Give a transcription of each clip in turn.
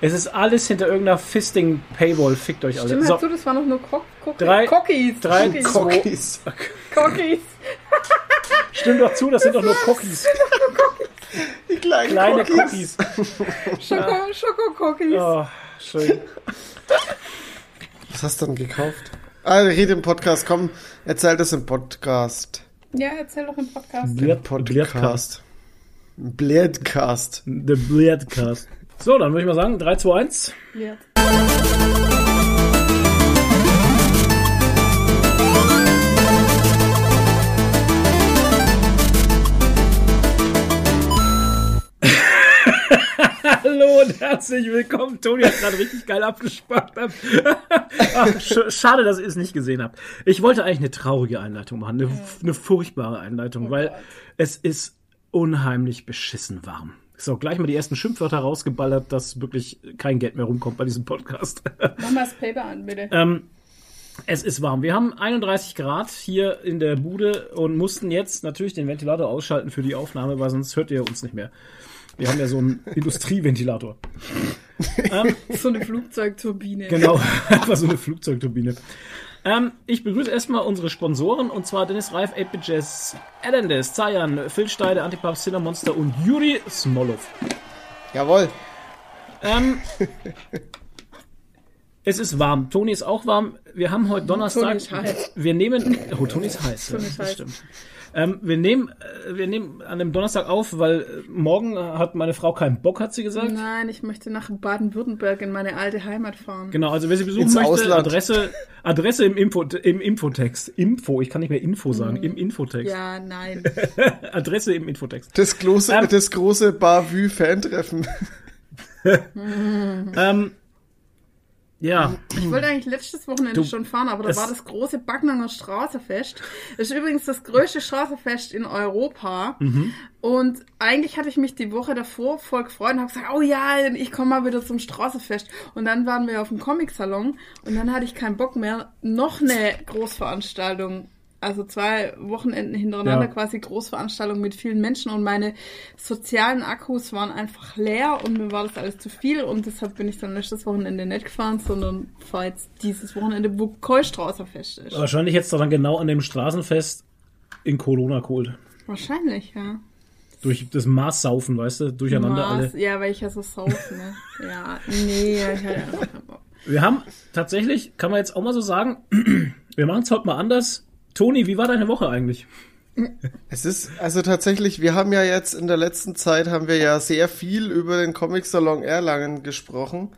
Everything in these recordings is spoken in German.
Es ist alles hinter irgendeiner Fisting-Paywall. Fickt euch alle. Stimmt, So, dazu, das waren noch nur Cock Cock Drei- Cookies. Cookies. stimmt doch zu, das sind doch nur Cookies. Die kleinen Kleine Cookies. Cookies. Schoko, Schoko Cookies. Oh, schön. Was hast du denn gekauft? Ah, red im Podcast. Komm, erzähl das im Podcast. Ja, erzähl doch im Podcast. Blerd, Podcast. Blerdcast. The Blerdcast. So, dann würde ich mal sagen, 3, 2, 1. Ja. Hallo und herzlich willkommen. Toni hat gerade richtig geil abgespannt. Ach, sch schade, dass ihr es nicht gesehen habt. Ich wollte eigentlich eine traurige Einleitung machen, eine, eine furchtbare Einleitung, weil es ist unheimlich beschissen warm. So, gleich mal die ersten Schimpfwörter rausgeballert, dass wirklich kein Geld mehr rumkommt bei diesem Podcast. Mach mal das Paper an, bitte. ähm, es ist warm. Wir haben 31 Grad hier in der Bude und mussten jetzt natürlich den Ventilator ausschalten für die Aufnahme, weil sonst hört ihr uns nicht mehr. Wir haben ja so einen Industrieventilator. ähm, So eine Flugzeugturbine. Genau, einfach so eine Flugzeugturbine. Ähm, ich begrüße erstmal unsere Sponsoren und zwar Dennis Reif, 8 Jazz, Elendes, Zayan, Phil Steide, Antipap, Monster und Juri Smolov. Jawohl. Ähm, es ist warm. Toni ist auch warm. Wir haben heute Donnerstag. Toni ist heiß. Wir nehmen. Oh, Toni ist heiß. Toni ist das heiß. stimmt. Ähm, wir nehmen, äh, wir nehmen an dem Donnerstag auf, weil äh, morgen hat meine Frau keinen Bock, hat sie gesagt. Nein, ich möchte nach Baden-Württemberg in meine alte Heimat fahren. Genau, also wer sie besuchen Ins möchte, Ausland. Adresse, Adresse im, Info, im Infotext. Info, ich kann nicht mehr Info sagen, im Infotext. Ja, nein. Adresse im Infotext. Das große, Ähm. das große Bavü-Fan-Treffen. Ähm, ja, Ich wollte eigentlich letztes Wochenende Du- schon fahren, aber da war das große Backnanger Straßefest. Das ist übrigens das größte Straßefest in Europa. Mhm. Und eigentlich hatte ich mich die Woche davor voll gefreut und habe gesagt, oh ja, ich komme mal wieder zum Straßefest. Und dann waren wir auf dem Comic-Salon und dann hatte ich keinen Bock mehr. Noch eine Großveranstaltung. Also zwei Wochenenden hintereinander Ja. quasi Großveranstaltung mit vielen Menschen und meine sozialen Akkus waren einfach leer und mir war das alles zu viel und deshalb bin ich dann letztes Wochenende nicht gefahren, sondern fahre jetzt dieses Wochenende, wo Keustraßerfest ist. wahrscheinlich jetzt dann genau an dem Straßenfest in Corona geholt. Wahrscheinlich, ja. Durch das Maßsaufen, weißt du, durcheinander Maß, alle. Ja, weil ich ja so sauf, ne? Ja, nee, ich hatte einfach keinen Bock. Wir haben tatsächlich, kann man jetzt auch mal so sagen, wir machen es heute mal anders. Toni, wie war deine Woche eigentlich? Es ist, also tatsächlich, wir haben ja jetzt in der letzten Zeit haben wir ja sehr viel über den Comic-Salon Erlangen gesprochen.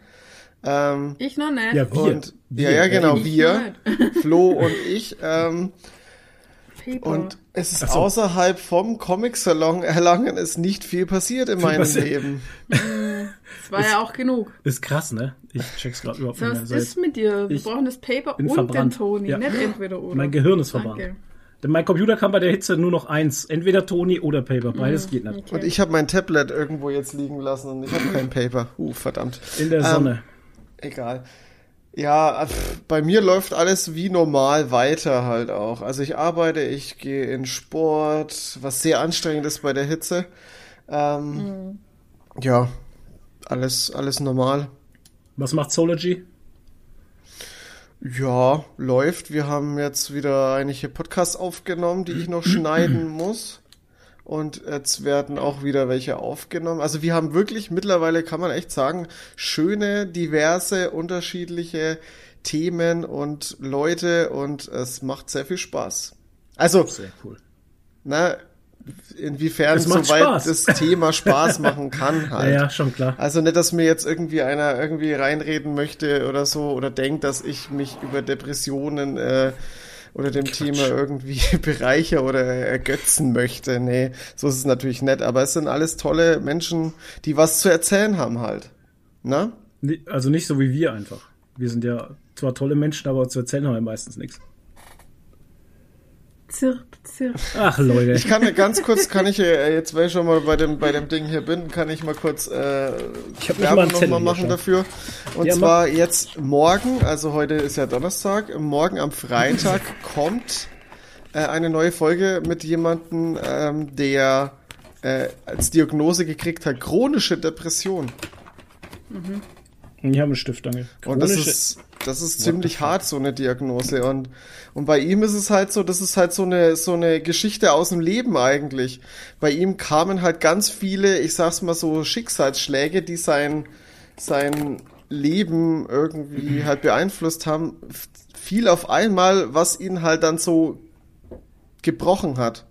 Ähm, Ich noch nicht. Ja, wir. und, Wir, ja, ja, äh, genau, ich wir, Flo und ich. Ähm, Paper. und es ist so. außerhalb vom Comic-Salon Erlangen ist nicht viel passiert in meinem passiert. Leben. das war ja auch genug. Ist krass, ne? Ich check's gerade überhaupt So, nicht was mehr. ist mit dir? Wir brauchen das Paper und verbrannt. den Toni, Ja. nicht entweder oder. Mein Gehirn ist verbrannt. Danke. Denn mein Computer kann bei der Hitze nur noch eins. Entweder Toni oder Paper. Beides geht nicht. Okay. Und ich habe mein Tablet irgendwo jetzt liegen lassen und ich habe kein Paper. Uh, verdammt. In der Ähm, Sonne. Egal. Ja, pf, bei mir läuft alles wie normal weiter halt auch. Also ich arbeite, ich gehe in Sport, was sehr anstrengend ist bei der Hitze. Ähm, Ja, alles, alles normal. Was macht Sology? Ja, läuft. Wir haben jetzt wieder einige Podcasts aufgenommen, die ich noch schneiden muss. Und jetzt werden auch wieder welche aufgenommen. Also wir haben wirklich mittlerweile, kann man echt sagen, schöne, diverse, unterschiedliche Themen und Leute und es macht sehr viel Spaß. Also, Sehr cool. na, inwiefern Es macht soweit Spaß. das Thema Spaß machen kann Ja, halt. ja, schon klar. Also nicht, dass mir jetzt irgendwie einer irgendwie reinreden möchte oder so oder denkt, dass ich mich über Depressionen äh, oder dem Thema irgendwie bereicher oder ergötzen möchte. Nee, so ist es natürlich nett. Aber es sind alles tolle Menschen, die was zu erzählen haben halt. Na? Also nicht so wie wir einfach. Wir sind ja zwar tolle Menschen, aber zu erzählen haben wir meistens nichts. Zirp, Ach, Leute. Ich kann ganz kurz, kann ich äh, jetzt, weil ich schon mal bei dem bei dem Ding hier bin, kann ich mal kurz äh, Ich Werbung nochmal machen schau. dafür. Und Ja, zwar jetzt morgen, also heute ist ja Donnerstag, morgen am Freitag kommt äh, eine neue Folge mit jemandem, ähm, der äh, als Diagnose gekriegt hat, chronische Depression. Ich habe einen Stift, danke. Und das Chronische- ist, das ist ziemlich hart, so eine Diagnose. Und, und bei ihm ist es halt so, das ist halt so eine, so eine Geschichte aus dem Leben eigentlich. Bei ihm kamen halt ganz viele, ich sag's mal so, Schicksalsschläge, die sein, sein Leben irgendwie halt beeinflusst haben. Viel auf einmal, was ihn halt dann so gebrochen hat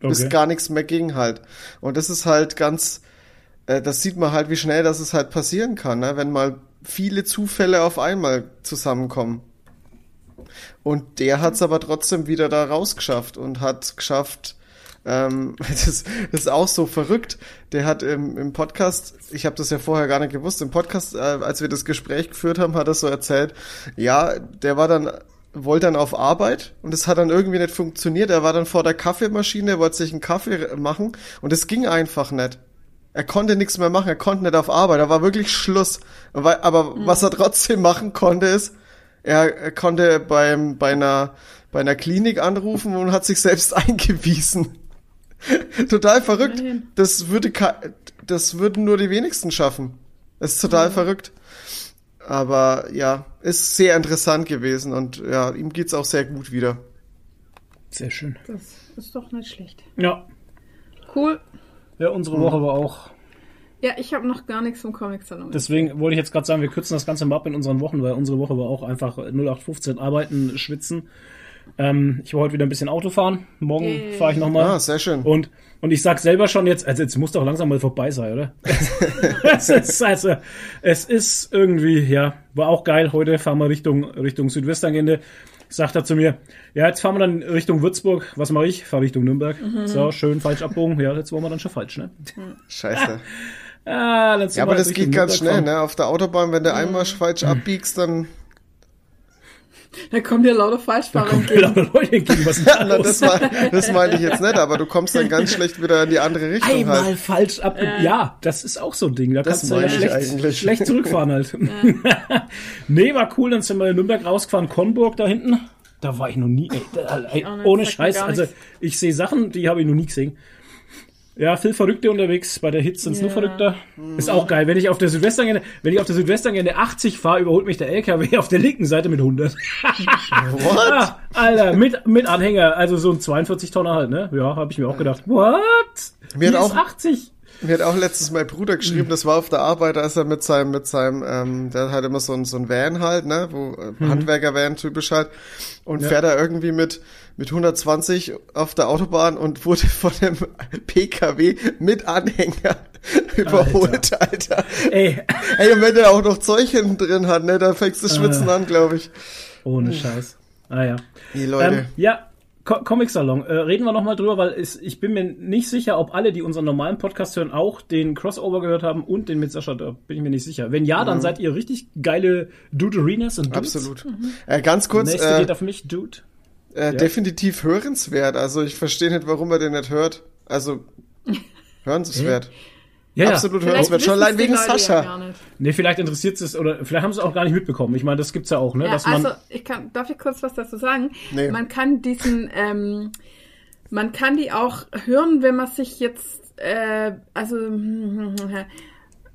bis Okay. gar nichts mehr ging halt. Und das ist halt ganz, äh, das sieht man halt, wie schnell das es halt passieren kann, ne? wenn mal viele Zufälle auf einmal zusammenkommen. Und der hat es aber trotzdem wieder da rausgeschafft und hat geschafft, ähm, das, das ist auch so verrückt. Der hat im, im Podcast, ich habe das ja vorher gar nicht gewusst, im Podcast, äh, als wir das Gespräch geführt haben, hat er so erzählt, ja, der war dann wollte dann auf Arbeit und es hat dann irgendwie nicht funktioniert. Er war dann vor der Kaffeemaschine, wollte sich einen Kaffee machen und es ging einfach nicht. Er konnte nichts mehr machen, er konnte nicht auf Arbeit, da war wirklich Schluss. Aber, aber was er trotzdem machen konnte, ist, er, er konnte beim, bei, einer, bei einer Klinik anrufen und hat sich selbst eingewiesen. total verrückt. Das würde, das würden nur die wenigsten schaffen. Das ist total verrückt. Aber ja, ist sehr interessant gewesen und ja, ihm geht's auch sehr gut wieder. Sehr schön. Das ist doch nicht schlecht. Ja. Cool. Ja, unsere Woche war auch. Ja, ich habe noch gar nichts vom Comic-Salon. Deswegen wollte ich jetzt gerade sagen, wir kürzen das Ganze mal ab in unseren Wochen, weil unsere Woche war auch einfach 0815 arbeiten, schwitzen. Ähm, ich war heute wieder ein bisschen Auto fahren. Morgen Yay. fahre ich nochmal. Ah, sehr schön. Und, und ich sag selber schon jetzt, also jetzt muss doch langsam mal vorbei sein, oder? es, ist, also, es ist irgendwie, ja, war auch geil. Heute fahren wir Richtung, Richtung Südwestangende. Sagt er zu mir, ja, jetzt fahren wir dann Richtung Würzburg. Was mache ich? Fahre Richtung Nürnberg. So, schön falsch abbogen. Ja, jetzt waren wir dann schon falsch, ne? Scheiße. Ah, Ja, aber das Richtung geht ganz Nürnberg schnell, fahren. ne? Auf der Autobahn, wenn du einmal falsch abbiegst, dann. Da kommt dir lauter Falschfahrer entgegen. Leute entgegen, was ist Na, los? das, war, das meinte ich jetzt nicht, aber du kommst dann ganz schlecht wieder in die andere Richtung Einmal halt. falsch ab. Ja, das ist auch so ein Ding. Da Das kannst du ja meine schlecht, schlecht zurückfahren halt. nee, war cool. Dann sind wir in Nürnberg rausgefahren, Konburg da hinten. Da war ich noch nie. Ey, da, ey, ohne Scheiß. Also ich sehe Sachen, die habe ich noch nie gesehen. Ja, viel Verrückte unterwegs. Bei der Hitze sind's nur Ja. Verrückter. Ist auch geil. Wenn ich auf der Südwestangende, wenn ich auf der Südwestangende 80 fahre, überholt mich der LKW auf der linken Seite mit 100. What? Ah, Alter, mit, mit Anhänger. Also so ein 42 Tonner halt, ne? Ja, habe ich mir auch gedacht. What? Mir hat Wie auch- ist 80? Mir hat auch letztens mein Bruder geschrieben, das war auf der Arbeit, da ist er mit seinem, mit seinem, ähm, der hat halt immer so ein, so ein Van halt, ne, wo, äh, Handwerker-Van typisch halt, und fährt da irgendwie mit, mit 120 auf der Autobahn und wurde von einem PKW mit Anhänger überholt, Alter. Ey, Ey, und wenn der auch noch Zeug hinten drin hat, ne, da fängst du Schwitzen an, glaube ich. ohne Scheiß. Ah ja. Die Leute. Ähm, ja, Co Comic Salon. Äh, reden wir nochmal drüber, weil es, ich bin mir nicht sicher, ob alle, die unseren normalen Podcast hören, auch den Crossover gehört haben und den mit Sascha. Da bin ich mir nicht sicher. Wenn ja, dann seid ihr richtig geile Dude-Arenas und Dudes. Absolut. Äh, ganz kurz, Nächste äh, geht auf mich, Dude. äh, definitiv hörenswert. Also ich verstehe nicht, warum er den nicht hört. Also hörenswert. Ja, Absolut ja. hörenswert. Schon allein wegen Sascha. Ja gar nicht. Nee, vielleicht interessiert es oder vielleicht haben sie es auch gar nicht mitbekommen. Ich meine, das gibt's ja auch, ne? Ja, dass man, also ich kann, darf ich kurz was dazu sagen? Nee. Man kann diesen, ähm, man kann die auch hören, wenn man sich jetzt, äh, also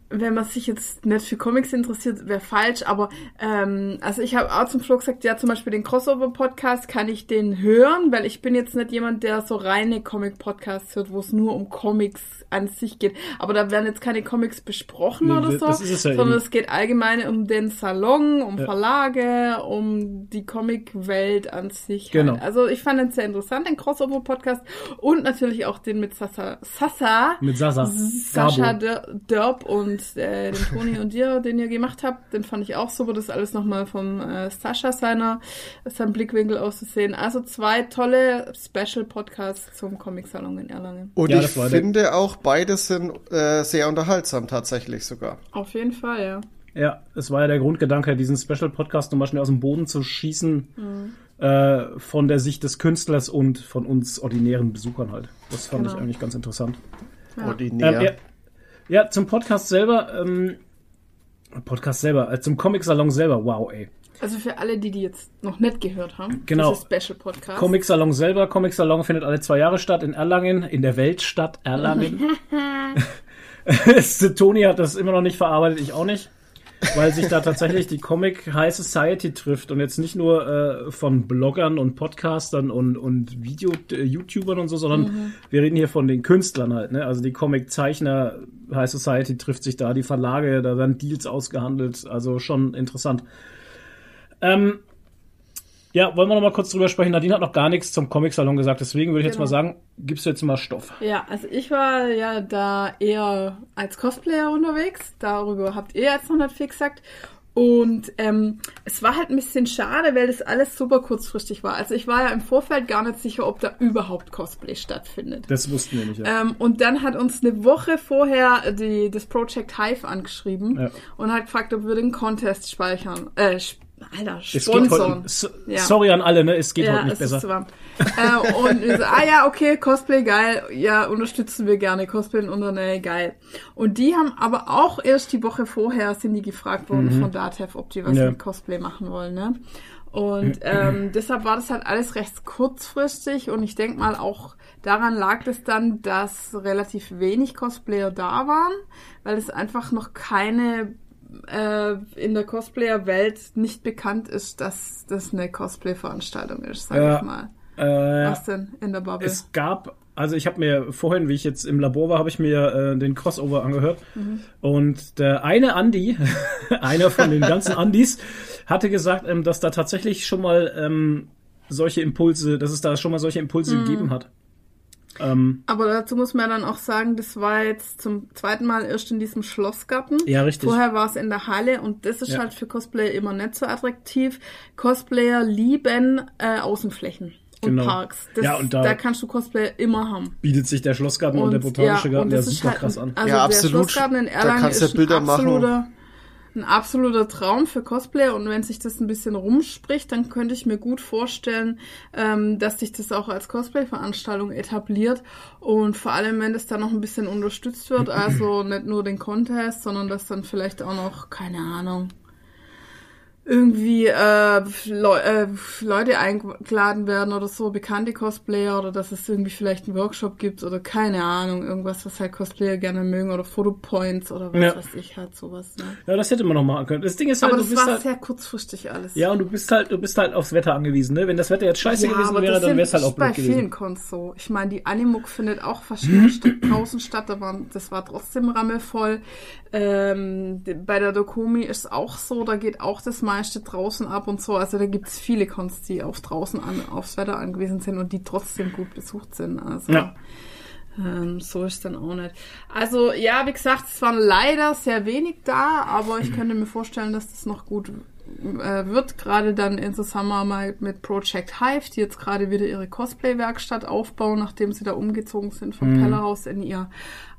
wenn man sich jetzt nicht für Comics interessiert, wäre falsch, aber ähm, also ich habe auch zum Flo gesagt, ja zum Beispiel den Crossover-Podcast kann ich den hören, weil ich bin jetzt nicht jemand, der so reine Comic-Podcasts hört, wo es nur um Comics an sich geht. Aber da werden jetzt keine Comics besprochen Nee, oder so, es ja sondern eben. es geht allgemein um den Salon, um Ja. Verlage, um die Comic-Welt an sich. Genau. Halt. Also ich fand den sehr interessant, den Crossover-Podcast und natürlich auch den mit Sasa, Sasa, mit Sasa. Sascha Dörp und äh, dem Toni und dir, den ihr gemacht habt. Den fand ich auch super. Das alles nochmal vom äh, Sascha seiner, seinem Blickwinkel aus zu sehen. Also zwei tolle Special-Podcasts zum Comic-Salon in Erlangen. Und Ja, ich das war der- finde auch, beide sind äh, sehr unterhaltsam tatsächlich sogar. Auf jeden Fall, ja. Ja, es war ja der Grundgedanke, diesen Special-Podcast nochmal schnell aus dem Boden zu schießen, Mhm. äh, von der Sicht des Künstlers und von uns ordinären Besuchern halt. Das fand Genau. ich eigentlich ganz interessant. Ja. Ordinär. Ähm, ja, zum Podcast selber, ähm, Podcast selber, äh, zum Comic-Salon selber, wow, ey. Also für alle, die die jetzt noch nicht gehört haben, Genau. dieses Special-Podcast. Comic-Salon selber, Comic-Salon findet alle zwei Jahre statt in Erlangen, in der Weltstadt Erlangen. Toni hat das immer noch nicht verarbeitet, ich auch nicht. Weil sich da tatsächlich die Comic High Society trifft und jetzt nicht nur äh, von Bloggern und Podcastern und, und Video-YouTubern und so, sondern mhm. wir reden hier von den Künstlern halt, ne? Also die Comic-Zeichner High Society trifft sich da, die Verlage, da werden Deals ausgehandelt, also schon interessant. Ähm, ja, wollen wir noch mal kurz drüber sprechen. Nadine hat noch gar nichts zum Comic-Salon gesagt, deswegen würde ich genau. jetzt mal sagen, gibst du jetzt mal Stoff. Ja, also ich war ja da eher als Cosplayer unterwegs. Darüber habt ihr jetzt noch nicht viel gesagt. Und ähm, es war halt ein bisschen schade, weil das alles super kurzfristig war. Also ich war ja im Vorfeld gar nicht sicher, ob da überhaupt Cosplay stattfindet. Das wussten wir nicht. Ja. Ähm, und dann hat uns eine Woche vorher die, das Project Hive angeschrieben ja. und hat gefragt, ob wir den Contest speichern, äh, Alter, Sponsoren. So, ja. Sorry an alle, ne? Es geht ja, heute nicht besser. äh, und so, ah ja, okay, Cosplay geil, ja, unterstützen wir gerne. Cosplay in unserer Nähe geil. Und die haben aber auch erst die Woche vorher sind die gefragt worden mhm. von Datev, ob die was ja. mit Cosplay machen wollen, ne? Und ähm, deshalb war das halt alles recht kurzfristig und ich denke mal auch daran lag es dann, dass relativ wenig Cosplayer da waren, weil es einfach noch keine äh, in der Cosplayer-Welt nicht bekannt ist, dass das eine Cosplay-Veranstaltung ist, sag ja, ich mal. Äh, Was denn in der Bubble? Es gab, also ich habe mir vorhin, wie ich jetzt im Labor war, habe ich mir äh, den Crossover angehört mhm. und der eine Andi, einer von den ganzen Andis, hatte gesagt, ähm, dass da tatsächlich schon mal ähm, solche Impulse, dass es da schon mal solche Impulse mhm. gegeben hat. Ähm, Aber dazu muss man dann auch sagen, das war jetzt zum zweiten Mal erst in diesem Schlossgarten. Ja, richtig. Vorher war es in der Halle und das ist ja. halt für Cosplayer immer nicht so attraktiv. Cosplayer lieben äh, Außenflächen und genau. Parks. Das, ja, und da, da, kannst du Cosplayer immer haben. Bietet sich der Schlossgarten und, und der Botanische ja, Garten ja super halt, krass an. Also ja, absolut. Der Schlossgarten in Erlangen da kannst du Bilder machen ein absoluter Traum für Cosplayer und wenn sich das ein bisschen rumspricht, dann könnte ich mir gut vorstellen, ähm, dass sich das auch als Cosplay-Veranstaltung etabliert und vor allem, wenn das dann noch ein bisschen unterstützt wird, also nicht nur den Contest, sondern dass dann vielleicht auch noch, keine Ahnung, irgendwie äh, Le äh, Leute eingeladen werden oder so, bekannte Cosplayer oder dass es irgendwie vielleicht einen Workshop gibt oder keine Ahnung, irgendwas, was halt Cosplayer gerne mögen oder Fotopoints oder was ja. weiß ich halt sowas. Ne? Ja, das hätte man noch machen können. Das Ding ist halt, aber das du bist war halt, sehr kurzfristig alles. Ja, und du bist halt, du bist halt aufs Wetter angewiesen, ne? Wenn das Wetter jetzt scheiße ja, gewesen wäre, dann wäre es halt auch blöd bei gewesen. vielen Cons so. Ich meine, die Animuk findet auch wahrscheinlich draußen statt, da waren, das war trotzdem rammelvoll. Ähm, bei der Dokumi ist auch so, da geht auch das meiste draußen ab und so. Also da gibt es viele Cons, die auf draußen an, aufs Wetter angewiesen sind und die trotzdem gut besucht sind. Also ja. ähm, so ist dann auch nicht. Also ja, wie gesagt, es waren leider sehr wenig da, aber ich könnte mir vorstellen, dass das noch gut äh, wird, gerade dann in Zusammenarbeit mit Project Hive, die jetzt gerade wieder ihre Cosplay-Werkstatt aufbauen, nachdem sie da umgezogen sind vom mhm. Kellerhaus in ihr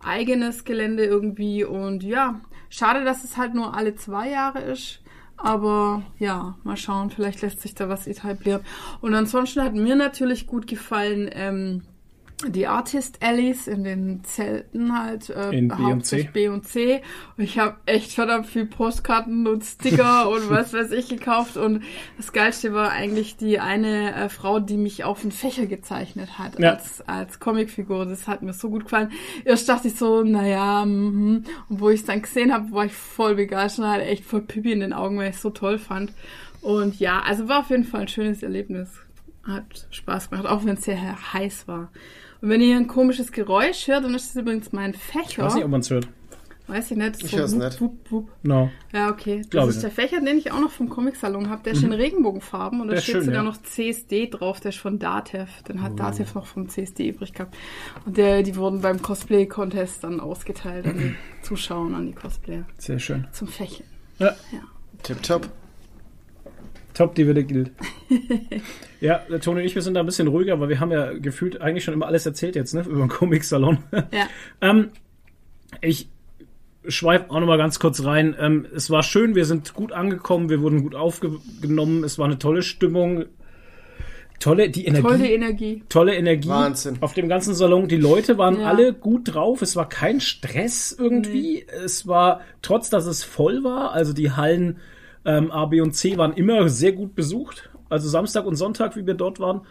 eigenes Gelände irgendwie. Und ja, schade, dass es halt nur alle zwei Jahre ist. Aber ja, mal schauen, vielleicht lässt sich da was etablieren. Und ansonsten hat mir natürlich gut gefallen, ähm, die Artist Alleys in den Zelten halt, äh, in B und C. B und C. Und ich habe echt verdammt viel Postkarten und Sticker und was weiß ich gekauft. Und das Geilste war eigentlich die eine äh, Frau, die mich auf den Fächer gezeichnet hat ja. als, als Comicfigur. Das hat mir so gut gefallen. Erst dachte ich so, naja, mhm. und wo ich es dann gesehen habe, war ich voll begeistert und hatte echt voll Pipi in den Augen, weil ich es so toll fand. Und ja, also war auf jeden Fall ein schönes Erlebnis. Hat Spaß gemacht, auch wenn es sehr heiß war. Und wenn ihr ein komisches Geräusch hört, dann ist das übrigens mein Fächer. Ich weiß nicht, ob man es hört. Weiß ich nicht. Ich höre es nicht. Wupp, wupp. No. Ja, okay. Das Glaube ist der Fächer, den ich auch noch vom Comic-Salon habe. Der ist mhm. in Regenbogenfarben und da steht schön, sogar ja. noch CSD drauf. Der ist von Datev. Den hat oh. Datev noch vom CSD übrig gehabt. Und der, die wurden beim Cosplay-Contest dann ausgeteilt an die Zuschauer und an die Cosplayer. Sehr schön. Zum Fächeln. Ja. ja. Tipptopp. Top, die wieder gilt. ja, Toni und ich, wir sind da ein bisschen ruhiger, weil wir haben ja gefühlt eigentlich schon immer alles erzählt jetzt, ne, über den Comic-Salon. Ja. ähm, ich schweife auch noch mal ganz kurz rein. Ähm, es war schön, wir sind gut angekommen, wir wurden gut aufgenommen, es war eine tolle Stimmung. Tolle, die Energie. Tolle Energie. Tolle Energie. Wahnsinn. Auf dem ganzen Salon. Die Leute waren ja. alle gut drauf. Es war kein Stress irgendwie. Nee. Es war, trotz dass es voll war, also die Hallen ähm, A, B und C waren immer sehr gut besucht. Also Samstag und Sonntag, wie wir dort waren,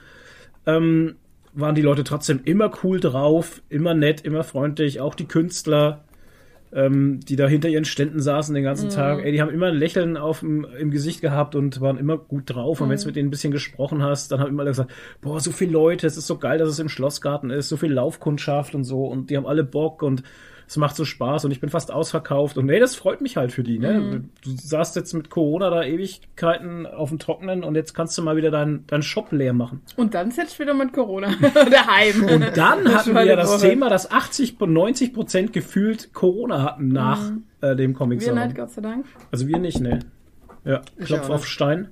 ähm, waren die Leute trotzdem immer cool drauf, immer nett, immer freundlich. Auch die Künstler ähm, die da hinter ihren Ständen saßen den ganzen Tag. Ey, die haben immer ein Lächeln auf dem, im Gesicht gehabt und waren immer gut drauf. Und wenn du mit denen ein bisschen gesprochen hast, dann haben immer alle gesagt, boah, so viele Leute, es ist so geil, dass es im Schlossgarten ist, so viel Laufkundschaft und so und die haben alle Bock und es macht so Spaß und ich bin fast ausverkauft und nee, das freut mich halt für die, ne? Du saßt jetzt mit Corona da Ewigkeiten auf dem Trockenen und jetzt kannst du mal wieder deinen deinen Shop leer machen. Und dann sitzt wieder mit Corona daheim. Und dann hatten wir die das Woche. Thema, dass 80 bis 90 Prozent gefühlt Corona hatten nach äh, dem comic Wir nicht, Gott sei Dank. Also wir nicht, ne. Ja, Klopf auch auf. Stein.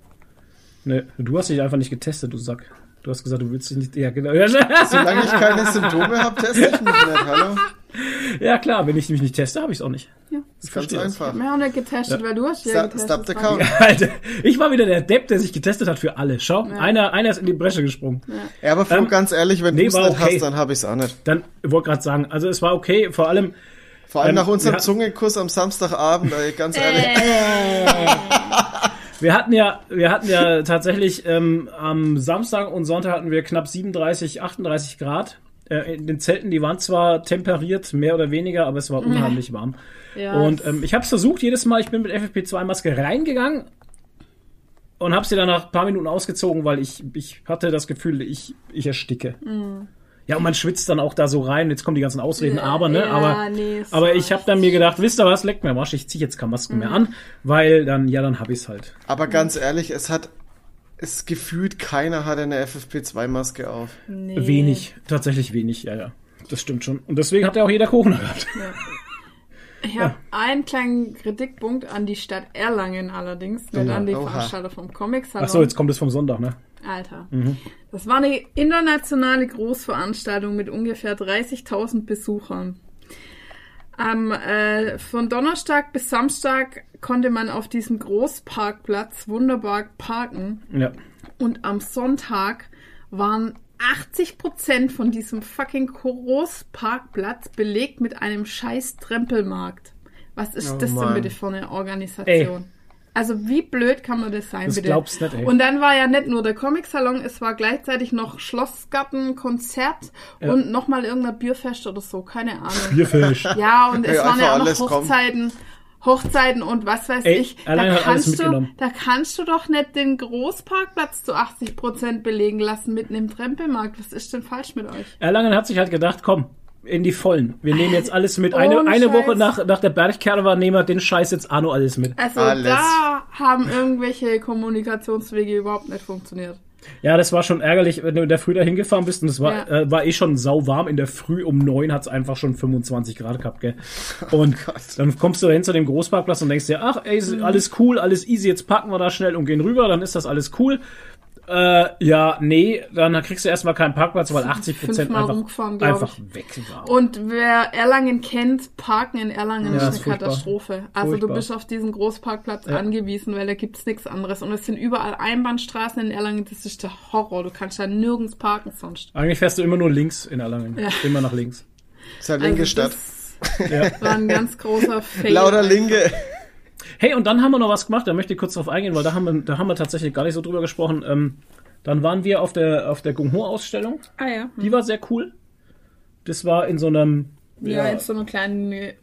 Ne, du hast dich einfach nicht getestet, du Sack. Du hast gesagt, du willst dich nicht. Ja, genau. Ja, Solange ich keine Symptome habe, teste ich mich nicht. Hallo? ja klar, wenn ich mich nicht teste, habe ich es auch nicht. Ja. Das ist ganz einfach. Wir haben nicht getestet, weil du hast ja getestet. stop the count. Alter, ich war wieder der Depp, der sich getestet hat für alle. Schau, einer, einer ist in die Bresche gesprungen. Ja, aber Flo, Ähm, ganz ehrlich, wenn nee, du es nicht okay. hast, dann habe ich es auch nicht. Dann wollte gerade sagen, also es war okay, vor allem, Vor allem Ähm, nach unserem Zungenkuss am Samstagabend, ey, ganz ehrlich. wir hatten ja, wir hatten ja tatsächlich ähm, am Samstag und Sonntag hatten wir knapp 37, 38 Grad. Äh, in den Zelten, die waren zwar temperiert, mehr oder weniger, aber es war unheimlich warm. Ja, Und ähm, ich habe es versucht, jedes Mal, ich bin mit FFP2-Maske reingegangen und habe sie dann nach ein paar Minuten ausgezogen, weil ich, ich hatte das Gefühl, ich, ich ersticke. Ja, und man schwitzt dann auch da so rein. Jetzt kommen die ganzen Ausreden, Ja, aber, ne? ja, aber nee, aber ich habe dann mir gedacht, wisst ihr was, leckt mir Arsch, ich zieh jetzt keine Masken mehr an, weil dann, ja, dann hab ich's halt. Aber ganz ehrlich, es hat, es gefühlt keiner hatte eine FFP2-Maske auf. nee. Wenig, tatsächlich wenig, ja, ja. Das stimmt schon. Und deswegen hat ja auch jeder Corona gehabt. Ich habe einen kleinen Kritikpunkt an die Stadt Erlangen allerdings, nicht an die Oha. Veranstalter vom Comic Salon. Ach so, jetzt kommt es vom Sonntag, ne? Alter. Das war eine internationale Großveranstaltung mit ungefähr 30.000 Besuchern. Am, äh, von Donnerstag bis Samstag konnte man auf diesem Großparkplatz wunderbar parken. Ja. Und am Sonntag waren 80 Prozent von diesem fucking Großparkplatz belegt mit einem scheiß Trempelmarkt. Was ist Oh das Mann. denn bitte für eine Organisation? Also wie blöd kann man das sein, Das bitte? glaubst nicht, ey. Und dann war ja nicht nur der Comic-Salon, es war gleichzeitig noch Schlossgarten, Konzert und nochmal irgendein Bierfest oder so, keine Ahnung. Bierfisch. Ja, und es Ja, waren ja auch noch alles kommen. Hochzeiten, und was weiß Ey, ich. Da kannst, du, da kannst du doch nicht den Großparkplatz zu 80 Prozent belegen lassen mitten im Trempelmarkt. Was ist denn falsch mit euch? Erlangen hat sich halt gedacht, komm, in die Vollen. Wir nehmen jetzt alles mit. Eine, Ohne eine Scheiß. Woche nach, nach der Bergkerwa nehmen wir den Scheiß jetzt Arno alles mit. Also Alles. da haben irgendwelche Kommunikationswege überhaupt nicht funktioniert. Ja, das war schon ärgerlich, wenn du in der Früh da hingefahren bist und es war, Ja. äh, war eh schon sauwarm. In der Früh um neun hat es einfach schon 25 Grad gehabt, gell? Und dann kommst du dahin zu dem Großparkplatz und denkst dir, ach, ey, Mhm. alles cool, alles easy, jetzt parken wir da schnell und gehen rüber, dann ist das alles cool. Äh, ja, nee, dann kriegst du erstmal keinen Parkplatz, weil 80 Prozent einfach, einfach weg waren. Und wer Erlangen kennt, Parken in Erlangen Ja, ist ist eine furchtbar. Katastrophe. Also du Furchtbar. bist auf diesen Großparkplatz Ja. angewiesen, weil da gibt's nichts anderes. Und es sind überall Einbahnstraßen in Erlangen, das ist der Horror. Du kannst da nirgends parken sonst. Eigentlich fährst du immer nur links in Erlangen. Ja. Immer nach links. Das ist ja linke Also Stadt. das Ja. war ein ganz großer Fail. Lauter Linke. Hey, und dann haben wir noch was gemacht, da möchte ich kurz drauf eingehen, weil da haben wir, da haben wir tatsächlich gar nicht so drüber gesprochen. Ähm, dann waren wir auf der, auf der Gung Ho-Ausstellung. Ah ja. Die war sehr cool. Das war in so einem, Ja, ja, jetzt so eine kleine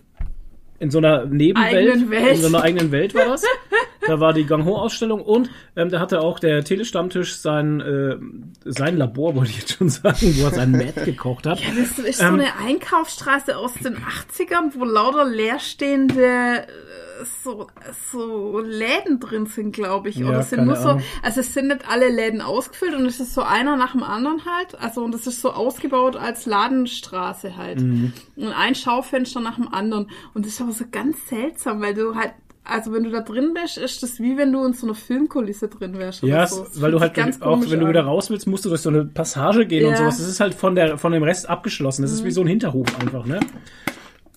in so einer Nebenwelt. Welt. In so einer eigenen Welt war das. da war die Gang Ho-Ausstellung und ähm, da hatte auch der Telestammtisch sein, äh, sein Labor, wollte ich jetzt schon sagen, wo er sein Matt gekocht hat. Das ist Ähm, so eine Einkaufsstraße aus den 80ern, wo lauter leerstehende so, so Läden drin sind, glaube ich. Ja, Oder sind nur so, Ahnung. also es sind nicht alle Läden ausgefüllt und es ist so einer nach dem anderen halt. Also und es ist so ausgebaut als Ladenstraße halt. Mhm. Und ein Schaufenster nach dem anderen. Und das ist aber so ganz seltsam, weil du halt also wenn du da drin bist, ist das wie wenn du in so einer Filmkulisse drin wärst. Ja, so. weil du halt auch, wenn du wieder raus willst, musst du durch so eine Passage gehen und Ja. sowas. Das ist halt von der von dem Rest abgeschlossen. Das ist wie so ein Hinterhof einfach, ne?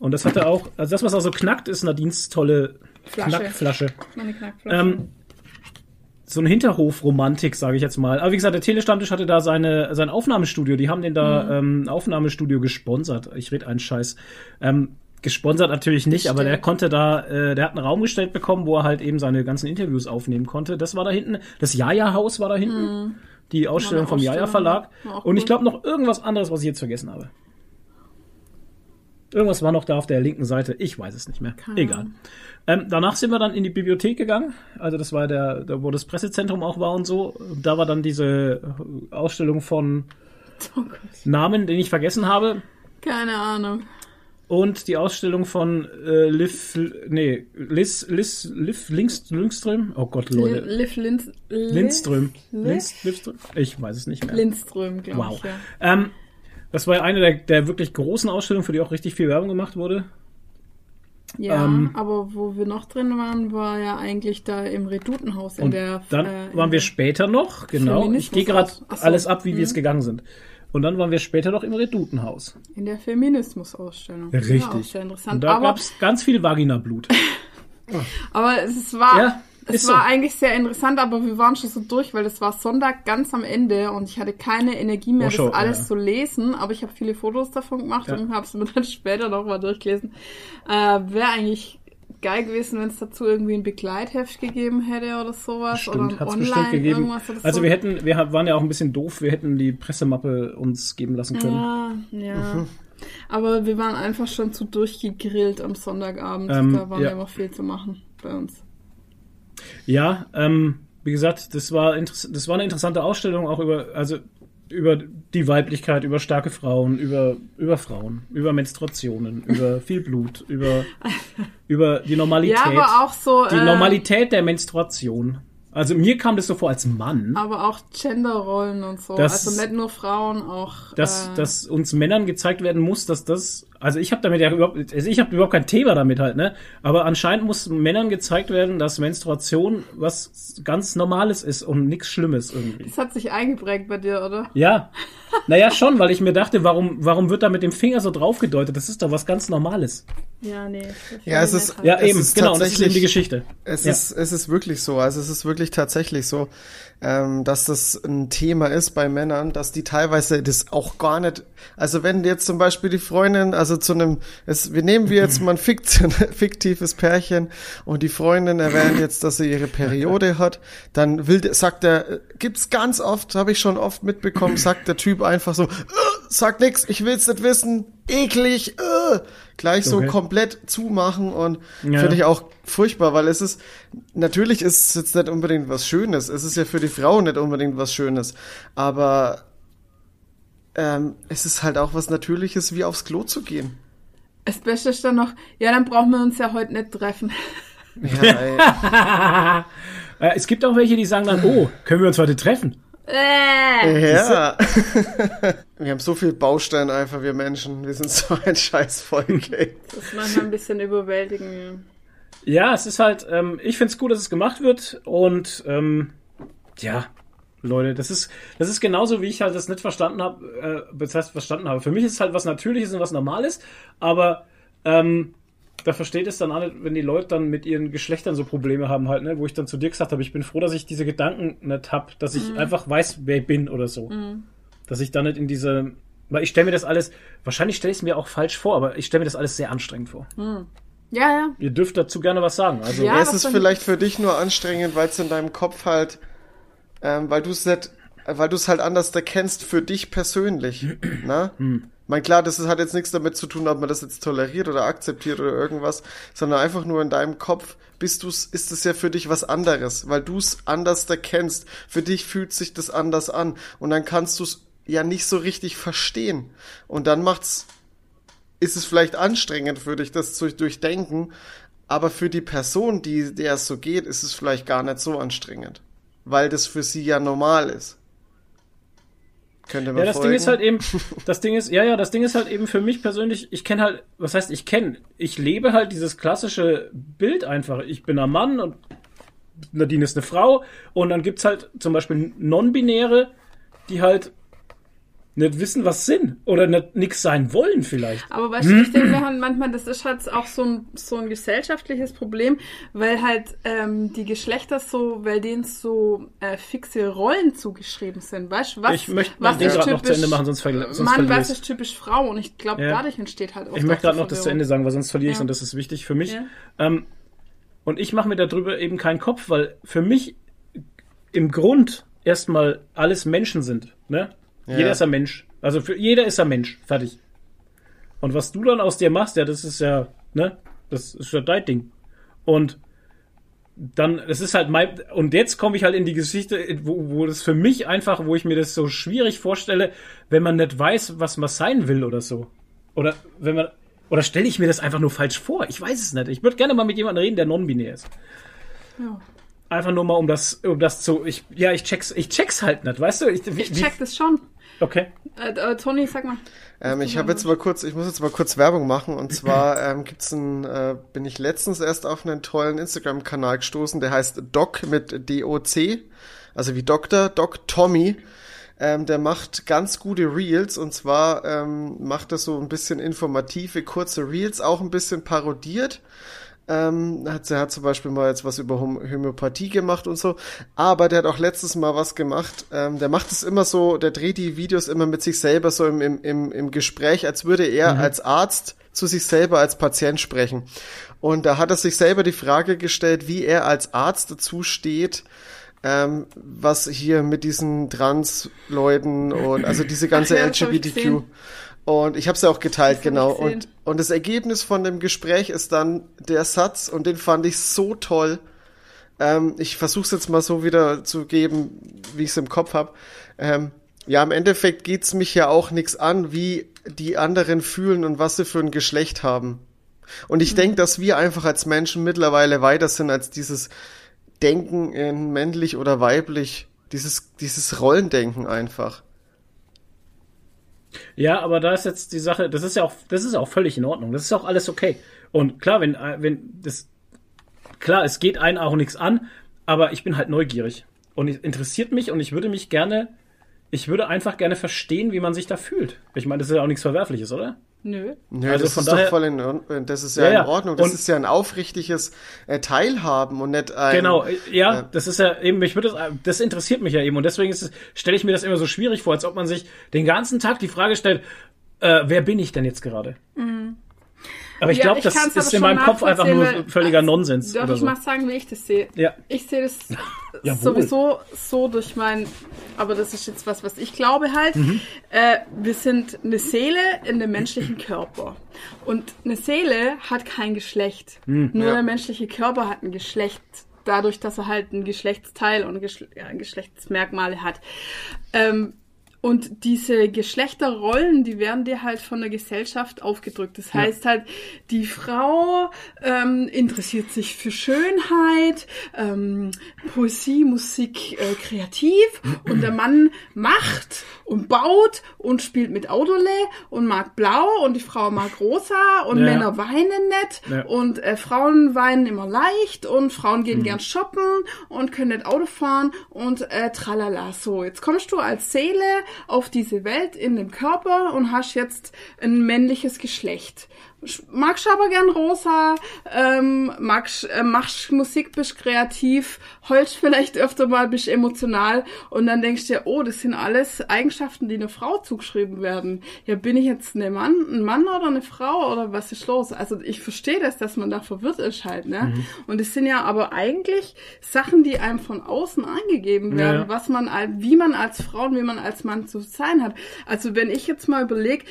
Und das hatte auch, also das, was auch so knackt, ist Nadines tolle Flasche. Knackflasche. Meine Knackflasche. Ähm, so eine Hinterhof-Romantik, sage ich jetzt mal. Aber wie gesagt, der Telestammtisch hatte da seine, sein Aufnahmestudio. Die haben den da ähm, Aufnahmestudio gesponsert. Ich rede einen Scheiß. Ähm, gesponsert natürlich nicht, aber der konnte da, äh, der hat einen Raum gestellt bekommen, wo er halt eben seine ganzen Interviews aufnehmen konnte. Das war da hinten. Das Jaja-Haus war da hinten. Die Ausstellung vom Ausstellung. Jaja-Verlag. War auch Und ich glaube noch irgendwas anderes, was ich jetzt vergessen habe. Irgendwas war noch da auf der linken Seite. Ich weiß es nicht mehr. Keine Egal. Ähm, danach sind wir dann in die Bibliothek gegangen. Also das war der, da wo das Pressezentrum auch war und so. Da war dann diese Ausstellung von Oh. Namen, den ich vergessen habe. Keine Ahnung. Und die Ausstellung von äh, Liv, nee, Liz, Liz, Liv Links, Lindström. Oh Gott, Leute. Liv Linz, Lindström. Liv- Linz, Lindström? Ich weiß es nicht mehr. Lindström, glaube Wow. ich. Ja. Ähm, das war eine der, der wirklich großen Ausstellungen, für die auch richtig viel Werbung gemacht wurde. Ja, Ähm, aber wo wir noch drin waren, war ja eigentlich da im Redutenhaus in Und der. dann äh, waren wir später noch, genau. Ich gehe gerade so. alles ab, wie wir es Mhm. gegangen sind. Und dann waren wir später noch im Redutenhaus. In der Feminismus-Ausstellung. Richtig. Ja, auch sehr Und interessant. da Aber, gab's ganz viel Vaginablut. aber es war, Ja, es ist war so. eigentlich sehr interessant, aber wir waren schon so durch, weil es war Sonntag ganz am Ende und ich hatte keine Energie mehr, schon, das alles ja. zu lesen. Aber ich habe viele Fotos davon gemacht Ja. und habe es mir dann später noch mal durchgelesen. Äh, Wäre eigentlich geil gewesen, wenn es dazu irgendwie ein Begleitheft gegeben hätte oder sowas. oder Stimmt, hat's online gegeben. irgendwas oder Also so. wir hätten, wir waren ja auch ein bisschen doof, wir hätten die Pressemappe uns geben lassen können. Ja, ja. Mhm. Aber wir waren einfach schon zu durchgegrillt am Sonntagabend. Ähm, da war ja. immer viel zu machen bei uns. Ja, ähm, wie gesagt, das war das war eine interessante Ausstellung auch über also über die Weiblichkeit, über starke Frauen, über über Frauen, über Menstruationen, über viel Blut, über über die Normalität, Ja, aber auch so. die äh, Normalität der Menstruation. Also mir kam das so vor als Mann, Aber auch Genderrollen und so. Das- also nicht nur Frauen, auch. dass äh, dass uns Männern gezeigt werden muss, dass das also ich habe damit ja überhaupt also ich habe überhaupt kein Thema damit halt, ne? Aber anscheinend muss Männern gezeigt werden, dass Menstruation was ganz normales ist und nichts schlimmes irgendwie. Das hat sich eingeprägt bei dir, oder? Ja. Naja, schon, weil ich mir dachte, warum, warum wird da mit dem Finger so drauf gedeutet? Das ist doch was ganz Normales. Ja, nee. Ja, es ist- Ja, haben. Es eben, ist genau, das ist eben die Geschichte. Es Ja. ist, es ist wirklich so. Also es ist wirklich tatsächlich so, ähm, dass das ein Thema ist bei Männern, dass die teilweise das auch gar nicht. Also wenn jetzt zum Beispiel die Freundin, also zu einem, es, wir nehmen wir jetzt mal ein Fikt, fiktives Pärchen und die Freundin erwähnt jetzt, dass sie ihre Periode hat, dann will, sagt der, äh, gibt's ganz oft, habe ich schon oft mitbekommen, sagt der Typ einfach so, äh, sag nix, ich will's nicht wissen, eklig, äh, gleich so Okay. komplett zumachen und Ja. finde ich auch furchtbar, weil es ist, natürlich ist es jetzt nicht unbedingt was Schönes, es ist ja für die Frau nicht unbedingt was Schönes, aber ähm, es ist halt auch was Natürliches, wie aufs Klo zu gehen. Das Beste ist dann noch, ja, dann brauchen wir uns ja heute nicht treffen. Ja, ey. Äh, es gibt auch welche, die sagen dann, oh, können wir uns heute treffen? Äh. ja. wir haben so viel Baustein einfach, wir Menschen, wir sind so ein scheiß Volk, ey. Das ist manchmal ein bisschen überwältigend. Ja, es ist halt, ähm, ich find's gut, dass es gemacht wird und ähm, ja, Leute, das ist, das ist genauso, wie ich halt das nicht verstanden habe, äh, das heißt verstanden habe. Für mich ist es halt was Natürliches und was Normales, aber ähm, da versteht es dann auch nicht, wenn die Leute dann mit ihren Geschlechtern so Probleme haben halt, ne, wo ich dann zu dir gesagt habe, ich bin froh, dass ich diese Gedanken nicht hab, dass ich einfach weiß, wer ich bin oder so. Dass ich da nicht in diese, weil ich stelle mir das alles, wahrscheinlich stelle ich es mir auch falsch vor, aber ich stelle mir das alles sehr anstrengend vor. Ja, ja. Ihr dürft dazu gerne was sagen. Also, Ja. Es was ist dann- vielleicht für dich nur anstrengend, weil es in deinem Kopf halt, ähm, weil du es nicht, weil du es halt anders erkennst für dich persönlich. Na? Hm. Mein klar, das hat jetzt nichts damit zu tun, ob man das jetzt toleriert oder akzeptiert oder irgendwas, sondern einfach nur in deinem Kopf bist du's, ist es ja für dich was anderes, weil du es anders erkennst. Für dich fühlt sich das anders an und dann kannst du es ja nicht so richtig verstehen und dann macht's ist es vielleicht anstrengend für dich, das zu durchdenken, aber für die Person, die der es so geht, ist es vielleicht gar nicht so anstrengend, weil das für sie ja normal ist. Könnte man Ja, das folgen? Ding ist halt eben, das Ding ist, ja, ja, das Ding ist halt eben für mich persönlich, ich kenne halt, was heißt ich kenne, ich lebe halt dieses klassische Bild einfach. Ich bin ein Mann und Nadine ist eine Frau und dann gibt's halt zum Beispiel Non-Binäre, die halt nicht wissen, was sind oder nicht nix sein wollen vielleicht. Aber weißt du, ich denke halt manchmal, das ist halt auch so ein, so ein gesellschaftliches Problem, weil halt ähm, die Geschlechter so, weil denen so äh, fixe Rollen zugeschrieben sind. Weißt du, was, ich möchte was ist gerade noch zu typisch Ende machen, sonst, verli sonst Mann, was ist typisch Frau? Und ich glaube, Ja. dadurch entsteht halt auch Ich möchte gerade noch das zu. Ende sagen, weil sonst verliere ich Ja. und das ist wichtig für mich. Ja. Ähm, und ich mache mir darüber eben keinen Kopf, weil für mich im Grund erstmal alles Menschen sind. Ne? Ja. Jeder ist ein Mensch. Also für jeder ist ein Mensch. Fertig. Und was du dann aus dir machst, ja, das ist ja, ne, das ist ja dein Ding. Und dann, es ist halt mein, und jetzt komme ich halt in die Geschichte, wo, wo das für mich einfach, wo ich mir das so schwierig vorstelle, wenn man nicht weiß, was man sein will oder so. Oder wenn man, oder stelle ich mir das einfach nur falsch vor? Ich weiß es nicht. Ich würde gerne mal mit jemandem reden, der non-binär ist. Ja. Einfach nur mal, um das, um das zu, ich, ja, ich check's, ich check's halt nicht, weißt du? Ich, wie, Ich check das schon. Okay. Äh, äh, Toni, sag mal. Ähm, ich habe jetzt mal kurz, ich muss jetzt mal kurz Werbung machen und zwar ähm, gibt's ein, äh, bin ich letztens erst auf einen tollen Instagram-Kanal gestoßen, der heißt Doc mit D-O-C, also wie Doktor, Doc Tommy. Ähm, der macht ganz gute Reels und zwar ähm, macht er so ein bisschen informative, kurze Reels, auch ein bisschen parodiert. Ähm, hat, er hat zum Beispiel mal jetzt was über Hom Homöopathie gemacht und so. Aber der hat auch letztes Mal was gemacht. Ähm, der macht es immer so, der dreht die Videos immer mit sich selber so im, im, im, im Gespräch, als würde er als Arzt zu sich selber als Patient sprechen. Und da hat er sich selber die Frage gestellt, wie er als Arzt dazu steht, ähm, was hier mit diesen Trans-Leuten und also diese ganze LGBTQ. Und ich habe es ja auch geteilt, genau. Und, und das Ergebnis von dem Gespräch ist dann der Satz, und den fand ich so toll. Ähm, ich versuche es jetzt mal so wieder zu geben, wie ich es im Kopf habe. Ähm, ja, im Endeffekt geht's mich ja auch nichts an, wie die anderen fühlen und was sie für ein Geschlecht haben. Und ich denk, dass wir einfach als Menschen mittlerweile weiter sind als dieses Denken in männlich oder weiblich, dieses, dieses Rollendenken einfach. Ja, aber da ist jetzt die Sache, das ist ja auch, das ist auch völlig in Ordnung. Das ist auch alles okay. Und klar, wenn, äh, wenn das, klar, es geht einen auch nichts an, aber ich bin halt neugierig. Und es interessiert mich und ich würde mich gerne, ich würde einfach gerne verstehen, wie man sich da fühlt. Ich meine, das ist ja auch nichts Verwerfliches, oder? Nö. Ja, Also das von ist daher- doch voll in Ordnung. Das ist ja, Ja, in Ordnung. Das Und- ist ja ein aufrichtiges äh, Teilhaben und nicht ein. Genau, äh, ja, äh, das ist ja eben, ich würde das, das interessiert mich ja eben und deswegen ist es, stelle ich mir das immer so schwierig vor, als ob man sich den ganzen Tag die Frage stellt, äh, wer bin ich denn jetzt gerade? Aber ich Ja, glaube, das ist in meinem Kopf einfach nur völliger Nonsens Darf oder ich so. mal sagen, wie ich das sehe? Ja. Ich sehe das sowieso so durch mein, aber das ist jetzt was, was ich glaube halt. Mhm. Äh, wir sind eine Seele in dem menschlichen Körper. Und eine Seele hat kein Geschlecht. Mhm. Nur Ja. der menschliche Körper hat ein Geschlecht. Dadurch, dass er halt ein Geschlechtsteil und Geschle Geschlechtsmerkmale hat. Ähm, und diese Geschlechterrollen, die werden dir halt von der Gesellschaft aufgedrückt. Das heißt halt, die Frau ähm, interessiert sich für Schönheit, ähm, Poesie, Musik, äh, kreativ und der Mann macht und baut und spielt mit Autole und mag blau und die Frau mag rosa und Ja. Männer weinen nicht Ja. und äh, Frauen weinen immer leicht und Frauen gehen Mhm. gern shoppen und können nicht Auto fahren und äh, tralala. So, jetzt kommst du als Seele auf diese Welt in dem Körper und hast jetzt ein männliches Geschlecht. Magst aber gern rosa, ähm, magst, äh, machst Musik, bist kreativ, heulst vielleicht öfter mal, bist emotional und dann denkst du dir, oh, das sind alles Eigenschaften, die einer Frau zugeschrieben werden. Ja, bin ich jetzt ein Mann, ein Mann oder eine Frau oder was ist los? Also ich verstehe das, dass man da verwirrt ist halt, ne? Und es sind ja aber eigentlich Sachen, die einem von außen angegeben werden, Ja. was man, al- wie man als Frau und wie man als Mann zu sein hat. Also wenn ich jetzt mal überlege,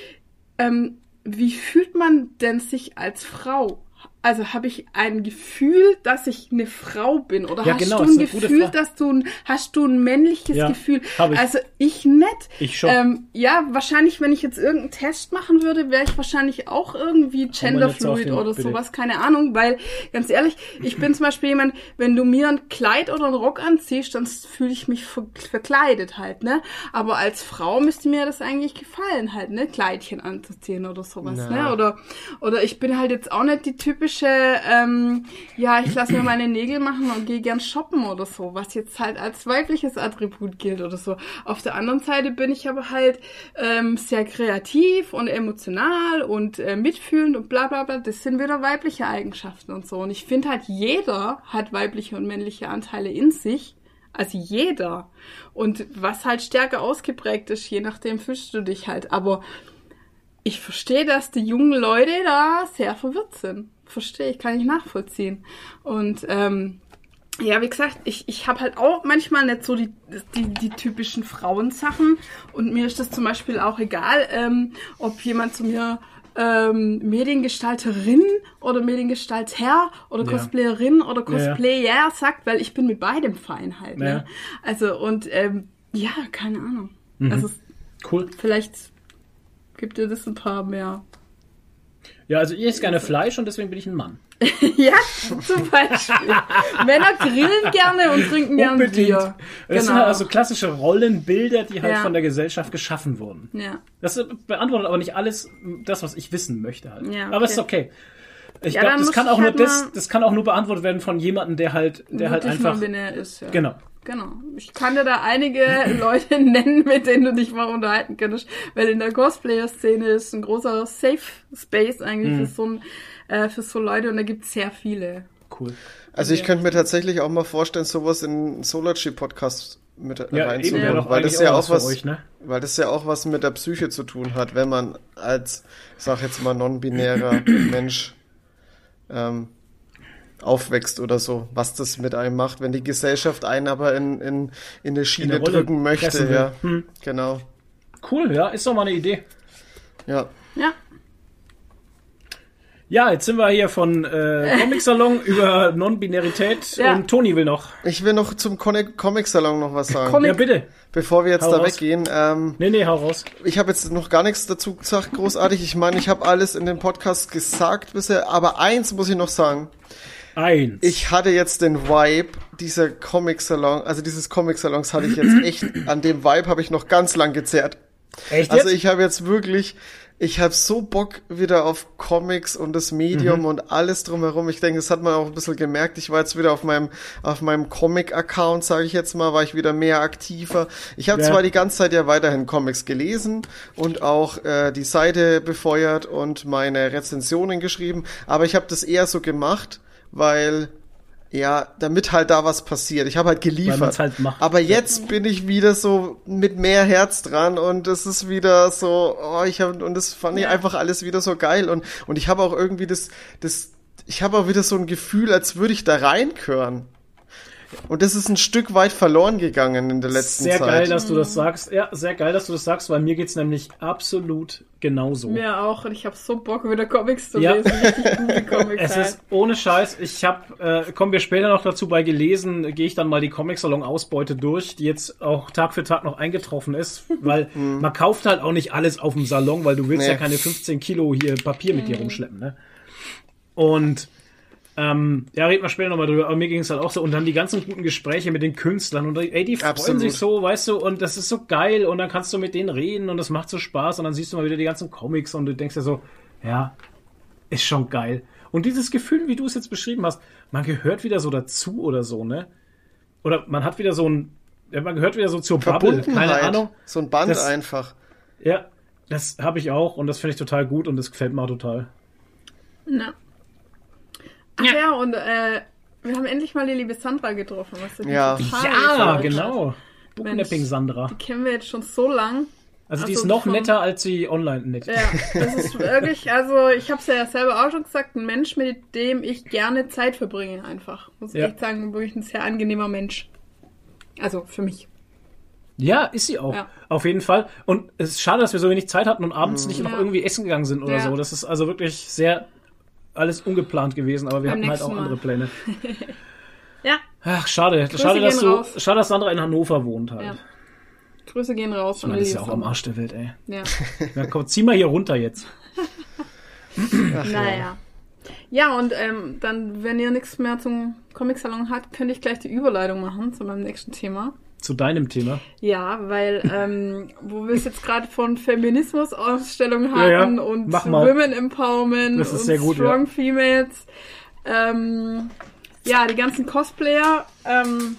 ähm, wie fühlt man denn sich als Frau? Also habe ich ein Gefühl, dass ich eine Frau bin oder Ja, hast genau, du ein Gefühl, dass du ein, hast du ein männliches Ja, Gefühl? ich. Also ich nicht. Ich schon. Ähm, ja, wahrscheinlich, wenn ich jetzt irgendeinen Test machen würde, wäre ich wahrscheinlich auch irgendwie genderfluid oder bitte. sowas, keine Ahnung, weil ganz ehrlich, ich bin zum Beispiel jemand, wenn du mir ein Kleid oder einen Rock anziehst, dann fühle ich mich ver verkleidet halt, ne? Aber als Frau müsste mir das eigentlich gefallen halt, ne? Kleidchen anzuziehen oder sowas, Na. ne? Oder oder ich bin halt jetzt auch nicht die typische, ähm, ja, ich lasse mir meine Nägel machen und gehe gern shoppen oder so, was jetzt halt als weibliches Attribut gilt oder so. Auf der anderen Seite bin ich aber halt ähm, sehr kreativ und emotional und äh, mitfühlend und bla bla bla. Das sind wieder weibliche Eigenschaften und so. Und ich finde halt, jeder hat weibliche und männliche Anteile in sich. Also jeder. Und was halt stärker ausgeprägt ist, je nachdem fühlst du dich halt. Aber ich verstehe, dass die jungen Leute da sehr verwirrt sind. Verstehe ich, kann ich nachvollziehen. Und ähm, ja, wie gesagt, ich, ich habe halt auch manchmal nicht so die, die, die typischen Frauensachen. Und mir ist das zum Beispiel auch egal, ähm, ob jemand zu mir ähm, Mediengestalterin oder Mediengestalter oder Ja. Cosplayerin oder Ja, ja. Cosplayer sagt, weil ich bin mit beidem fein halt. Ne? Also und ähm, ja, keine Ahnung. Mhm. Also Cool. vielleicht gibt dir das ein paar mehr. Ja, also ich esse gerne Fleisch und deswegen bin ich ein Mann. ja, zum Beispiel. Männer grillen gerne und trinken gerne Bier. Das sind halt also klassische Rollenbilder, die halt Ja. von der Gesellschaft geschaffen wurden. Ja. Das beantwortet aber nicht alles das, was ich wissen möchte halt. Ja, Aber es ist okay. okay. Ich Ja, glaube, das kann auch nur halt das, mal- das kann auch nur beantwortet werden von jemandem, der halt, der halt einfach. ist, ja. Genau. Genau. Ich kann dir da einige Leute nennen, mit denen du dich mal unterhalten könntest, weil in der Cosplayer-Szene ist ein großer Safe Space eigentlich Mhm. für so ein, äh, für so Leute und da gibt es sehr viele. Cool. Also ich könnte mir tatsächlich auch mal vorstellen, sowas in Solarchi Podcast mit Ja, reinzunehmen, weil das ja auch was euch, ne? weil das ja auch was mit der Psyche zu tun hat, wenn man als, ich sag jetzt mal, non-binärer Mensch ähm, aufwächst oder so, was das mit einem macht, wenn die Gesellschaft einen aber in, in, in eine Schiene Rolle drücken möchte, ja. Hm. Genau. Cool, ja, ist doch mal eine Idee. Ja. Ja. Ja, jetzt sind wir hier von äh, Comic-Salon über Non-Binarität Ja. und Toni will noch. Ich will noch zum Comic- Comic-Salon noch was sagen. Comic- Ja, bitte. Bevor wir jetzt Hau da raus. weggehen, ähm, Nee, nee, hau raus. ich habe jetzt noch gar nichts dazu gesagt, großartig. Ich meine, ich habe alles in dem Podcast gesagt bisher, aber eins muss ich noch sagen. Eins. Ich hatte jetzt den Vibe dieser Comic-Salon, also dieses Comic-Salons hatte ich jetzt echt, an dem Vibe habe ich noch ganz lang gezerrt. Echt Also jetzt? ich habe jetzt wirklich, ich habe so Bock wieder auf Comics und das Medium Mhm. und alles drumherum. Ich denke, das hat man auch ein bisschen gemerkt. Ich war jetzt wieder auf meinem auf meinem Comic-Account, sage ich jetzt mal, war ich wieder mehr aktiver. Ich habe Ja. zwar die ganze Zeit ja weiterhin Comics gelesen und auch äh, die Seite befeuert und meine Rezensionen geschrieben, aber ich habe das eher so gemacht, weil ja, damit halt da was passiert. Ich habe halt geliefert. halt macht. Aber jetzt bin ich wieder so mit mehr Herz dran und es ist wieder so, oh, ich habe und das fand ich einfach alles wieder so geil und und ich habe auch irgendwie das das ich habe auch wieder so ein Gefühl, als würde ich da reinkören. Und das ist ein Stück weit verloren gegangen in der letzten Sehr Zeit. geil, dass du das sagst. Ja, sehr geil, dass du das sagst, weil mir geht's nämlich absolut genauso. Mir auch und ich habe so Bock wieder Comics zu Ja. lesen, richtig gute Comics. Es halt. ist ohne Scheiß, ich habe, äh, kommen wir später noch dazu, bei gelesen, gehe ich dann mal die Comic-Salon-Ausbeute durch, die jetzt auch Tag für Tag noch eingetroffen ist, weil man kauft halt auch nicht alles auf dem Salon, weil du willst Nee. ja keine 15 Kilo hier Papier mit dir rumschleppen, ne? Und ähm, ja, reden wir später nochmal drüber, aber mir ging es halt auch so. Und dann die ganzen guten Gespräche mit den Künstlern und ey, die freuen Absolut. sich so, weißt du, und das ist so geil und dann kannst du mit denen reden und das macht so Spaß und dann siehst du mal wieder die ganzen Comics und du denkst dir so, ja, ist schon geil. Und dieses Gefühl, wie du es jetzt beschrieben hast, man gehört wieder so dazu oder so, ne? Oder man hat wieder so ein, ja, man gehört wieder so zur Bubble, keine Ahnung. so ein Band Das- einfach. Ja, das habe ich auch und das finde ich total gut und das gefällt mir auch total. Ja. Ach ja, und äh, wir haben endlich mal die liebe Sandra getroffen. Was ich Ja. Ja, genau. Booknapping Sandra. Die kennen wir jetzt schon so lang. Also die Also ist noch von- netter, als sie online nett Ja, das ist wirklich, also ich habe es ja selber auch schon gesagt, ein Mensch, mit dem ich gerne Zeit verbringe einfach. Muss ich Ja. echt sagen, wirklich ein sehr angenehmer Mensch. Also für mich. Ja, ist sie auch. Ja. Auf jeden Fall. Und es ist schade, dass wir so wenig Zeit hatten und abends nicht noch Ja. irgendwie essen gegangen sind oder Ja. so. Das ist also wirklich sehr alles ungeplant gewesen, aber wir Beim hatten halt auch Mal. andere Pläne. Ja, Ach, schade. schade, dass du, raus. schade, dass Sandra in Hannover wohnt halt. Ja. Grüße gehen raus von das ist ja auch am Arsch der Welt, ey. Ja. Ja, komm, zieh mal hier runter jetzt. Naja. Ja, und ähm, dann, wenn ihr nichts mehr zum Comic-Salon habt, könnte ich gleich die Überleitung machen zu meinem nächsten Thema. Zu deinem Thema. Ja, weil, ähm, wo wir es jetzt gerade von Feminismus-Ausstellungen Ja, ja. hatten und Mach mal. Women Empowerment Das ist und sehr gut, Strong ja. Females. Ähm, ja, die ganzen Cosplayer, ähm,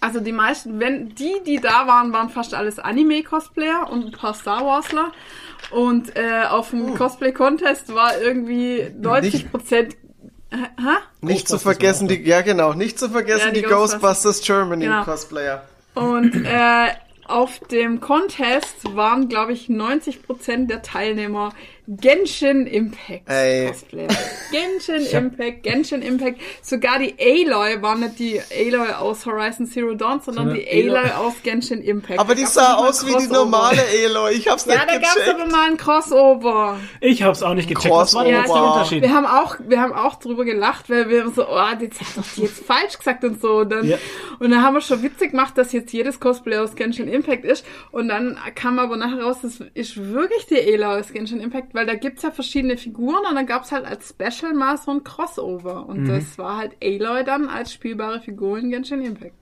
also die meisten, wenn die, die da waren, waren fast alles Anime-Cosplayer und ein paar Star Warsler. Und äh, auf dem Cosplay-Contest war irgendwie 90 Prozent. Hä? Nicht zu Ghostbusters vergessen, die, ja genau, nicht zu vergessen Ja, die die, Ghostbusters, Ghostbusters. Germany Genau. Cosplayer. Und äh, auf dem Contest waren, glaube ich, 90% der Teilnehmer Genshin Impact Ey. Genshin Impact, Genshin Impact. Sogar die Aloy war nicht die Aloy aus Horizon Zero Dawn, sondern Sondern die Aloy Aloy- aus Genshin Impact. Aber die sah nicht aus wie die Crossover. normale Aloy. Ich hab's Ja, nicht da gab's gecheckt. aber mal ein Crossover. Ich hab's auch nicht gecheckt. Was war der Crossover. Unterschied? Wir haben auch, wir haben auch drüber gelacht, weil wir so, oh, jetzt hat doch die jetzt falsch gesagt und so. Und dann, Ja. und dann haben wir schon witzig gemacht, dass jetzt jedes Cosplay aus Genshin Impact ist. Und dann kam aber nachher raus, das ist wirklich die Ela aus Genshin Impact, weil da gibt's ja verschiedene Figuren und dann gab's halt als Special mal so ein Crossover. Und das war halt Aloy dann als spielbare Figur in Genshin Impact.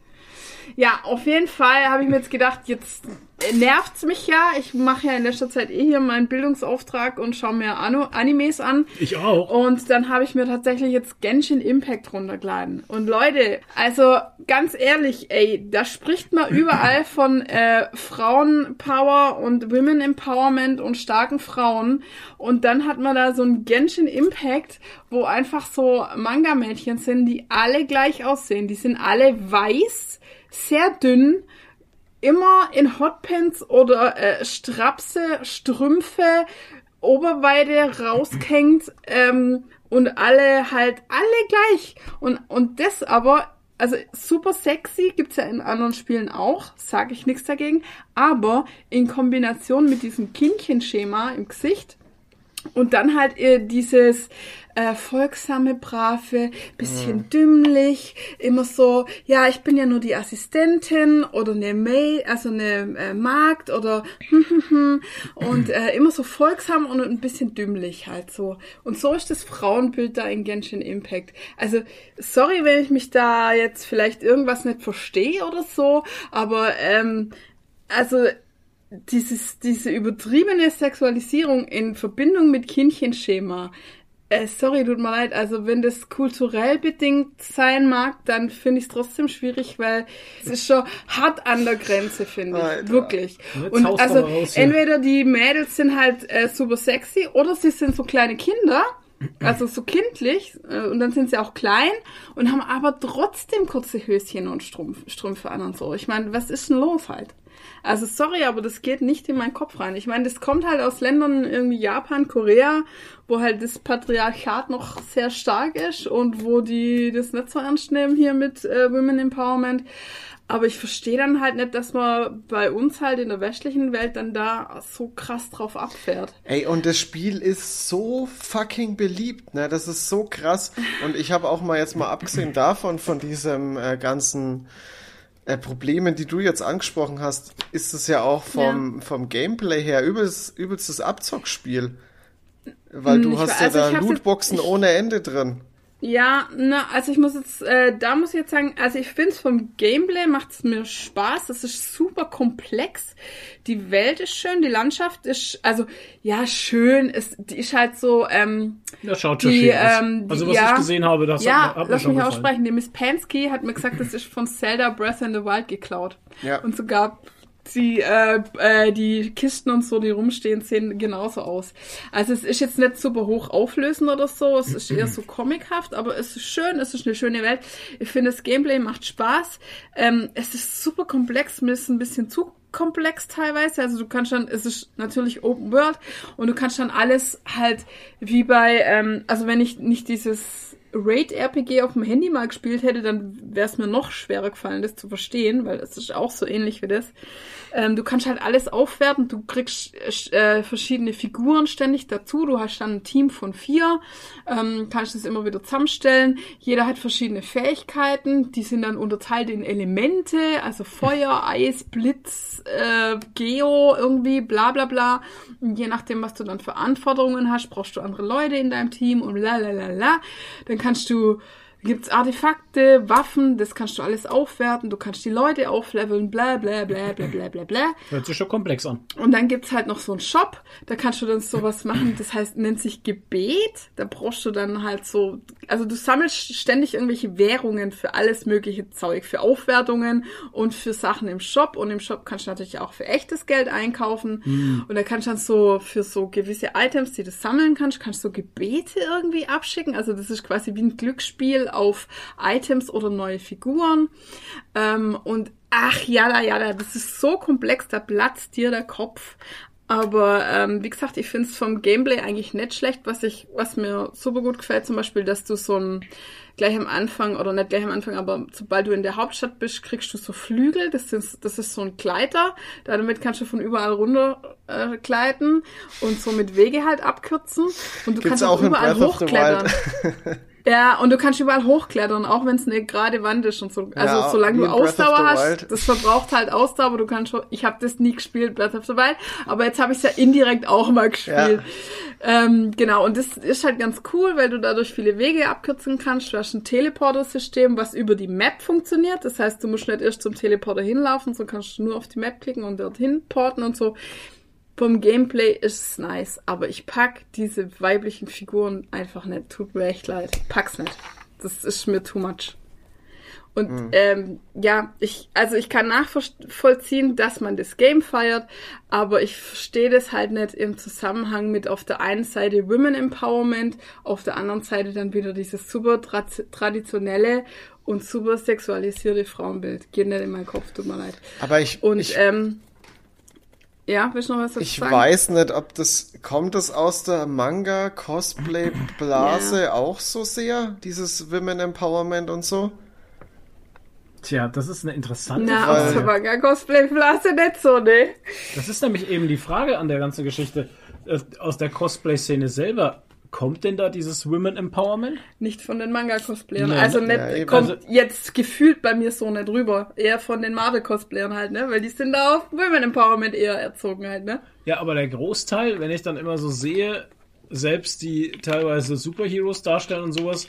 Ja, auf jeden Fall habe ich mir jetzt gedacht, jetzt nervt's mich ja. Ich mache ja in letzter Zeit eh hier meinen Bildungsauftrag und schaue mir Ano Animes an. Ich auch. Und dann habe ich mir tatsächlich jetzt Genshin Impact runtergeladen. Und Leute, also ganz ehrlich, ey, da spricht man überall von äh, Frauenpower und Women Empowerment und starken Frauen. Und dann hat man da so ein Genshin Impact, wo einfach so Manga-Mädchen sind, die alle gleich aussehen. Die sind alle weiß, sehr dünn, immer in Hotpants oder äh, Strapse, Strümpfe, Oberweite raushängt ähm, und alle halt alle gleich. Und, und das aber, also super sexy, gibt's ja in anderen Spielen auch, sage ich nichts dagegen, aber in Kombination mit diesem Kindchenschema im Gesicht und dann halt äh, dieses äh, folgsame, brave, bisschen dümmlich, immer so, ja, ich bin ja nur die Assistentin oder eine Maid, also eine äh, Magd oder und äh, immer so folgsam und ein bisschen dümmlich halt so. Und so ist das Frauenbild da in Genshin Impact. Also, sorry, wenn ich mich da jetzt vielleicht irgendwas nicht verstehe oder so, aber ähm, also dieses, diese übertriebene Sexualisierung in Verbindung mit Kindchenschema. Äh, sorry, tut mir leid. Also wenn das kulturell bedingt sein mag, dann finde ich es trotzdem schwierig, weil es ist schon hart an der Grenze, finde ich. Alter. Wirklich. Jetzt Und also raus entweder die Mädels sind halt äh, super sexy oder sie sind so kleine Kinder. Also so kindlich äh, und dann sind sie auch klein und haben aber trotzdem kurze Höschen und Strumpf, Strümpfe an und so. Ich meine, was ist denn los halt? Also sorry, aber das geht nicht in meinen Kopf rein. Ich meine, das kommt halt aus Ländern irgendwie Japan, Korea, wo halt das Patriarchat noch sehr stark ist und wo die das nicht so ernst nehmen hier mit äh, Women Empowerment. Aber ich verstehe dann halt nicht, dass man bei uns halt in der westlichen Welt dann da so krass drauf abfährt. Ey, und das Spiel ist so fucking beliebt, ne? Das ist so krass. Und ich habe auch mal jetzt mal abgesehen davon, von diesem äh, ganzen Problemen, die du jetzt angesprochen hast, ist es ja auch vom, vom Gameplay her übelst, übelstes Abzockspiel. Weil Hm, du ich hast we- ja also da Lootboxen ohne Ende drin. Ja, na, also ich muss jetzt, äh, da muss ich jetzt sagen, also ich finde es vom Gameplay macht es mir Spaß. Das ist super komplex. Die Welt ist schön, die Landschaft ist, also ja, schön. Es, die ist halt so, ähm, Das schaut schon die, schön aus. ähm, die- Also was ja. ich gesehen habe, das ja, hat, hat mir lass schon mich gefallen. aussprechen. Die Miss Pansky hat mir gesagt, das ist von Zelda Breath in the Wild geklaut. Ja. Und sogar die, äh, äh, die Kisten und so, die rumstehen, sehen genauso aus. Also es ist jetzt nicht super hoch auflösend oder so, es ist eher so comichaft, aber es ist schön, es ist eine schöne Welt. Ich finde, das Gameplay macht Spaß. Ähm, es ist super komplex, mir ist ein bisschen zu komplex teilweise. Also du kannst dann, es ist natürlich Open World und du kannst dann alles halt wie bei, ähm, also wenn ich nicht dieses Raid-RPG auf dem Handy mal gespielt hätte, dann wäre es mir noch schwerer gefallen, das zu verstehen, weil es ist auch so ähnlich wie das. Ähm, du kannst halt alles aufwerten, du kriegst äh, verschiedene Figuren ständig dazu, du hast dann ein Team von vier, ähm, kannst es immer wieder zusammenstellen. Jeder hat verschiedene Fähigkeiten, die sind dann unterteilt in Elemente, also Feuer, Eis, Blitz, äh, Geo, irgendwie, bla bla bla. Und je nachdem, was du dann für Anforderungen hast, brauchst du andere Leute in deinem Team und la la la la. Dann kannst du gibt's Artefakte, Waffen, das kannst du alles aufwerten, du kannst die Leute aufleveln, bla bla bla bla bla bla bla. Hört sich schon komplex an. Und dann gibt's halt noch so einen Shop, da kannst du dann sowas machen, das heißt, nennt sich Gebet. Da brauchst du dann halt so, also du sammelst ständig irgendwelche Währungen für alles mögliche Zeug, für Aufwertungen und für Sachen im Shop. Und im Shop kannst du natürlich auch für echtes Geld einkaufen. Und da kannst du dann so für so gewisse Items, die du sammeln kannst, kannst du so Gebete irgendwie abschicken. Also das ist quasi wie ein Glücksspiel auf Items oder neue Figuren. Ähm, und Ach, ja, ja, das ist so komplex, da platzt dir der Kopf. Aber ähm, wie gesagt, ich finde es vom Gameplay eigentlich nicht schlecht. Was ich, was mir super gut gefällt, zum Beispiel, dass du so ein gleich am Anfang, oder nicht gleich am Anfang, aber sobald du in der Hauptstadt bist, kriegst du so Flügel. Das ist, das ist so ein Gleiter. Damit kannst du von überall runter äh, gleiten und so mit Wege halt abkürzen. Und du Gibt's kannst auch überall hochklettern. Ja, und du kannst überall hochklettern, auch wenn es eine gerade Wand ist und so. Also Ja, solange du Ausdauer hast, das verbraucht halt Ausdauer, aber du kannst schon, ich habe das nie gespielt, Breath of the Wild, aber jetzt habe ich es ja indirekt auch mal gespielt. Ähm, genau, und das ist halt ganz cool, weil du dadurch viele Wege abkürzen kannst. Du hast ein Teleporter-System, was über die Map funktioniert. Das heißt, du musst nicht erst zum Teleporter hinlaufen, so kannst du nur auf die Map klicken und dorthin porten und so. Vom Gameplay ist es nice, aber ich pack diese weiblichen Figuren einfach nicht. Tut mir echt leid. Pack's nicht. Das ist mir too much. Und ähm, ja, ich, also ich kann nachvollziehen, dass man das Game feiert, aber ich verstehe das halt nicht im Zusammenhang mit auf der einen Seite Women Empowerment, auf der anderen Seite dann wieder dieses super tra traditionelle und super sexualisierte Frauenbild. Geht nicht in meinen Kopf, tut mir leid. Aber ich, Und ich, ähm, ja, willst du noch was dazu ich sagen? weiß nicht, ob das, kommt das aus der Manga-Cosplay-Blase Ja. auch so sehr? Dieses Women Empowerment und so? Tja, das ist eine interessante Na, Weil- aus der Frage. Manga-Cosplay-Blase nicht so, ne? Das ist nämlich eben die Frage an der ganzen Geschichte. Äh, Aus der Cosplay-Szene selber, kommt denn da dieses Women Empowerment? Nicht von den Manga-Cosplayern. Also nicht, Ja, kommt Also- jetzt gefühlt bei mir so nicht rüber. Eher von den Marvel-Cosplayern halt, ne? Weil die sind da auf Women Empowerment eher erzogen halt, ne? Ja, aber der Großteil, wenn ich dann immer so sehe, selbst die teilweise Superheroes darstellen und sowas,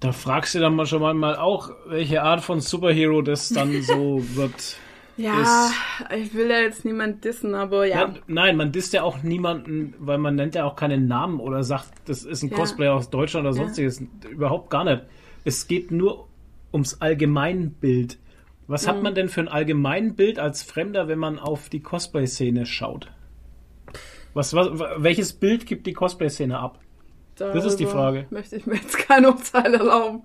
da fragst du dann mal schon mal auch, welche Art von Superhero das dann so wird. Ja, ich will ja jetzt niemand dissen, aber ja. Ja, nein, man disst ja auch niemanden, weil man nennt ja auch keinen Namen oder sagt, das ist ein Ja. Cosplayer aus Deutschland oder Ja. sonstiges. Überhaupt gar nicht. Es geht nur ums Allgemeinbild. Was Mhm. hat man denn für ein Allgemeinbild als Fremder, wenn man auf die Cosplay-Szene schaut? Was, was, welches Bild gibt die Cosplay-Szene ab? Das ist die Darüber Frage. Möchte ich mir jetzt kein Urteil erlauben.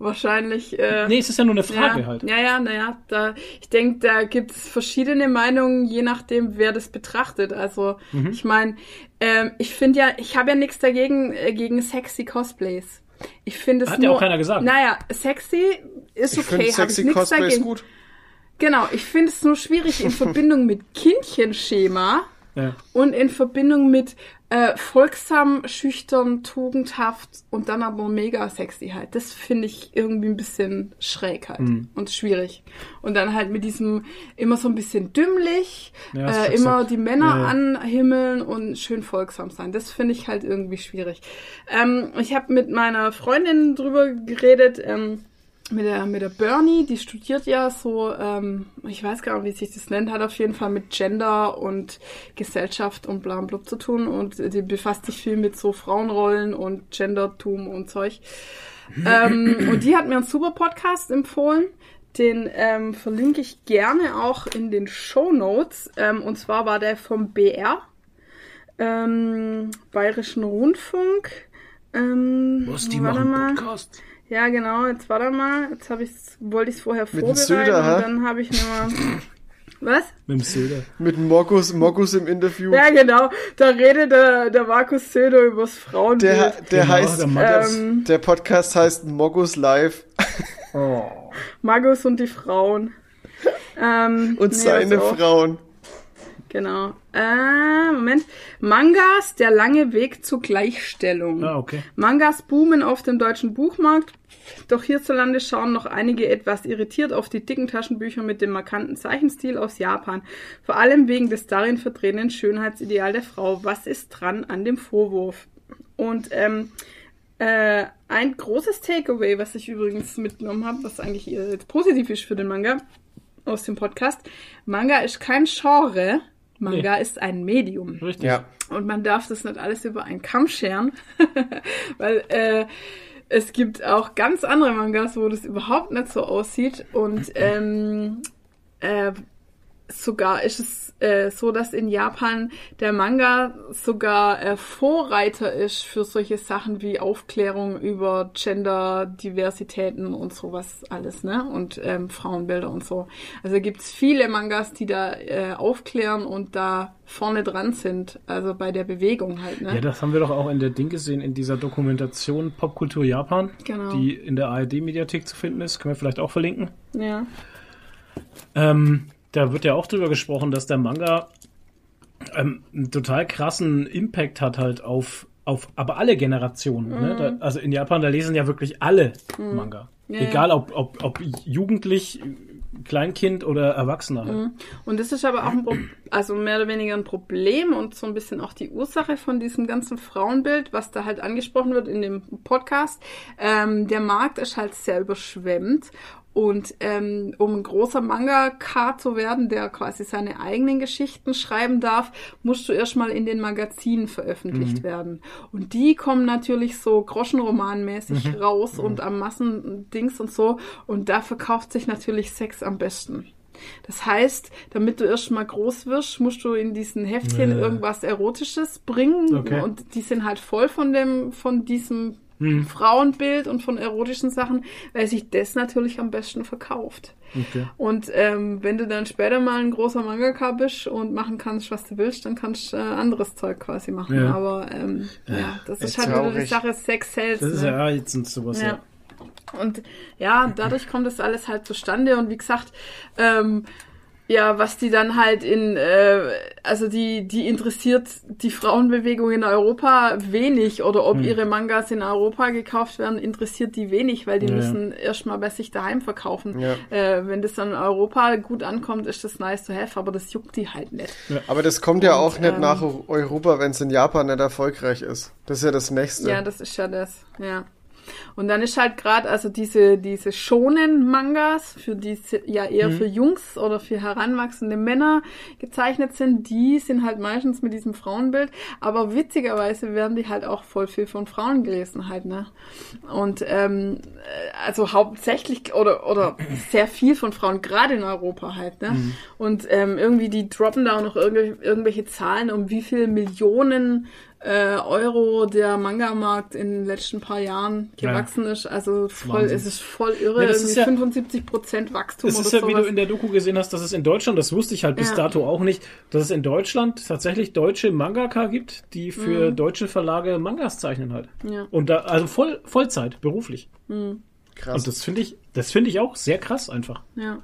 Wahrscheinlich. Äh, Nee, es ist ja nur eine Frage ja, halt. Ja, ja, naja, da, ich denke, da gibt es verschiedene Meinungen, je nachdem, wer das betrachtet. Also, Mhm. ich meine, ähm, ich finde ja, ich habe ja nichts dagegen, äh, gegen sexy Cosplays. Ich finde es Hat nur, ja auch keiner gesagt. Naja, sexy ist Ich okay, habe ich nichts dagegen. gut. Genau, ich finde es nur schwierig in Verbindung mit Kindchenschema Ja. und in Verbindung mit äh, folgsam, schüchtern, tugendhaft und dann aber mega sexy halt. Das finde ich irgendwie ein bisschen schräg halt Mhm. und schwierig. Und dann halt mit diesem immer so ein bisschen dümmlich, Ja, äh, immer die Männer ja. anhimmeln und schön folgsam sein. Das finde ich halt irgendwie schwierig. Ähm, ich habe mit meiner Freundin drüber geredet, ähm, mit der, mit der Bernie, die studiert ja so, ähm, ich weiß gar nicht, wie sich das nennt, hat auf jeden Fall mit Gender und Gesellschaft und bla blub zu tun und die befasst sich viel mit so Frauenrollen und Gendertum und Zeug. ähm, und die hat mir einen super Podcast empfohlen. Den ähm, verlinke ich gerne auch in den Show Notes. Ähm, und zwar war der vom BR, ähm, Bayerischen Rundfunk. Ähm, Was, die warte machen mal. Podcast? Ja, genau, jetzt warte mal. Jetzt habe ich wollte ich es vorher Mit dem vorbereiten Söder, hä? und dann habe ich nur Was? Mit dem Söder. Mit Mogus, Mogus im Interview. Ja, genau. Da redet der, der Markus Söder übers Frauenbild. Der, der Genau, heißt, der ähm, der Podcast heißt Mogus Live Oh. Magus und die Frauen. ähm, und nee, seine auf. Frauen. Genau. Äh, Moment. Mangas, der lange Weg zur Gleichstellung. Ah, okay. Mangas boomen auf dem deutschen Buchmarkt, doch hierzulande schauen noch einige etwas irritiert auf die dicken Taschenbücher mit dem markanten Zeichenstil aus Japan. Vor allem wegen des darin vertretenen Schönheitsideal der Frau. Was ist dran an dem Vorwurf? Und ähm, äh, ein großes Takeaway, was ich übrigens mitgenommen habe, was eigentlich äh, jetzt positiv ist für den Manga aus dem Podcast. Manga ist kein Genre. Manga ist ein Medium. Richtig. Ja. Und man darf das nicht alles über einen Kamm scheren, weil äh, es gibt auch ganz andere Mangas, wo das überhaupt nicht so aussieht. Und ähm, äh, sogar ist es äh, so, dass in Japan der Manga sogar äh, Vorreiter ist für solche Sachen wie Aufklärung über Gender-Diversitäten und sowas alles, ne? Und ähm, Frauenbilder und so. Also gibt's viele Mangas, die da äh, aufklären und da vorne dran sind, also bei der Bewegung halt, ne? Ja, das haben wir doch auch in der Ding gesehen, in dieser Dokumentation Popkultur Japan, Genau. die in der ARD-Mediathek zu finden ist. Können wir vielleicht auch verlinken. ja. Ähm, da wird ja auch drüber gesprochen, dass der Manga ähm, einen total krassen Impact hat halt auf, auf aber alle Generationen. Ne? Da, also in Japan, da lesen ja wirklich alle Manga. Ja, Egal ob, ob, ob jugendlich, Kleinkind oder Erwachsener. Halt. Und das ist aber auch ein Pro also mehr oder weniger ein Problem und so ein bisschen auch die Ursache von diesem ganzen Frauenbild, was da halt angesprochen wird in dem Podcast. Ähm, der Markt ist halt sehr überschwemmt. Und ähm, um ein großer Mangaka zu werden, der quasi seine eigenen Geschichten schreiben darf, musst du erstmal in den Magazinen veröffentlicht werden. Und die kommen natürlich so Groschenromanmäßig raus und am Massendings und so. Und da verkauft sich natürlich Sex am besten. Das heißt, damit du erstmal groß wirst, musst du in diesen Heftchen Ja. irgendwas Erotisches bringen. Okay. Und die sind halt voll von dem, von diesem Hm. Frauenbild und von erotischen Sachen, weil sich das natürlich am besten verkauft. Okay. Und ähm, wenn du dann später mal ein großer Mangaka bist und machen kannst, was du willst, dann kannst du äh, anderes Zeug quasi machen. Ja. Aber ähm, ja, das ist echt halt wieder die traurig. Sache Sex sells. Das ist ne? ja jetzt sind sowas. Ja. Ja. Und ja, dadurch kommt das alles halt zustande. Und wie gesagt, ähm, ja, was die dann halt in, äh, also die, die interessiert die Frauenbewegung in Europa wenig oder ob Hm. ihre Mangas in Europa gekauft werden, interessiert die wenig, weil die Ja, ja. müssen erstmal bei sich daheim verkaufen. Ja. Äh, wenn das dann in Europa gut ankommt, ist das nice to have, aber das juckt die halt nicht. Aber das kommt ja Und, auch nicht ähm, nach Eu- Europa, wenn es in Japan nicht erfolgreich ist. Das ist ja das Nächste. Ja, das ist ja das, ja. Und dann ist halt gerade, also diese, diese Shonen-Mangas, für die ja eher für Jungs oder für heranwachsende Männer gezeichnet sind, die sind halt meistens mit diesem Frauenbild. Aber witzigerweise werden die halt auch voll viel von Frauen gelesen halt, ne? Und ähm, äh, also hauptsächlich oder, oder sehr viel von Frauen, gerade in Europa halt, ne? Und ähm, irgendwie die droppen da auch noch irgendwelche, irgendwelche Zahlen, um wie viel Millionen äh, Euro der Manga-Markt in den letzten paar Jahren Ja. gewachsen ist. Also voll, Wahnsinn. es ist voll irre. Ja, das ist irgendwie ja- 75 Prozent Wachstum Es oder ist ja, wie sowas. du in der Doku gesehen hast, dass es in Deutschland, das wusste ich halt bis Ja. dato auch nicht, dass es in Deutschland tatsächlich deutsche Mangaka gibt, die für deutsche Verlage Mangas zeichnen halt. Mhm. Ja. Und da, also voll, Vollzeit, beruflich. Krass. Und das finde ich, das finde ich auch sehr krass einfach. ja.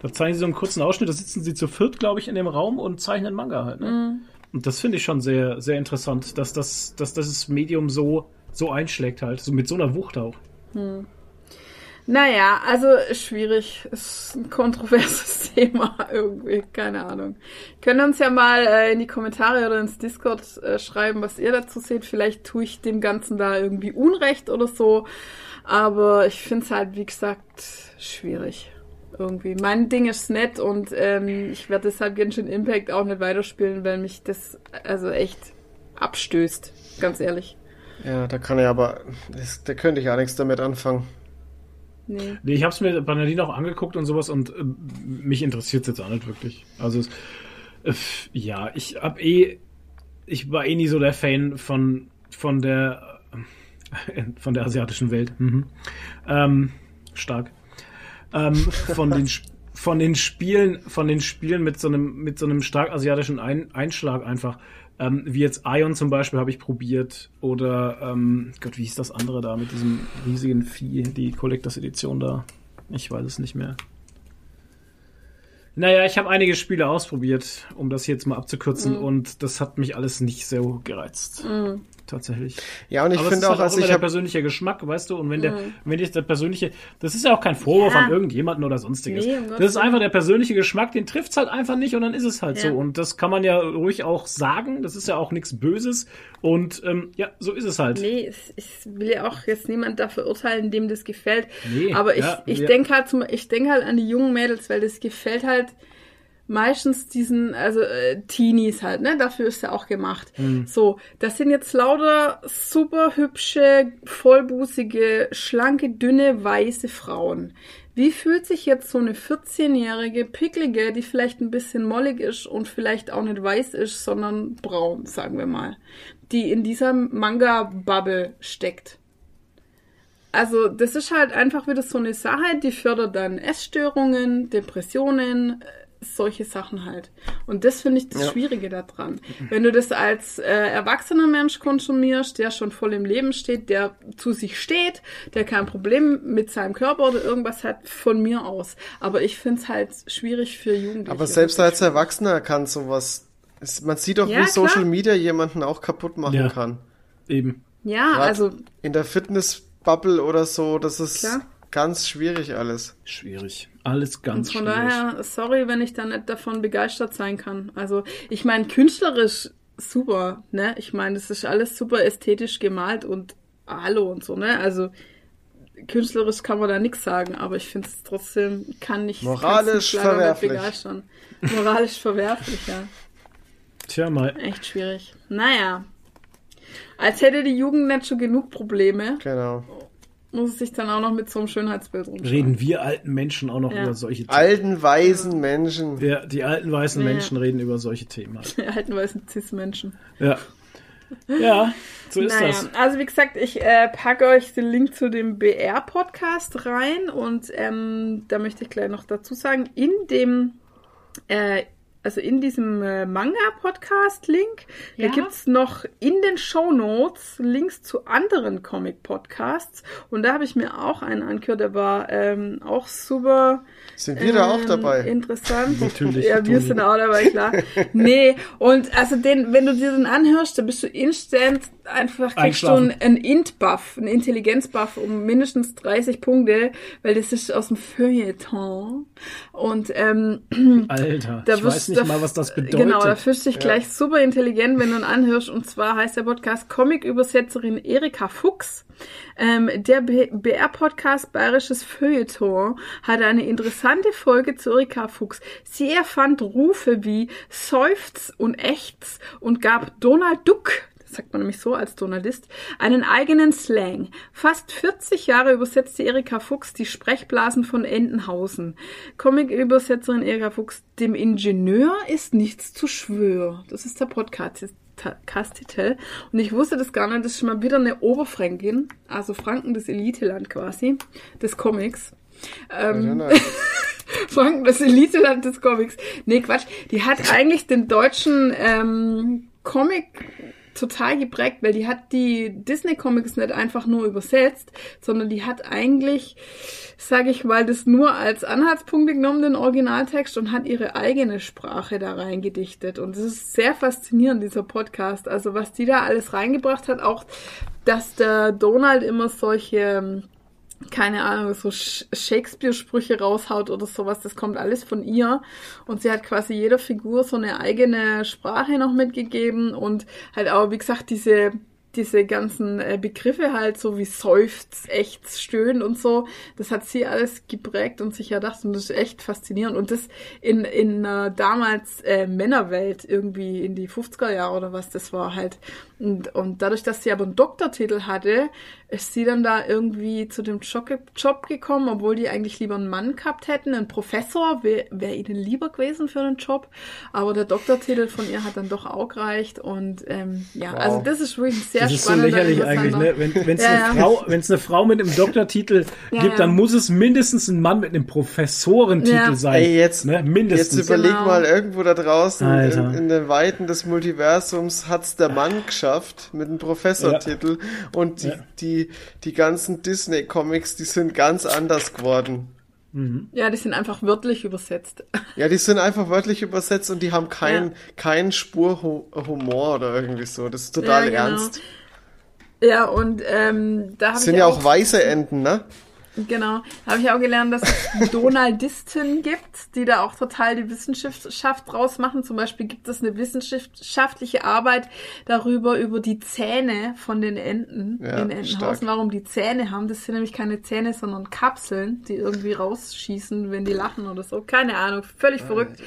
Da zeichnen sie so einen kurzen Ausschnitt, da sitzen sie zu viert, glaube ich, in dem Raum und zeichnen Manga halt. Ne? Mhm. Und das finde ich schon sehr, sehr interessant, dass das, dass das Medium so, so einschlägt halt, so mit so einer Wucht auch. Naja, also schwierig. Ist ein kontroverses Thema irgendwie. Keine Ahnung. Könnt ihr uns ja mal äh, in die Kommentare oder ins Discord äh, schreiben, was ihr dazu seht. Vielleicht tue ich dem Ganzen da irgendwie Unrecht oder so. Aber ich finde es halt, wie gesagt, schwierig. Irgendwie. Mein Ding ist nett und ähm, ich werde deshalb Genshin Impact auch nicht weiterspielen, weil mich das also echt abstößt. Ganz ehrlich. Ja, da kann ich aber, das, da könnte ich auch nichts damit anfangen. Nee. Nee, ich habe es mir bei Nadine auch angeguckt und sowas und äh, mich interessiert jetzt auch nicht wirklich. Also es, äh, ja, ich hab eh, ich war eh nie so der Fan von von der äh, von der asiatischen Welt. Mhm. Ähm, stark. Ähm, von den von den Spielen, von den Spielen mit so einem mit so einem stark asiatischen Ein Einschlag einfach. Ähm, wie jetzt Ion zum Beispiel habe ich probiert oder ähm, Gott, wie hieß das andere da mit diesem riesigen Vieh, die Collectors Edition da? Ich weiß es nicht mehr. Naja, ich habe einige Spiele ausprobiert, um das jetzt mal abzukürzen, und das hat mich alles nicht so gereizt. Tatsächlich. Ja, und ich finde ist auch, halt also immer ich der persönliche Geschmack, weißt du, und wenn der, wenn dich der persönliche, das ist ja auch kein Vorwurf Ja. an irgendjemanden oder sonstiges. Nee, um das ist einfach der persönliche Geschmack, den trifft's halt einfach nicht und dann ist es halt Ja. so. Und das kann man ja ruhig auch sagen, das ist ja auch nichts Böses. Und ähm, ja, so ist es halt. Nee, ich will ja auch jetzt niemand dafür urteilen, dem das gefällt. Nee, Aber ich, ja, ich ja. denke halt zum, ich denke halt an die jungen Mädels, weil das gefällt halt meistens diesen, also äh, Teenies halt, ne? Dafür ist ja auch gemacht. Hm. So, das sind jetzt lauter super hübsche, vollbusige, schlanke, dünne, weiße Frauen. Wie fühlt sich jetzt so eine 14-jährige Picklige, die vielleicht ein bisschen mollig ist und vielleicht auch nicht weiß ist, sondern braun, sagen wir mal, die in dieser Manga-Bubble steckt? Also, das ist halt einfach wieder so eine Sache, die fördert dann Essstörungen, Depressionen, solche Sachen halt. Und das finde ich das ja. Schwierige daran. Wenn du das als äh, erwachsener Mensch konsumierst, der schon voll im Leben steht, der zu sich steht, der kein Problem mit seinem Körper oder irgendwas hat, von mir aus. Aber ich finde es halt schwierig für Jugendliche. Aber selbst als Erwachsener kann sowas. Man sieht doch, ja, wie klar. Social Media jemanden auch kaputt machen ja. kann. Eben. Ja, Grad also. In der Fitnessbubble oder so, das ist klar. Ganz schwierig alles. Schwierig. Alles ganz Und von schwierig. daher, sorry, wenn ich da nicht davon begeistert sein kann. Also, ich meine, künstlerisch super, ne? Ich meine, das ist alles super ästhetisch gemalt und hallo und so, ne? Also, künstlerisch kann man da nichts sagen, aber ich finde es trotzdem, kann nicht moralisch verwerflich. begeistern. Moralisch verwerflich, ja. Tja, mal. Echt schwierig. Naja. Als hätte die Jugend nicht schon genug Probleme. Genau muss es sich dann auch noch mit so einem Schönheitsbild rumschauen. Reden wir alten Menschen auch noch ja. über solche Themen. Alten, weisen Menschen. Ja, die alten, weißen ja. Menschen reden über solche Themen. Die alten, weißen Cis-Menschen. Ja. Ja, so ist naja, das. Also wie gesagt, ich äh, packe euch den Link zu dem BR-Podcast rein und ähm, da möchte ich gleich noch dazu sagen, in dem äh, also in diesem äh, Manga-Podcast-Link, ja? da gibt's noch in den Show Notes Links zu anderen Comic-Podcasts. Und da habe ich mir auch einen angehört, der war ähm, auch super. Sind wir ähm, da auch ähm, dabei? Interessant. Natürlich. Ja, wir sind auch dabei, klar. nee, und also den, wenn du dir den anhörst, dann bist du instant einfach kriegst du einen Int-Buff, einen Intelligenz-Buff um mindestens 30 Punkte, weil das ist aus dem Feuilleton. Und ähm, Alter, da ich weiß nicht mal, was das bedeutet. Genau, da fühlst du dich ja. gleich super intelligent, wenn du ihn anhörst. Und zwar heißt der Podcast Comic-Übersetzerin Erika Fuchs. Ähm, der BR-Podcast Bayerisches Feuilleton hat eine interessante Folge zu Erika Fuchs. Sie erfand Rufe wie Seufz und Ächz und gab Donald Duck sagt man nämlich so als Journalist, einen eigenen Slang. Fast 40 Jahre übersetzte Erika Fuchs die Sprechblasen von Entenhausen. Comic-Übersetzerin Erika Fuchs, dem Ingenieur ist nichts zu schwör. Das ist der Podcast. Titel. Und ich wusste das gar nicht, das ist schon mal wieder eine Oberfränkin, also Franken das Eliteland quasi, des Comics. Ähm, Franken das Eliteland des Comics. Nee, Quatsch. Die hat eigentlich den deutschen ähm, Comic total geprägt, weil die hat die Disney-Comics nicht einfach nur übersetzt, sondern die hat eigentlich, sage ich mal, das nur als Anhaltspunkt genommen, den Originaltext, und hat ihre eigene Sprache da reingedichtet. Und das ist sehr faszinierend, dieser Podcast. Also was die da alles reingebracht hat, auch, dass der Donald immer solche keine Ahnung, so Shakespeare-Sprüche raushaut oder sowas, das kommt alles von ihr. Und sie hat quasi jeder Figur so eine eigene Sprache noch mitgegeben und halt auch, wie gesagt, diese diese ganzen äh, Begriffe halt, so wie Seufz, Ächz, Stöhnen und so, das hat sie alles geprägt und sich erdacht und das ist echt faszinierend. Und das in, in äh, damals äh, Männerwelt irgendwie in die 50er Jahre oder was das war halt. Und, und dadurch, dass sie aber einen Doktortitel hatte, ist sie dann da irgendwie zu dem Job gekommen, obwohl die eigentlich lieber einen Mann gehabt hätten. Ein Professor wäre wär ihnen lieber gewesen für einen Job. Aber der Doktortitel von ihr hat dann doch auch gereicht. Und ähm, ja, wow. also das ist wirklich sehr das ist so lächerlich eigentlich, ne? Wenn es ja, eine, ja. Frau, eine Frau mit einem Doktortitel ja, gibt, dann muss es mindestens ein Mann mit einem Professorentitel sein. Ey, jetzt, ne? Mindestens. Jetzt überleg genau. mal, irgendwo da draußen in, in, den Weiten des Multiversums hat's der Mann geschafft mit einem Professortitel und die, die, die ganzen Disney-Comics, die sind ganz anders geworden. Mhm. Ja, die sind einfach wörtlich übersetzt. Ja, die sind einfach wörtlich übersetzt und die haben keinen ja. kein Spur Humor oder irgendwie so. Das ist total ja, genau. ernst. Ja, und ähm, da habe ich. Sind ja auch, auch weiße Enten, ne? Genau. Habe ich auch gelernt, dass es Donaldisten gibt, die da auch total die Wissenschaft draus machen. Zum Beispiel gibt es eine wissenschaftliche Arbeit darüber, über die Zähne von den Enten ja, in Entenhausen, stark. warum die Zähne haben. Das sind nämlich keine Zähne, sondern Kapseln, die irgendwie rausschießen, wenn die lachen oder so. Keine Ahnung, völlig verrückt.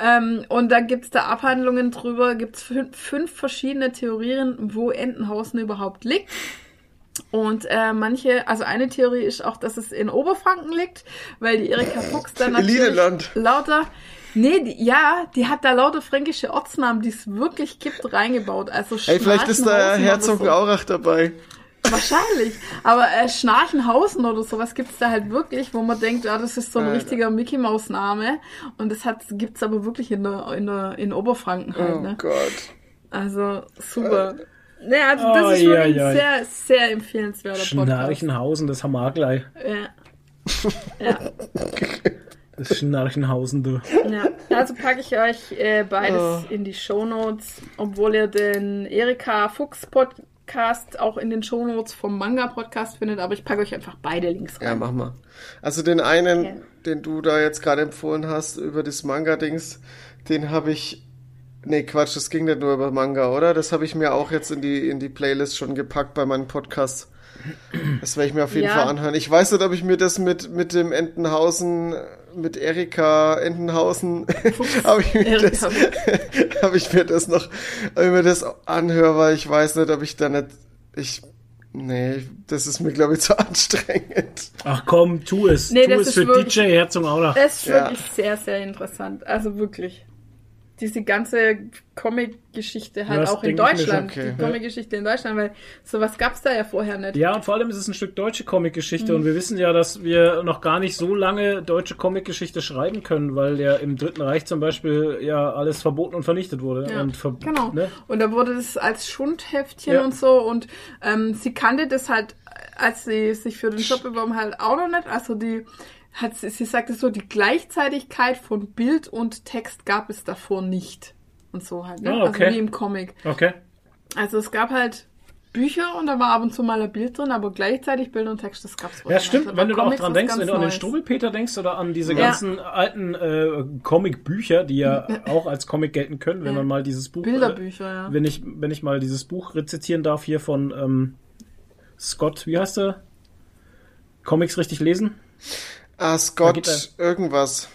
Ähm, und da gibt's da Abhandlungen drüber, gibt's fünf, fünf verschiedene Theorien, wo Entenhausen überhaupt liegt. Und äh, manche, also eine Theorie ist auch, dass es in Oberfranken liegt, weil die Erika Fuchs dann natürlich lauter, nee, die, ja, die hat da lauter fränkische Ortsnamen, die es wirklich gibt, reingebaut. Also Ey, vielleicht ist da Herzog so. Aurach dabei. Wahrscheinlich. Aber äh, Schnarchenhausen oder sowas gibt's da halt wirklich, wo man denkt, ja, das ist so ein Alter. richtiger Mickey Maus Name. Und das hat, gibt's aber wirklich in der, in der, in Oberfranken halt, Oh ne? Gott. Also, super. Ja, also das Oh, ist ja, wirklich ja. ein sehr, sehr empfehlenswerter Podcast. Schnarchenhausen, das haben wir auch gleich. Ja. Ja, Das Schnarchenhausen, du. ja. Also packe ich euch äh, beides Oh. in die Shownotes, obwohl ihr den Erika Fuchs Podcast auch in den Shownotes vom Manga Podcast findet, aber ich packe euch einfach beide Links rein. Ja, mach mal. Also den einen, Ja. den du da jetzt gerade empfohlen hast über das Manga-Dings, den habe ich. Nee, Quatsch, das ging nicht nur über Manga, oder? Das habe ich mir auch jetzt in die, in die Playlist schon gepackt bei meinem Podcast. Das werde ich mir auf jeden Ja. Fall anhören. Ich weiß nicht, ob ich mir das mit, mit dem Entenhausen, mit Erika Entenhausen, habe ich, mir das- hab ich mir das noch, ob ich mir das anhöre, weil ich weiß nicht, ob ich da nicht, ich, nee, das ist mir, glaube ich, zu anstrengend. Ach komm, tu es. Nee, tu das es ist für wirklich- DJ Herzog Aurach. Es ist Ja. wirklich sehr, sehr interessant. Also wirklich. Diese ganze Comic-Geschichte halt das auch in Deutschland. okay. Die Comic-Geschichte in Deutschland, weil sowas gab's da ja vorher nicht. Ja, und vor allem ist es ein Stück deutsche Comic-Geschichte Mhm. und wir wissen ja, dass wir noch gar nicht so lange deutsche Comic-Geschichte schreiben können, weil ja im Dritten Reich zum Beispiel ja alles verboten und vernichtet wurde. Ja, und ver genau. Ne? Und da wurde das als Schundheftchen Ja. und so und ähm, sie kannte das halt, als sie sich für den Job beworben halt auch noch nicht. Also die hat sie, sie sagte so, die Gleichzeitigkeit von Bild und Text gab es davor nicht. Und so halt, ne? Ah, okay. Also wie im Comic. Okay. Also es gab halt Bücher und da war ab und zu mal ein Bild drin, aber gleichzeitig Bild und Text, das gab's wohl Ja, nicht. stimmt. Also Wenn du da auch dran denkst, wenn du an den Neues. Struwelpeter denkst oder an diese Ja. ganzen alten äh, Comic-Bücher, die ja auch als Comic gelten können, wenn Ja. man mal dieses Buch, Bilderbücher, ja. äh, wenn ich wenn ich mal dieses Buch rezitieren darf hier von ähm, Scott, wie heißt er? Comics richtig lesen? Ah, Scott, irgendwas.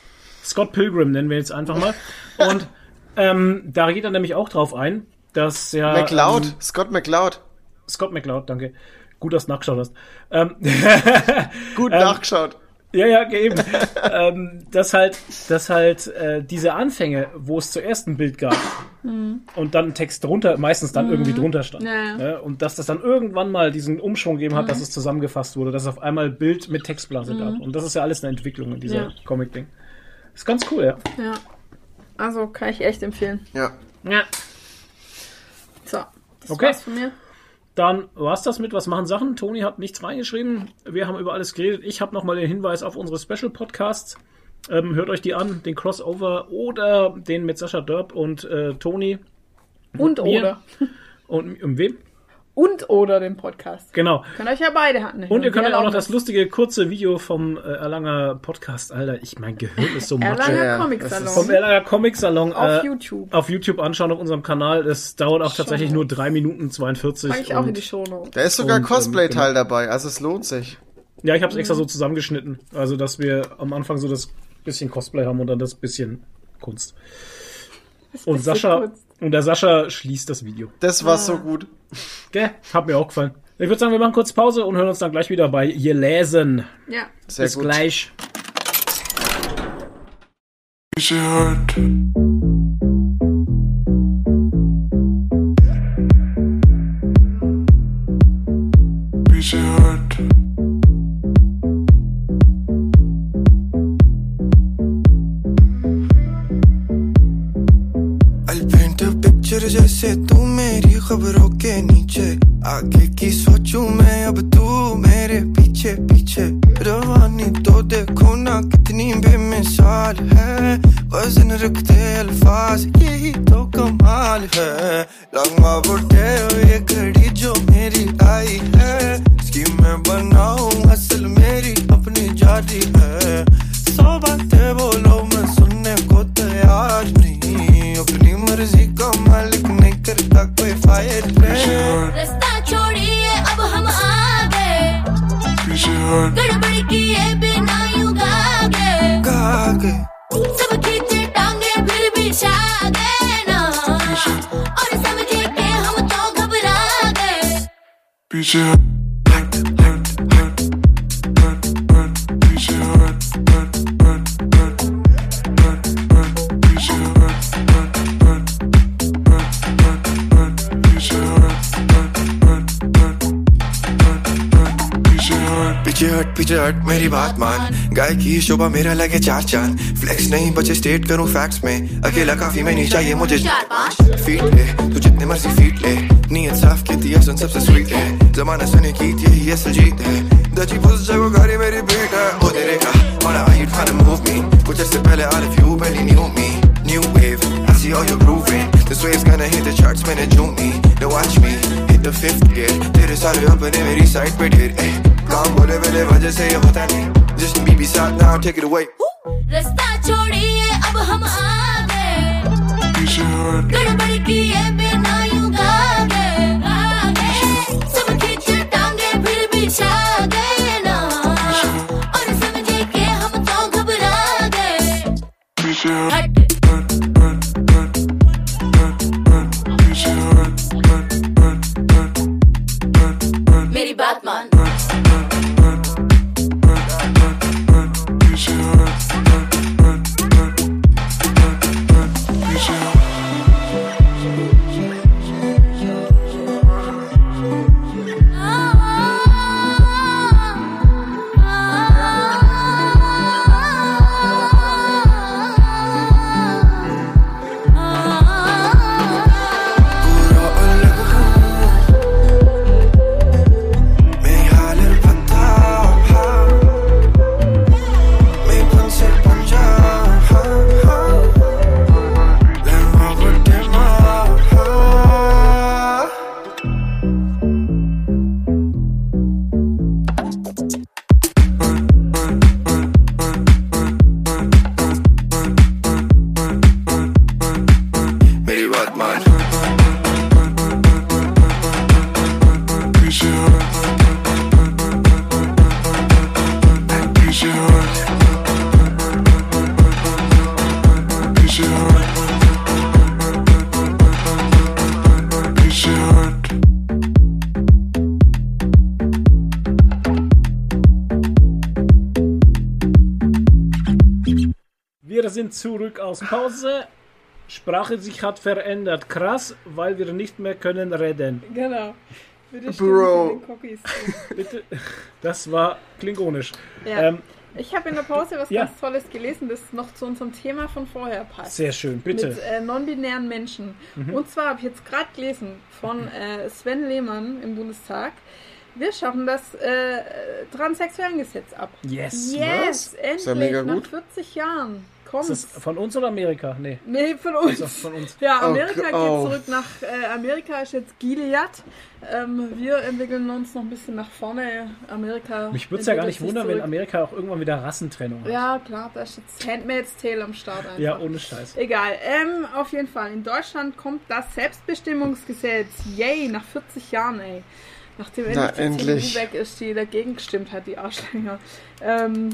Scott Pilgrim nennen wir jetzt einfach mal. Und ähm, da geht er nämlich auch drauf ein, dass ja McLeod, Ähm, Scott McLeod. Scott McLeod, danke. Gut, dass du nachgeschaut hast. Ähm, Gut Ähm, nachgeschaut. Ja, ja, eben. ähm, dass halt, dass halt äh, diese Anfänge, wo es zuerst ein Bild gab und dann ein Text drunter, meistens dann irgendwie drunter stand. Ja, ja. Ne? Und dass das dann irgendwann mal diesen Umschwung gegeben hat, dass es zusammengefasst wurde, dass es auf einmal Bild mit Textblase gab. Und das ist ja alles eine Entwicklung in dieser Ja. Comic-Ding. Ist ganz cool, ja. Ja. Also kann ich echt empfehlen. Ja. ja. So, das Okay. war's von mir. Dann war's das mit Was machen Sachen. Toni hat nichts reingeschrieben. Wir haben über alles geredet. Ich habe nochmal den Hinweis auf unsere Special Podcasts. Ähm, hört euch die an, den Crossover oder den mit Sascha Dörp und äh, Toni. Und mir. oder. Und um wem? Und oder den Podcast. Genau. Könnt euch ja beide hatten. Und ihr könnt Die auch noch das lustige kurze Video vom äh, Erlanger Podcast, Alter. Ich mein Gehirn ist so Erlanger matsche. Ja, Comic das Salon. Vom Erlanger Comic Salon auf äh, YouTube. auf YouTube anschauen auf unserem Kanal. Das dauert auch Schon. tatsächlich nur 3 Minuten 42. Packe ich auch und- in die Shownotes. Da ist sogar Und, ähm, Cosplay-Teil dabei, also es lohnt sich. Ja, ich habe es extra so zusammengeschnitten. Also, dass wir am Anfang so das bisschen Cosplay haben und dann das bisschen Kunst. Und bisschen Sascha, Kunst. Und der Sascha schließt das Video. Das war so gut. Gell? Hat mir auch gefallen. Ich würde sagen, wir machen kurz Pause und hören uns dann gleich wieder bei Ihr Lesen. Ja. Sehr Bis gut. gleich. Easy आगे की सोचूं मैं, अब तू मेरे पीछे पीछे। रवानी तो देखो ना कितनी बेमिसाल है। वज़न रखते अल्फाज, यही तो कमाल है। लंगा बुढ़े ये घड़ी जो मेरी आई है। इसकी मैं बनाऊँ असल मेरी अपनी जारी है। सौ बातें बोलो, मैं सुनने को तैयार नहीं। अपनी मर्ज़ी का मालिक नहीं करता कोई फायर रास्ता छोड़िए अब हम आ गए गड़बड़ किए बिना यूँ गा गए सब खींचे टांगे फिर भी छा गए ना और समझे के हम तो घबरा गए। पीछे पीछे हट मेरी बात मान। गाय की शोभा मेरा लगे चार चाँद। फ्लेक्स नहीं बचे स्टेट करूँ फैक्ट्स में। अकेला काफ़ी में नहीं चाहिए मुझे। फीट ले तू जितने मर्ज़ी फीट ले। नीयत साफ़ कहती है सुन सबसे स्वीट है। जमाना सुने की यही असल जीत है। दची पुस जगह गाड़ी मेरी बीट है। ओ तेरे का how you trying to move me कुछ ऐसे पहले out of you barely knew me new wave I see all you're grooving. This wave's gonna hit the charts मैंने झूम me now watch me hit the fifth gear तेरे सारे अपने मेरी साइड पे ढेर eh, काम बोले मेरे वजह से ये होता नहीं। जिसने बीबी साथ ना टेक इट अवे रास्ता छोड़िए अब हम आ गए। गड़बड़ किए बिना यूँ गा गए सब खींचे टांगे फिर भी छा गए। Zurück aus Pause. Sprache sich hat verändert. Krass, weil wir nicht mehr können reden. Genau. Bitte Bro. Bitte. Das war klingonisch. Ja. Ähm, Ich habe in der Pause was Ja. ganz Tolles gelesen, das noch zu unserem Thema von vorher passt. sehr schön, bitte. Mhm. Mit äh, non-binären Menschen. Und zwar habe ich jetzt gerade gelesen von äh, Sven Lehmann im Bundestag. Wir schaffen das äh, Transsexuellengesetz ab. yes. Yes, endlich, ja mega nach gut. 40 Jahren. Ist Kommt's. das von uns oder Amerika? Nee. Nee, von uns. Also von uns. Ja, Oh, Amerika geht oh. zurück nach äh, Amerika, ist jetzt Gilead. Ähm, wir entwickeln uns noch ein bisschen nach vorne. Amerika. Mich würde es ja gar nicht wundern, wenn zurück. Amerika auch irgendwann wieder Rassentrennung hat. Ja, klar, da ist jetzt Handmaid's Tale am Start einfach. Ja, ohne Scheiß. Egal, ähm, auf jeden Fall. In Deutschland kommt das Selbstbestimmungsgesetz. Yay, nach 40 Jahren, ey. Nachdem Na, endlich die. CDU weg ist, die dagegen gestimmt hat, die Arschlänger. Ähm,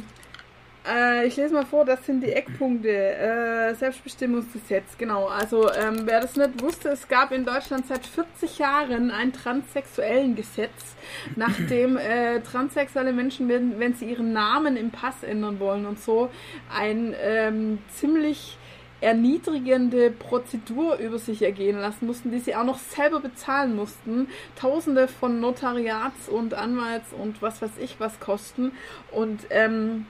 äh, ich lese mal vor, das sind die Eckpunkte. Äh, Selbstbestimmungsgesetz, genau. Also, ähm, wer das nicht wusste, es gab in Deutschland seit 40 Jahren ein transsexuellen Gesetz, nachdem äh, transsexuelle Menschen, wenn, wenn sie ihren Namen im Pass ändern wollen und so, ein ähm, ziemlich erniedrigende Prozedur über sich ergehen lassen mussten, die sie auch noch selber bezahlen mussten. Tausende von Notariats- und Anwalts- und was weiß ich was kosten. Und, ähm,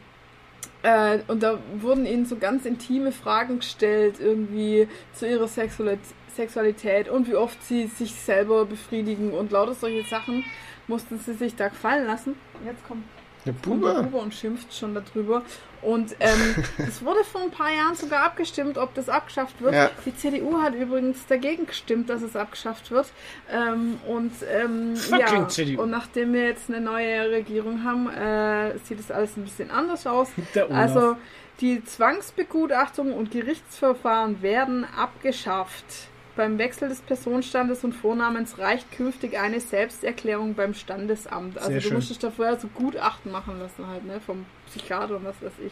äh, und da wurden ihnen so ganz intime Fragen gestellt, irgendwie zu ihrer Sexualität. Und wie oft sie sich selber befriedigen und lauter solche Sachen mussten sie sich da gefallen lassen. Jetzt kommt der Puba? Huber und schimpft schon darüber. Und ähm, es wurde vor ein paar Jahren sogar abgestimmt, ob das abgeschafft wird. Ja. Die CDU hat übrigens dagegen gestimmt, dass es abgeschafft wird. Ähm, und ähm, ja, CDU. und nachdem wir jetzt eine neue Regierung haben, äh, sieht es alles ein bisschen anders aus. Also die Zwangsbegutachtung und Gerichtsverfahren werden abgeschafft. Beim Wechsel des Personenstandes und Vornamens reicht künftig eine Selbsterklärung beim Standesamt. Also Sehr du schön. musstest da vorher so Gutachten machen lassen halt, ne? Vom Psychiater und was weiß ich.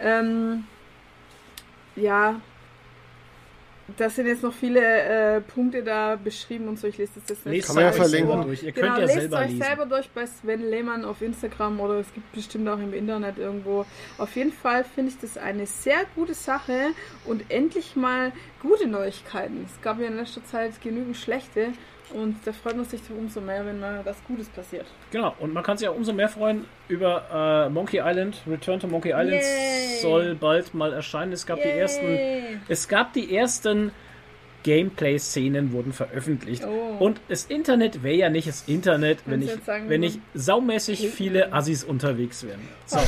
Ähm, ja, das sind jetzt noch viele äh, Punkte da beschrieben und so. Ich lese das jetzt nicht. Lest Kann man ja verlinken. selber durch. Ihr Genau, könnt ja lest selber euch lesen. selber durch bei Sven Lehmann auf Instagram oder es gibt bestimmt auch im Internet irgendwo. Auf jeden Fall finde ich das eine sehr gute Sache und endlich mal gute Neuigkeiten. Es gab ja in letzter Zeit genügend schlechte Und da freut man sich umso mehr, wenn mal was Gutes passiert. Genau, und man kann sich auch umso mehr freuen über äh, Monkey Island. Return to Monkey Island Yay. soll bald mal erscheinen. Es gab die Yay. ersten, es gab die ersten Gameplay-Szenen wurden veröffentlicht. Oh. Und das Internet wäre ja nicht das Internet, wenn ich, sagen, wenn ich saumäßig viele Assis unterwegs wären. So.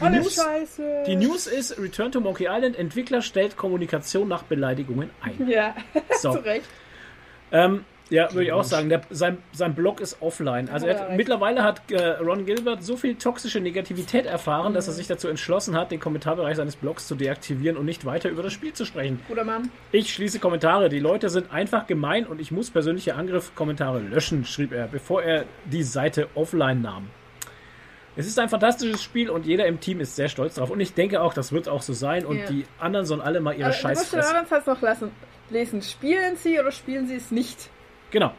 Alle News- Scheiße. Die News ist, Return to Monkey Island, Entwickler stellt Kommunikation nach Beleidigungen ein. Ja, So. zu Recht. Ähm, ja, würde ich auch sagen. Der, sein, sein Blog ist offline. Also Hat er er mittlerweile hat äh, Ron Gilbert so viel toxische Negativität erfahren, dass er sich dazu entschlossen hat, den Kommentarbereich seines Blogs zu deaktivieren und nicht weiter über das Spiel zu sprechen. Guter Mann. Ich schließe Kommentare. Die Leute sind einfach gemein und ich muss persönliche Angriff-Kommentare löschen, schrieb er, bevor er die Seite offline nahm. Es ist ein fantastisches Spiel und jeder im Team ist sehr stolz drauf. Und ich denke auch, das wird auch so sein. Und Ja. die anderen sollen alle mal ihre Aber du musst den Scheißfresse. anderen Satz noch lassen. Lesen. Spielen sie oder spielen sie es nicht? Genau.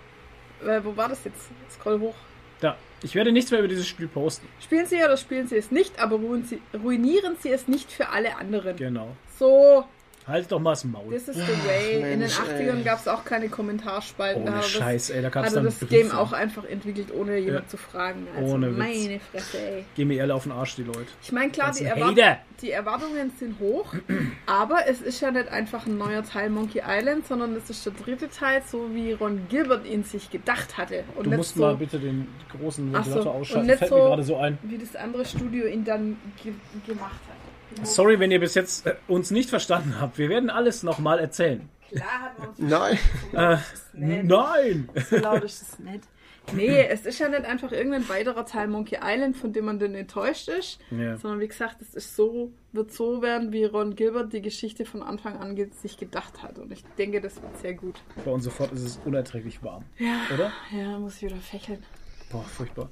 Äh, wo war das jetzt? Scroll hoch. Da. Ich werde nichts mehr über dieses Spiel posten. Spielen sie oder spielen sie es nicht, aber ruinieren sie es nicht für alle anderen. Genau. So, Halt doch mal das Maul. this is the way. In den Mensch, 80ern ey. gab es auch keine Kommentarspalten. Ohne da Scheiß, ey. Da gab es Hatte dann das Briefe. Game auch einfach entwickelt, ohne jemand Ja. zu fragen. Also Ohne Witz. meine Fresse, ey. Geh mir alle auf den Arsch, die Leute. Ich meine, klar, die, Erwart Hater. die Erwartungen sind hoch, aber es ist ja nicht einfach ein neuer Teil Monkey Island, sondern es ist der dritte Teil, so wie Ron Gilbert ihn sich gedacht hatte. Und Du musst so, mal bitte den großen Ach so, Ventilator und ausschalten. nicht Fällt so- mir gerade so ein. wie das andere Studio ihn dann ge gemacht hat. Sorry, wenn ihr bis jetzt äh, uns nicht verstanden habt. Wir werden alles nochmal erzählen. Klar hat man uns Nein. Äh, nein! so laut ist es nicht. Nee, es ist ja nicht einfach irgendein weiterer Teil Monkey Island, von dem man dann enttäuscht ist, Ja. sondern wie gesagt, es ist so, wird so werden, wie Ron Gilbert die Geschichte von Anfang an sich gedacht hat. Und ich denke, das wird sehr gut. Bei uns sofort ist es unerträglich warm. Ja, Oder? ja muss ich wieder fächeln. Boah, furchtbar.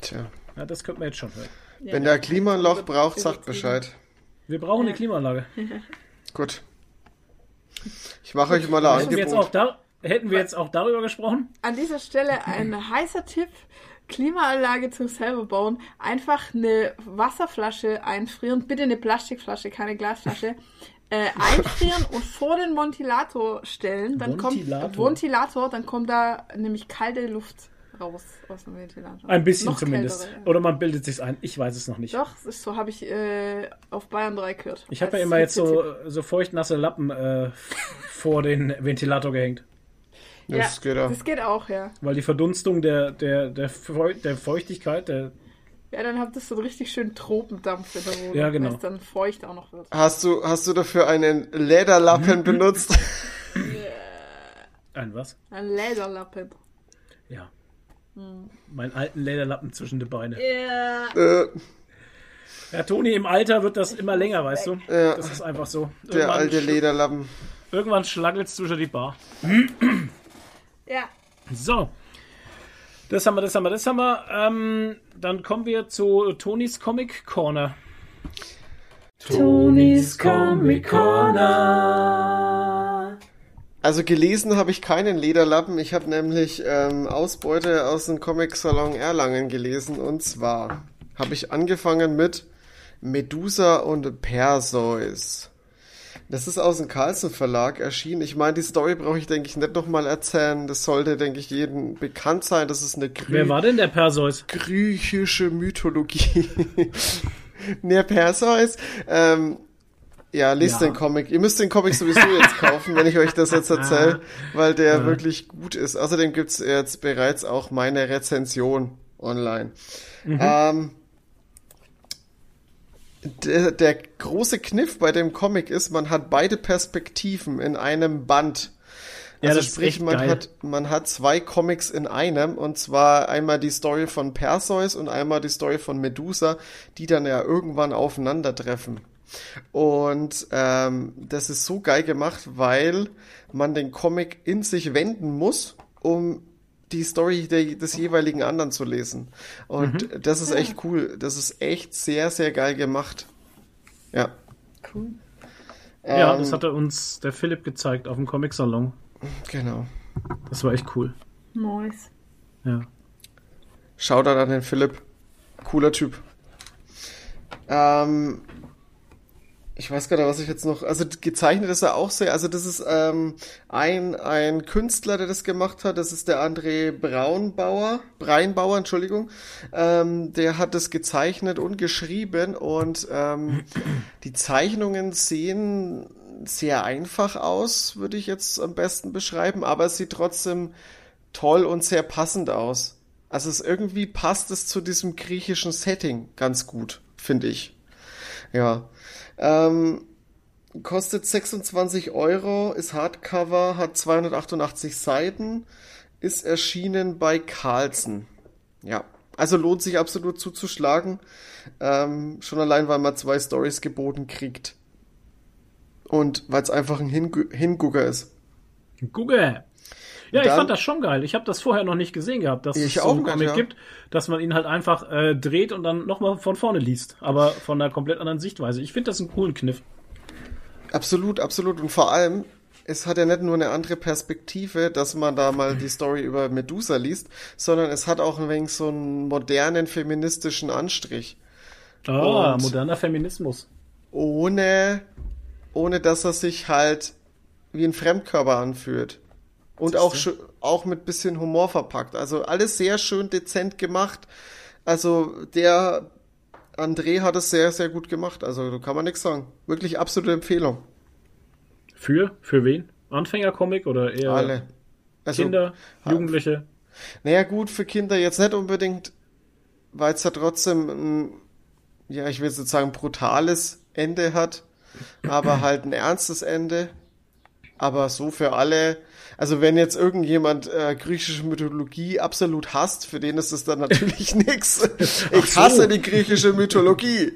Tja. Ja, das könnte man jetzt schon hören. Wenn der Klima ein Loch Über- braucht, sagt. Bescheid. Wir brauchen eine. Klimaanlage. Gut. Ich mache euch mal ein Hätten wir, jetzt auch Angebot. da, hätten wir jetzt auch darüber gesprochen? An dieser Stelle ein heißer Tipp. Klimaanlage zum selber bauen. Einfach eine Wasserflasche einfrieren. Bitte eine Plastikflasche, keine Glasflasche. Äh, einfrieren und vor den Ventilator stellen. Dann Ventilator? kommt Ventilator, dann kommt da nämlich kalte Luft raus aus dem Ventilator. Ein bisschen Noch zumindest. kältere, ja. Oder man bildet sich's ein. Ich weiß es noch nicht. Doch, so habe ich äh, auf Bayern 3 gehört. Ich habe ja immer jetzt so, so feuchtnasse Lappen äh, vor den Ventilator gehängt. Das geht ja. Das geht auch, ja. Weil die Verdunstung der, der, der, Feu der Feuchtigkeit, der, Ja, dann habt ihr so einen richtig schönen Tropendampf in der Wohnung, Ja, genau. weil es dann feucht auch noch wird. Hast du, hast du dafür einen Lederlappen benutzt? ein was? Ein Lederlappen. Ja. Hm. Meinen alten Lederlappen zwischen die Beine. Ja. äh, Ja, Toni, im Alter wird das immer länger, weißt du? Ja. Das ist einfach so. der alte Lederlappen. Irgendwann schlagelt's zwischen die Bar. Ja. So. Das haben wir, das haben wir, das haben wir. Ähm, dann kommen wir zu Tonis Comic Corner. Tonis Comic Corner. Also gelesen habe ich keinen Lederlappen. Ich habe nämlich ähm, Ausbeute aus dem Comic-Salon Erlangen gelesen. Und zwar habe ich angefangen mit Medusa und Perseus. Das ist aus dem Carlsen Verlag erschienen. Ich meine, die Story brauche ich, denke ich, nicht nochmal erzählen. Das sollte, denke ich, jedem bekannt sein. Das ist eine Wer Grü war denn der Perseus? griechische Mythologie. ne, Perseus. Ähm, ja, lest Ja. den Comic. Ihr müsst den Comic sowieso jetzt kaufen, wenn ich euch das jetzt erzähle, weil der wirklich gut ist. Außerdem gibt's jetzt bereits auch meine Rezension online. Ähm, der, der große Kniff bei dem Comic ist, man hat beide Perspektiven in einem Band. Ja, Also ist sprich, man geil. hat, man hat zwei Comics in einem, und zwar einmal die Story von Perseus und einmal die Story von Medusa, die dann ja irgendwann aufeinandertreffen. Und ähm, das ist so geil gemacht, weil man den Comic in sich wenden muss, um die Story der, des jeweiligen anderen zu lesen. Und Mhm. das ist echt cool. Das ist echt sehr, sehr geil gemacht. Ja. Cool. Ja, Ähm, das hatte uns der Philipp gezeigt auf dem Comic-Salon. Genau. Das war echt cool. Nice. Ja. Shoutout an den Philipp. Cooler Typ. Ähm, ich weiß gar nicht, was ich jetzt noch, also gezeichnet ist er auch sehr, also das ist ähm, ein, ein Künstler, der das gemacht hat, das ist der André Braunbauer, Breinbauer, Entschuldigung, ähm, der hat das gezeichnet und geschrieben und ähm, die Zeichnungen sehen sehr einfach aus, würde ich jetzt am besten beschreiben, aber es sieht trotzdem toll und sehr passend aus. Also es irgendwie passt es zu diesem griechischen Setting ganz gut, finde ich. Ja. Ähm, kostet 26 Euro, ist Hardcover, hat 288 Seiten, ist erschienen bei Carlsen. Ja, also lohnt sich absolut zuzuschlagen. Ähm, schon allein, weil man zwei Stories geboten kriegt. Und weil es einfach ein Hingu Hingucker ist. Gucke. Ja, ich Dann- fand das schon geil. Ich habe das vorher noch nicht gesehen gehabt, dass Ich es so einen Comic ja. gibt, dass man ihn halt einfach äh, dreht und dann nochmal von vorne liest. Aber von einer komplett anderen Sichtweise. Ich finde das einen coolen Kniff. Absolut, absolut. Und vor allem, es hat ja nicht nur eine andere Perspektive, dass man da mal die Story über Medusa liest, sondern es hat auch ein wenig so einen modernen feministischen Anstrich. Ah, Und- moderner Feminismus. Ohne, ohne dass er sich halt wie ein Fremdkörper anfühlt. Und auch, auch mit bisschen Humor verpackt. Also alles sehr schön dezent gemacht. Also der André hat es sehr, sehr gut gemacht. Also da kann man nichts sagen. Wirklich absolute Empfehlung. Für? Für wen? Anfängercomic oder eher Alle. Also, Kinder, Jugendliche? Naja, gut, für Kinder jetzt nicht unbedingt, weil es ja trotzdem ein, ja, ich will jetzt nicht sagen, brutales Ende hat, aber halt ein ernstes Ende. Aber so für alle, also wenn jetzt irgendjemand äh, griechische Mythologie absolut hasst, für den ist es dann natürlich nix. Ich so. hasse die griechische Mythologie.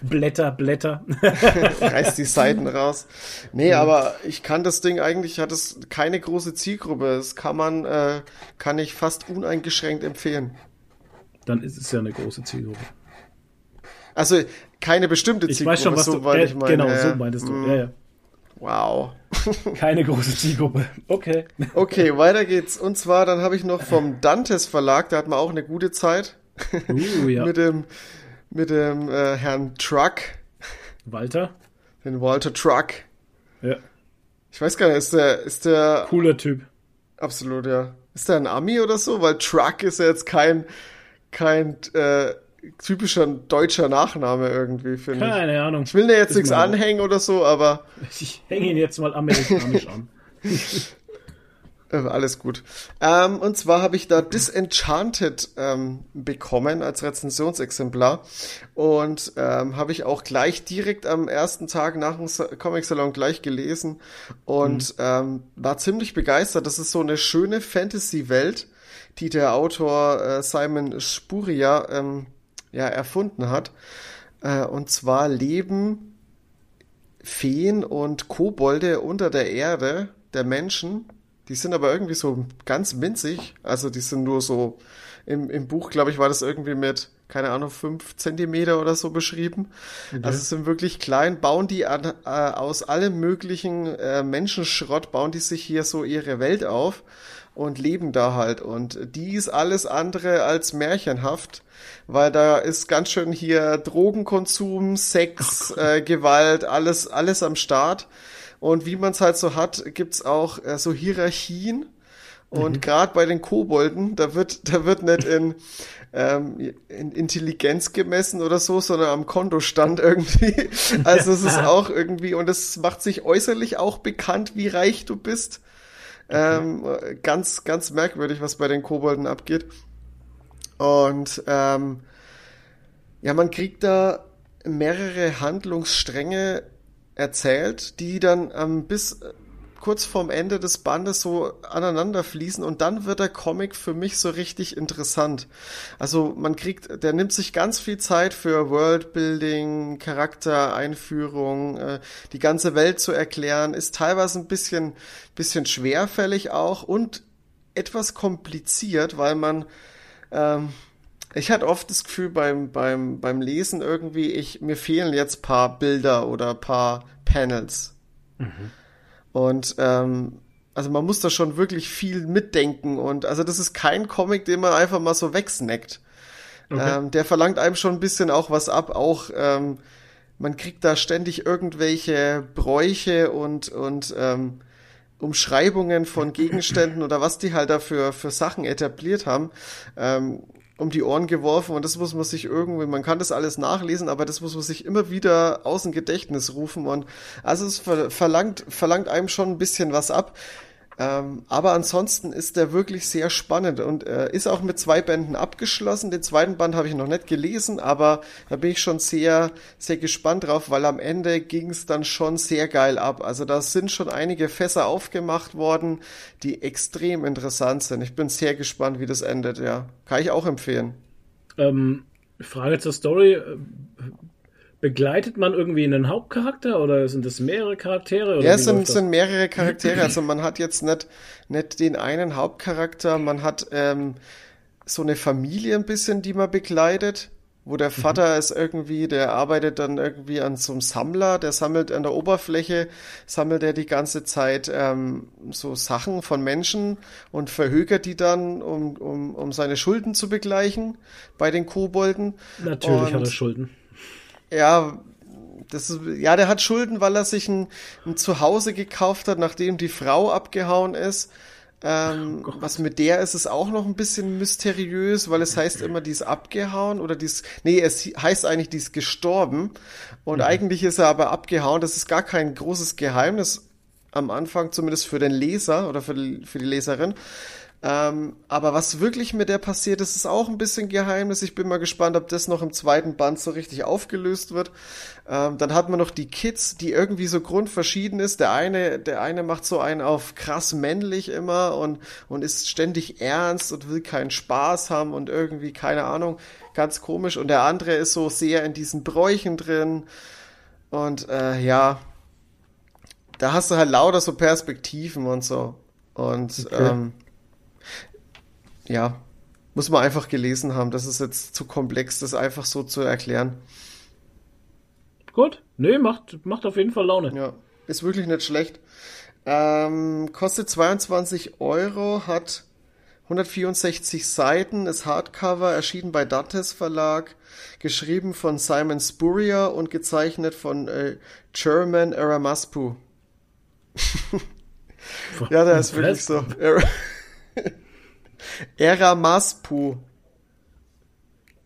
Blätter, Blätter. Reiß die Seiten raus. Nee, aber ich kann das Ding eigentlich, hat es keine große Zielgruppe. Das kann man, äh, kann ich fast uneingeschränkt empfehlen. Dann ist es ja eine große Zielgruppe. Also keine bestimmte Ich Zielgruppe, weiß schon, was so du. Äh, ich meine, genau, so äh, meintest du. mh, Ja, ja. Wow. Keine große Zielgruppe. Okay. Okay, weiter geht's. Und zwar, dann habe ich noch vom Dantes Verlag, da hat man auch eine gute Zeit. Uh, ja. Mit dem, mit dem äh, Herrn Truck, Walter. den Walter Truck. Ja. Ich weiß gar nicht, ist der, ist der, Cooler Typ. absolut, ja. Ist der ein Ami oder so? Weil Truck ist ja jetzt kein, kein äh, typischer deutscher Nachname irgendwie, finde ich. Keine Ahnung. Ich will dir jetzt Ist nichts anhängen oder so, aber Ich hänge ihn jetzt mal amerikanisch an. Äh, Alles gut. Ähm, und zwar habe ich da Disenchanted ähm, bekommen als Rezensionsexemplar und ähm, habe ich auch gleich direkt am ersten Tag nach dem Comic Salon gleich gelesen und ähm, war ziemlich begeistert. Das ist so eine schöne Fantasy-Welt, die der Autor äh, Simon Spuria ähm, ja erfunden hat. Äh, und zwar leben Feen und Kobolde unter der Erde der Menschen. Die sind aber irgendwie so ganz winzig. Also die sind nur so, im, im Buch, glaube ich, war das irgendwie mit, keine Ahnung, fünf Zentimeter oder so beschrieben. Also es sind wirklich klein, bauen die an, äh, aus allem möglichen äh, Menschenschrott, bauen die sich hier so ihre Welt auf und leben da halt. Und die ist alles andere als märchenhaft, weil da ist ganz schön hier Drogenkonsum, Sex, äh, Gewalt, alles, alles am Start. Und wie man es halt so hat, gibt's auch äh, so Hierarchien. Und gerade bei den Kobolden, da wird, da wird nicht in, ähm, in Intelligenz gemessen oder so, sondern am Kontostand irgendwie. Also es ist auch irgendwie, und es macht sich äußerlich auch bekannt, wie reich du bist. Ähm, ganz, ganz merkwürdig, was bei den Kobolden abgeht. Und ähm, ja, man kriegt da mehrere Handlungsstränge erzählt, die dann ähm, bis kurz vorm Ende des Bandes so aneinander fließen und dann wird der Comic für mich so richtig interessant. Also man kriegt, der nimmt sich ganz viel Zeit für Worldbuilding, Charaktereinführung, äh, die ganze Welt zu erklären, ist teilweise ein bisschen, bisschen schwerfällig auch und etwas kompliziert, weil man ähm, ich hatte oft das Gefühl beim, beim, beim Lesen irgendwie, ich, mir fehlen jetzt paar Bilder oder paar Panels. Und ähm, also man muss da schon wirklich viel mitdenken und also das ist kein Comic, den man einfach mal so wegsnackt. Okay. Ähm, der verlangt einem schon ein bisschen auch was ab, auch ähm, man kriegt da ständig irgendwelche Bräuche und, und ähm, Umschreibungen von Gegenständen oder was die halt da für, für Sachen etabliert haben, ähm, um die Ohren geworfen und das muss man sich irgendwie, man kann das alles nachlesen, aber das muss man sich immer wieder aus dem Gedächtnis rufen und also es verlangt, verlangt einem schon ein bisschen was ab. Ähm, aber ansonsten ist der wirklich sehr spannend und äh, ist auch mit zwei Bänden abgeschlossen. Den zweiten Band habe ich noch nicht gelesen, aber da bin ich schon sehr, sehr gespannt drauf, weil am Ende ging es dann schon sehr geil ab. Also da sind schon einige Fässer aufgemacht worden, die extrem interessant sind. Ich bin sehr gespannt, wie das endet, ja. Kann ich auch empfehlen. Ähm, Frage zur Story begleitet man irgendwie einen Hauptcharakter oder sind es mehrere Charaktere? ja, es sind, sind mehrere Charaktere. Also man hat jetzt nicht, nicht den einen Hauptcharakter, man hat ähm, so eine Familie ein bisschen, die man begleitet, wo der Vater mhm. ist irgendwie, der arbeitet dann irgendwie an so einem Sammler, der sammelt an der Oberfläche, sammelt er die ganze Zeit ähm, so Sachen von Menschen und verhökert die dann, um, um, um seine Schulden zu begleichen bei den Kobolden. Natürlich und, hat er Schulden ja, das ist, ja, der hat Schulden, weil er sich ein, ein Zuhause gekauft hat, nachdem die Frau abgehauen ist. Ähm, oh was mit der ist, ist auch noch ein bisschen mysteriös, weil es heißt immer, die ist abgehauen oder die ist, nee, es heißt eigentlich, die ist gestorben. Und mhm. eigentlich ist er aber abgehauen. Das ist gar kein großes Geheimnis am Anfang, zumindest für den Leser oder für die, für die Leserin. Ähm, aber was wirklich mit der passiert ist, ist auch ein bisschen Geheimnis. Ich bin mal gespannt, ob das noch im zweiten Band so richtig aufgelöst wird. Ähm, dann hat man noch die Kids, die irgendwie so grundverschieden ist. Der eine, der eine macht so einen auf krass männlich immer und, und ist ständig ernst und will keinen Spaß haben und irgendwie, keine Ahnung, ganz komisch. Und der andere ist so sehr in diesen Bräuchen drin. Und äh, ja, da hast du halt lauter so Perspektiven und so. Und okay. ähm, ja, muss man einfach gelesen haben. Das ist jetzt zu komplex, das einfach so zu erklären. Gut, nee, macht, macht auf jeden Fall Laune. Ja, ist wirklich nicht schlecht. Ähm, kostet 22 Euro, hat 164 Seiten, ist Hardcover, erschienen bei Dates Verlag, geschrieben von Simon Spurrier und gezeichnet von äh, German Aramaspu. ja, der ist wirklich so. Era Maspu.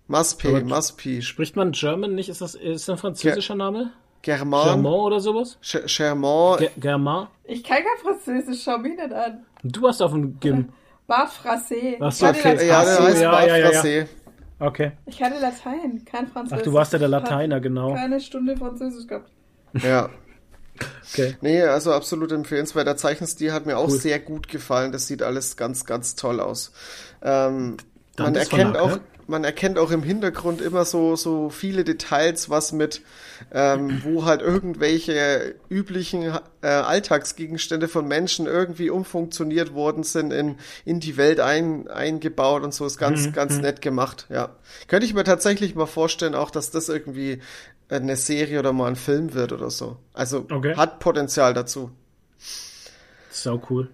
Maspe, Maspi. Spricht man German nicht? Ist das ist ein französischer Ger Name? Germain. Germain oder sowas? Germain. Ger Germain. Ich kann kein Französisch, schau mich nicht an. Du hast auf dem Gym. Bart Frassé. Was okay. Ja, der heißt ja, ja, ja. Okay. Ich hatte Latein, kein Französisch. Ach, du warst ja der Lateiner, genau. Keine Stunde Französisch gehabt. Ja. Okay. Nee, also absolut empfehlenswert. Der Zeichenstil hat mir auch cool. sehr gut gefallen. Das sieht alles ganz, ganz toll aus. Ähm, man erkennt Verlag, auch, ne? man erkennt auch im Hintergrund immer so, so viele Details, was mit, ähm, wo halt irgendwelche üblichen äh, Alltagsgegenstände von Menschen irgendwie umfunktioniert worden sind, in, in die Welt ein, eingebaut und so ist ganz, mhm. ganz mhm. nett gemacht, ja. Könnte ich mir tatsächlich mal vorstellen, auch, dass das irgendwie eine Serie oder mal ein Film wird oder so. Also okay. hat Potenzial dazu. Sau cool.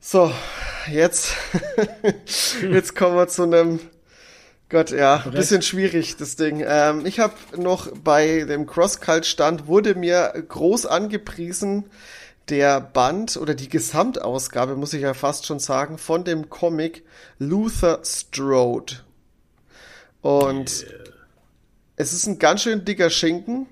So, jetzt, jetzt kommen wir zu einem Gott, ja, ein bisschen schwierig, das Ding. Ähm, ich habe noch bei dem Cross-Cult-Stand wurde mir groß angepriesen der Band oder die Gesamtausgabe, muss ich ja fast schon sagen, von dem Comic Luther Strode. Und yeah es ist ein ganz schön dicker Schinken,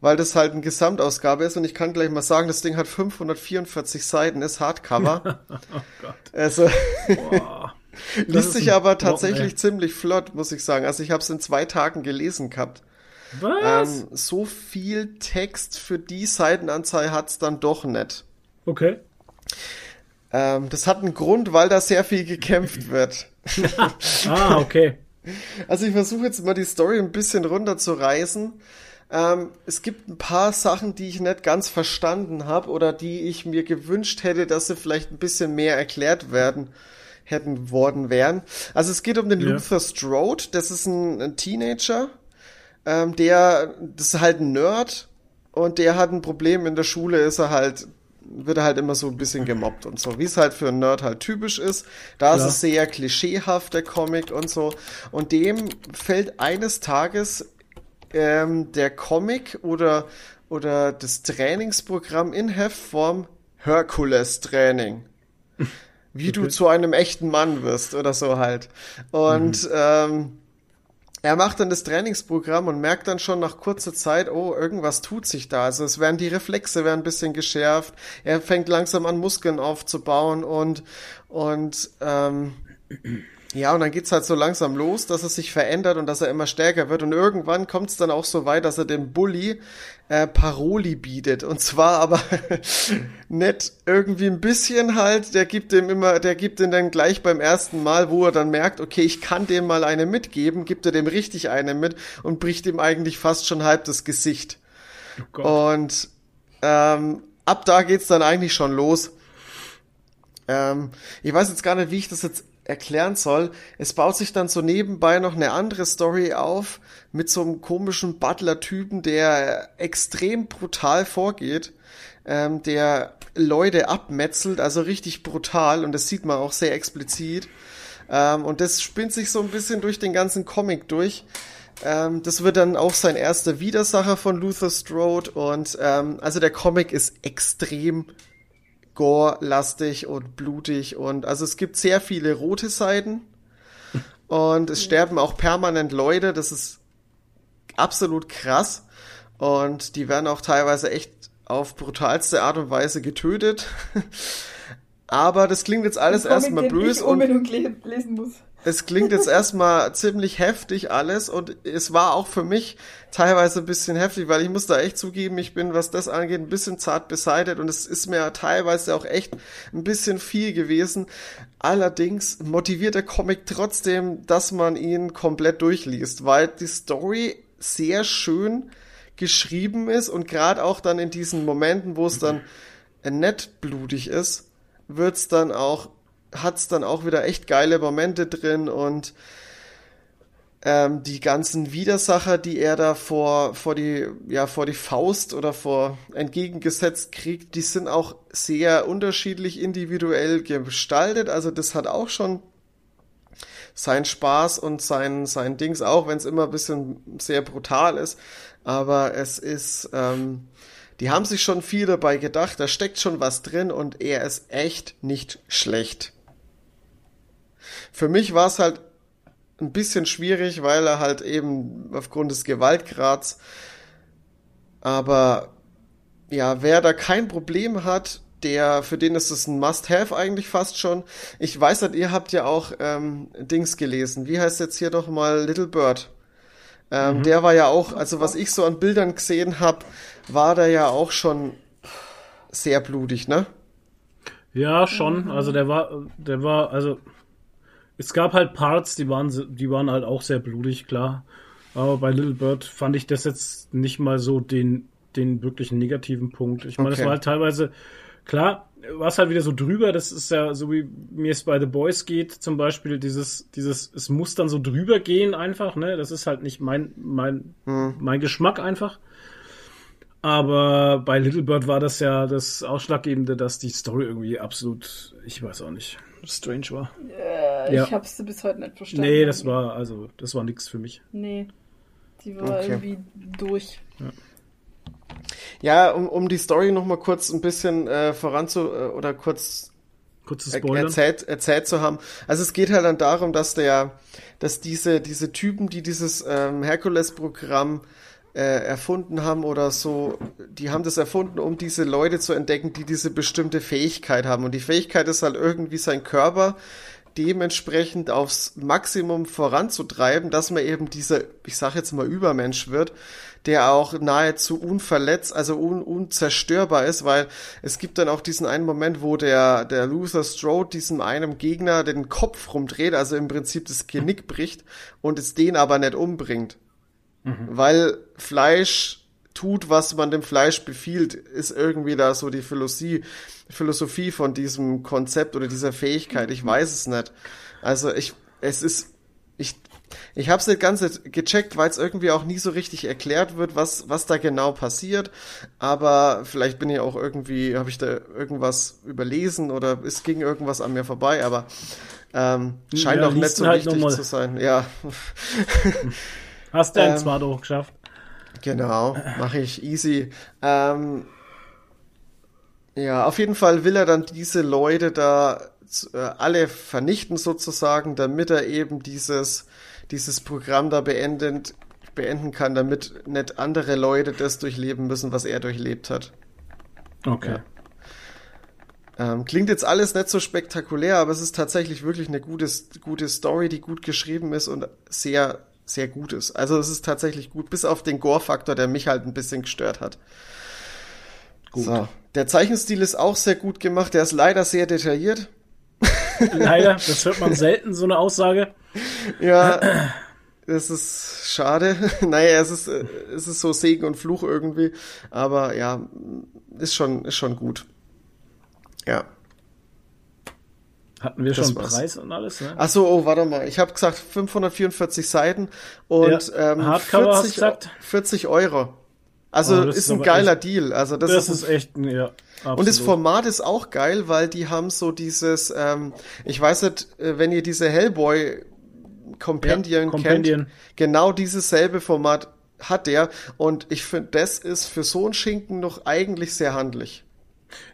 weil das halt eine Gesamtausgabe ist und ich kann gleich mal sagen, das Ding hat 544 Seiten, ist Hardcover. oh Gott. Also liest sich aber tatsächlich Bock, ziemlich flott, muss ich sagen. Also ich habe es in zwei Tagen gelesen gehabt. Was? Ähm, so viel Text für die Seitenanzahl hat's dann doch nicht. Okay. Ähm, das hat einen Grund, weil da sehr viel gekämpft wird. ah, okay. Also ich versuche jetzt mal die Story ein bisschen runterzureißen. Ähm, es gibt ein paar Sachen, die ich nicht ganz verstanden habe oder die ich mir gewünscht hätte, dass sie vielleicht ein bisschen mehr erklärt werden hätten worden wären. Also es geht um den ja. Luther Strode. Das ist ein, ein Teenager, ähm, der das ist halt ein Nerd und der hat ein Problem in der Schule. Ist er halt wird er halt immer so ein bisschen gemobbt und so, wie es halt für einen Nerd halt typisch ist. Da Klar. ist es sehr klischeehaft, der Comic und so. Und dem fällt eines Tages ähm, der Comic oder, oder das Trainingsprogramm in Heftform Hercules Training. Wie du zu einem echten Mann wirst oder so halt. Und ähm, er macht dann das Trainingsprogramm und merkt dann schon nach kurzer Zeit, oh, irgendwas tut sich da. Also es werden die Reflexe werden ein bisschen geschärft. Er fängt langsam an, Muskeln aufzubauen und, und ähm, ja, und dann geht's halt so langsam los, dass er sich verändert und dass er immer stärker wird. Und irgendwann kommt's dann auch so weit, dass er dem Bully äh, Paroli bietet. Und zwar aber nicht irgendwie ein bisschen halt, der gibt dem immer, der gibt ihm dann gleich beim ersten Mal, wo er dann merkt, okay, ich kann dem mal eine mitgeben, gibt er dem richtig eine mit und bricht ihm eigentlich fast schon halb das Gesicht. Oh und ähm, ab da geht's dann eigentlich schon los. Ähm, ich weiß jetzt gar nicht, wie ich das jetzt erklären soll. Es baut sich dann so nebenbei noch eine andere Story auf mit so einem komischen Butler-Typen, der extrem brutal vorgeht, ähm, der Leute abmetzelt, also richtig brutal und das sieht man auch sehr explizit. Ähm, und das spinnt sich so ein bisschen durch den ganzen Comic durch. Ähm, das wird dann auch sein erster Widersacher von Luther Strode und ähm, also der Comic ist extrem gore-lastig und blutig und also es gibt sehr viele rote Seiten und es sterben auch permanent Leute, das ist absolut krass und die werden auch teilweise echt auf brutalste Art und Weise getötet. Aber das klingt jetzt alles erstmal böse und es klingt jetzt erstmal ziemlich heftig alles und es war auch für mich teilweise ein bisschen heftig, weil ich muss da echt zugeben, ich bin, was das angeht, ein bisschen zart beseitigt und es ist mir teilweise auch echt ein bisschen viel gewesen. Allerdings motiviert der Comic trotzdem, dass man ihn komplett durchliest, weil die Story sehr schön geschrieben ist und gerade auch dann in diesen Momenten, wo es dann nett blutig ist, wird's dann auch hat's dann auch wieder echt geile Momente drin und ähm, die ganzen Widersacher, die er da vor, vor die, ja, vor die Faust oder vor entgegengesetzt kriegt, die sind auch sehr unterschiedlich individuell gestaltet. Also das hat auch schon sein Spaß und sein, sein Dings auch, wenn es immer ein bisschen sehr brutal ist. Aber es ist, ähm, die haben sich schon viel dabei gedacht, da steckt schon was drin und er ist echt nicht schlecht. Für mich war es halt ein bisschen schwierig, weil er halt eben aufgrund des Gewaltgrads, aber ja, wer da kein Problem hat, der, für den ist es ein Must-Have eigentlich fast schon. Ich weiß halt, ihr habt ja auch ähm, Dings gelesen. Wie heißt jetzt hier doch mal Little Bird? Ähm, Der war ja auch, also was ich so an Bildern gesehen habe, war der ja auch schon sehr blutig, ne? Ja, schon. Also der war, der war, also es gab halt Parts, die waren, die waren halt auch sehr blutig, klar. Aber bei Little Bird fand ich das jetzt nicht mal so den, den wirklichen negativen Punkt. Ich meine, es Okay. war halt teilweise, klar, war es halt wieder so drüber, das ist ja so wie mir es bei The Boys geht, zum Beispiel, dieses, dieses, es muss dann so drüber gehen einfach, ne? Das ist halt nicht mein, mein, mein Geschmack einfach. Aber bei Little Bird war das ja das Ausschlaggebende, dass die Story irgendwie absolut, ich weiß auch nicht, strange war. Äh, Ja. Ich hab's bis heute nicht verstanden. Nee, das war, also, das war nix für mich. Nee. Die war Okay. irgendwie durch. Ja, um, um die Story noch mal kurz ein bisschen äh, voranzu äh, oder kurz Kurzes er- Spoiler. erzählt, erzählt zu haben. Also es geht halt dann darum, dass der, dass diese, diese Typen, die dieses ähm, Herkules-Programm äh, erfunden haben oder so, die haben das erfunden, um diese Leute zu entdecken, die diese bestimmte Fähigkeit haben. Und die Fähigkeit ist halt irgendwie sein Körper dementsprechend aufs Maximum voranzutreiben, dass man eben dieser, ich sag jetzt mal Übermensch wird, der auch nahezu unverletzt, also un, unzerstörbar ist, weil es gibt dann auch diesen einen Moment, wo der, der Luther Strode diesem einem Gegner den Kopf rumdreht, also im Prinzip das Genick bricht und es den aber nicht umbringt. Weil Fleisch tut, was man dem Fleisch befiehlt, ist irgendwie da so die Philosophie, Philosophie von diesem Konzept oder dieser Fähigkeit. Ich weiß es nicht. Also ich, es ist, ich, ich habe es nicht ganz gecheckt, weil es irgendwie auch nie so richtig erklärt wird, was, was da genau passiert. Aber vielleicht bin ich auch irgendwie, habe ich da irgendwas überlesen oder es ging irgendwas an mir vorbei. Aber ähm, scheint Ja, auch nicht so halt wichtig zu sein. Ja. Hast du ein ähm, zwar doch geschafft. Genau, mache ich easy. Ähm, ja, auf jeden Fall will er dann diese Leute da äh, alle vernichten sozusagen, damit er eben dieses, dieses Programm da beendend, beenden kann, damit nicht andere Leute das durchleben müssen, was er durchlebt hat. Okay. Ähm, klingt jetzt alles nicht so spektakulär, aber es ist tatsächlich wirklich eine gute, gute Story, die gut geschrieben ist und sehr, sehr gut ist. Also es ist tatsächlich gut, bis auf den Gore-Faktor, der mich halt ein bisschen gestört hat. Gut. So. Der Zeichenstil ist auch sehr gut gemacht, der ist leider sehr detailliert. Leider, das hört man selten, so eine Aussage. Ja, das ist schade. naja, es ist, es ist so Segen und Fluch irgendwie. Aber ja, ist schon, ist schon gut. Ja. Hatten wir Das schon war's. Preis und alles, ne? Ach so, oh, warte mal. Ich habe gesagt 544 Seiten und Ja, ähm, Hardcover hast 40, du gesagt? 40 Euro. Also Oh, ist ist ein geiler Deal. Also das, Das ist, ist echt, ja. Absolut. und das Format ist auch geil, weil die haben so dieses, ähm, ich weiß nicht, äh, wenn ihr diese Hellboy Compendium Ja, kennt, genau dieses selbe Format hat der und ich finde, das ist für so einen Schinken noch eigentlich sehr handlich.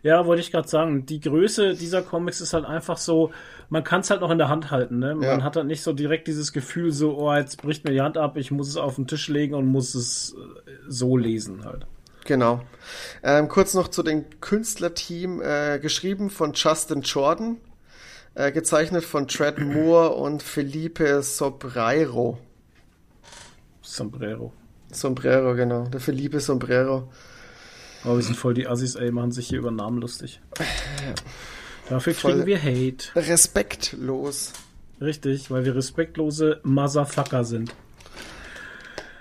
Ja, wollte ich gerade sagen. Die Größe dieser Comics ist halt einfach so, man kann es halt noch in der Hand halten. Ne? Man Ja. hat halt nicht so direkt dieses Gefühl, so, oh, jetzt bricht mir die Hand ab, ich muss es auf den Tisch legen und muss es äh, so lesen halt. Genau. Ähm, kurz noch zu dem Künstlerteam, äh, geschrieben von Justin Jordan, äh, gezeichnet von Trent Moore und Felipe Sobreiro. Sombrero. Sombrero, genau. Der Felipe Sombrero. Aber wir sind voll die Assis, ey, machen sich hier über Namen lustig. Dafür kriegen Voll. wir Hate. Respektlos. Richtig, weil wir respektlose Motherfucker sind.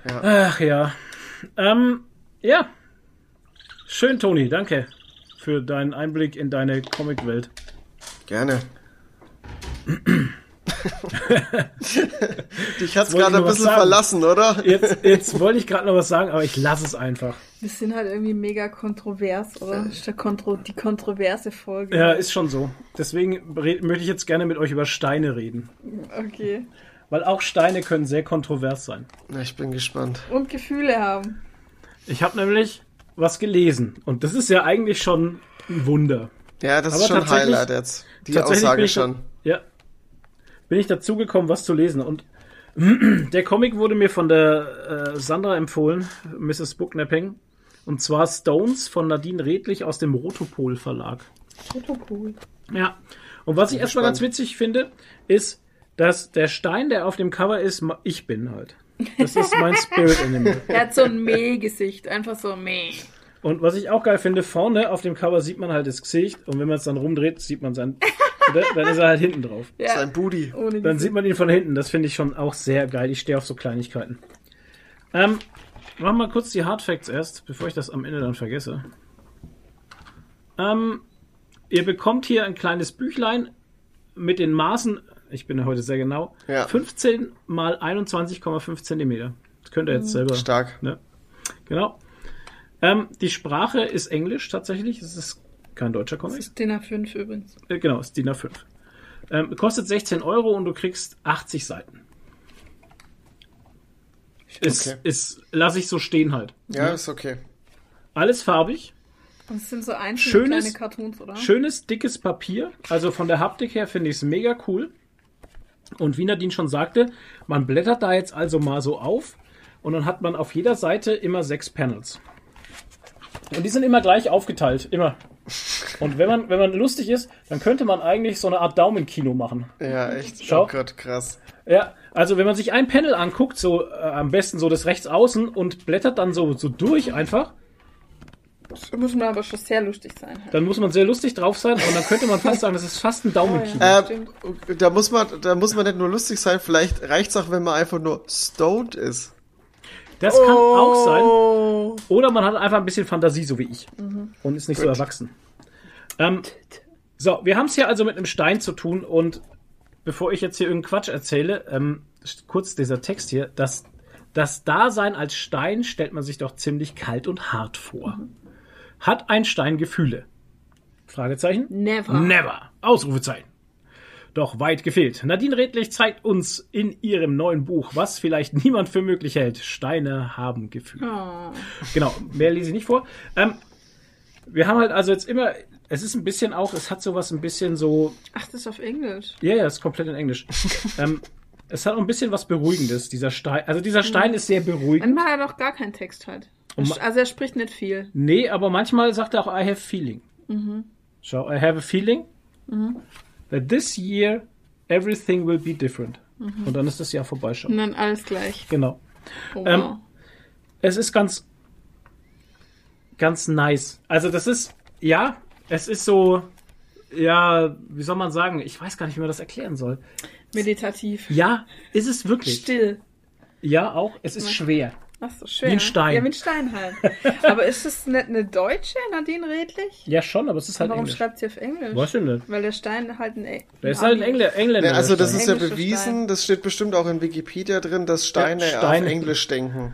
Ja. Ach ja. Ähm, ja. Schön, Toni, danke für deinen Einblick in deine Comicwelt. Gerne. Dich hat's wollte gerade ein bisschen sagen. verlassen, oder? Jetzt, jetzt wollte ich gerade noch was sagen, aber ich lasse es einfach. Wir sind halt irgendwie mega kontrovers, oder? Das ist der Kontro die kontroverse Folge. Ja, ist schon so. Deswegen möchte ich jetzt gerne mit euch über Steine reden. Okay. Weil auch Steine können sehr kontrovers sein. Na, ich bin gespannt. Und Gefühle haben. Ich habe nämlich was gelesen. Und das ist ja eigentlich schon ein Wunder. Ja, das Aber ist schon Highlight jetzt. Die Aussage schon. Ja. Bin ich dazu gekommen, was zu lesen. Und der Comic wurde mir von der äh, Sandra empfohlen, Mrs. Booknapping. Und zwar Stones von Nadine Redlich aus dem Rotopol Verlag. Cool. Ja. Und was ich erstmal ganz witzig finde, ist, dass der Stein, der auf dem Cover ist, ich bin halt. Das ist mein Spirit Animal. Er hat so ein Meh-Gesicht. Einfach so Meh. Und was ich auch geil finde, vorne auf dem Cover sieht man halt das Gesicht und wenn man es dann rumdreht, sieht man sein. Dann ist er halt hinten drauf. Ja. Sein Booty. Dann sieht man ihn von hinten. Das finde ich schon auch sehr geil. Ich stehe auf so Kleinigkeiten. Ähm, machen wir kurz die Hard Facts erst, bevor ich das am Ende dann vergesse. Ähm, ihr bekommt hier ein kleines Büchlein mit den Maßen. Ich bin ja heute sehr genau. Ja. 15 mal 21,5 Zentimeter. Das könnt ihr jetzt selber. Stark. Ne? Genau. Ähm, die Sprache ist Englisch tatsächlich. Es ist kein deutscher Das Comic. ist DIN A5 übrigens. Äh, genau, ist DIN A5. Ähm, kostet 16 Euro und du kriegst 80 Seiten. Ist, Okay. ist, lasse ich so stehen halt. Ja, ist okay. Alles farbig, Und es sind so einzelne Schönes- kleine Cartoons, oder? schönes, dickes Papier. Also von der Haptik her finde ich es mega cool. Und wie Nadine schon sagte, man blättert da jetzt also mal so auf und dann hat man auf jeder Seite immer sechs Panels. Und die sind immer gleich aufgeteilt, immer. Und wenn man, wenn man lustig ist, dann könnte man eigentlich so eine Art Daumenkino machen. Ja, echt. Schau. Oh Gott, krass. Ja, also wenn man sich ein Panel anguckt, so äh, am besten so das rechts außen und blättert dann so, so durch einfach, Das muss man aber schon sehr lustig sein. Halt. dann muss man sehr lustig drauf sein und dann könnte man fast sagen, das ist fast ein Daumenkino. Ja, Ähm, stimmt. da muss man, da muss man nicht nur lustig sein, vielleicht reicht's auch, wenn man einfach nur stoned ist. Das kann auch sein. Oh. Oder man hat einfach ein bisschen Fantasie, so wie ich. Und ist nicht so Gut. erwachsen. Ähm, so, wir haben es hier also mit einem Stein zu tun und bevor ich jetzt hier irgendeinen Quatsch erzähle, ähm, kurz dieser Text hier, das, das Dasein als Stein stellt man sich doch ziemlich kalt und hart vor. Hat ein Stein Gefühle? Fragezeichen? Never. Never. Ausrufezeichen. Doch weit gefehlt. Nadine Redlich zeigt uns in ihrem neuen Buch, was vielleicht niemand für möglich hält. Steine haben Gefühl. Oh. Genau, mehr lese ich nicht vor. Ähm, wir haben halt also jetzt immer, es ist ein bisschen auch, es hat sowas ein bisschen so, Ach, das ist auf Englisch. ja, ja, ist komplett in Englisch. ähm, es hat auch ein bisschen was Beruhigendes, dieser Stein. Also dieser Stein ist sehr beruhigend. Manchmal hat er doch gar keinen Text halt. Also er spricht nicht viel. Nee, aber manchmal sagt er auch, I have feeling. Schau, I have a feeling that this year everything will be different. Und dann ist das Jahr vorbei schon. Und dann alles gleich. Genau. Oh, Ähm, wow. Es ist ganz, ganz nice. Also das ist, ja, es ist so, ja, wie soll man sagen? Ich weiß gar nicht, wie man das erklären soll. Meditativ. Ja, ist es wirklich. Still. Ja, auch. Es ist schwer. Ach so, schwer. Wie ein Stein. Ja, wie ein Stein halt. Aber ist es nicht eine Deutsche, Nadine Redlich? Ja, schon, aber es ist halt Warum Englisch. schreibt sie auf Englisch? Was denn das? Weil der Stein halt ein E- Der ist halt ein Engl Engländer. Ja, also das ist ja bewiesen, Stein. das steht bestimmt auch in Wikipedia drin, dass Steine, Steine. auf Englisch denken.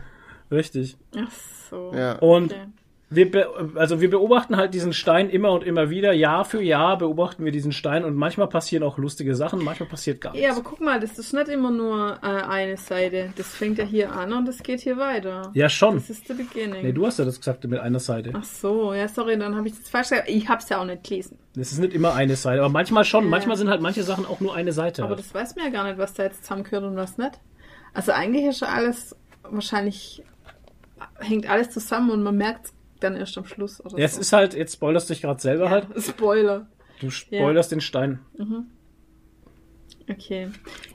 Richtig. Ach so. Ja. Und Okay. Wir, also wir beobachten halt diesen Stein immer und immer wieder. Jahr für Jahr beobachten wir diesen Stein und manchmal passieren auch lustige Sachen, manchmal passiert gar Ja, nichts. aber guck mal, das ist nicht immer nur äh, eine Seite. Das fängt ja hier an und das geht hier weiter. Ja, schon. Das ist der Beginning. Nee, du hast ja das gesagt mit einer Seite. Ach so, ja, sorry, dann habe ich das falsch gesagt. Ich hab's ja auch nicht gelesen. Das ist nicht immer eine Seite, aber manchmal schon. Ja. Manchmal sind halt manche Sachen auch nur eine Seite. Aber das weiß man ja gar nicht, was da jetzt zusammengehört und was nicht. Also eigentlich ist ja alles wahrscheinlich hängt alles zusammen und man merkt dann erst am Schluss. Oder ja, es so. ist halt, jetzt spoilerst du dich gerade selber halt. Spoiler. Du spoilerst den Stein. Okay.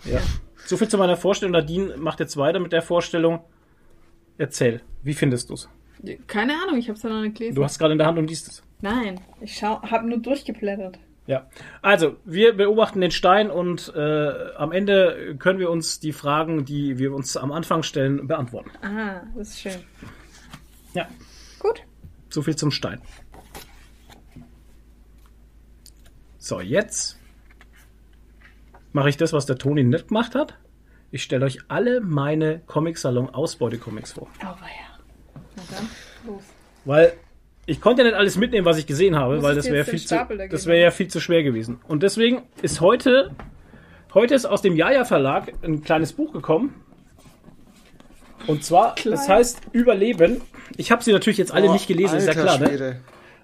Ja. So viel zu meiner Vorstellung. Nadine macht jetzt weiter mit der Vorstellung. Erzähl, wie findest du's? Keine Ahnung, ich habe es ja noch nicht gelesen. Du hast gerade in der Hand und liest es. Nein, ich habe nur durchgeblättert. Ja, also wir beobachten den Stein und äh, am Ende können wir uns die Fragen, die wir uns am Anfang stellen, beantworten. Ah, das ist schön. Ja, Gut. So viel zum Stein. So, jetzt mache ich das, was der Toni nicht gemacht hat. Ich stelle euch alle meine Comic-Salon Ausbeute-Comics vor. Oh, ja. Na dann, los. Weil ich konnte ja nicht alles mitnehmen, was ich gesehen habe, Muss weil das wäre geben? wäre ja viel zu schwer gewesen. Und deswegen ist heute, heute ist aus dem Jaja Verlag ein kleines Buch gekommen. Und zwar, das heißt Überleben. Ich habe sie natürlich jetzt alle nicht gelesen, ist ja klar, ne?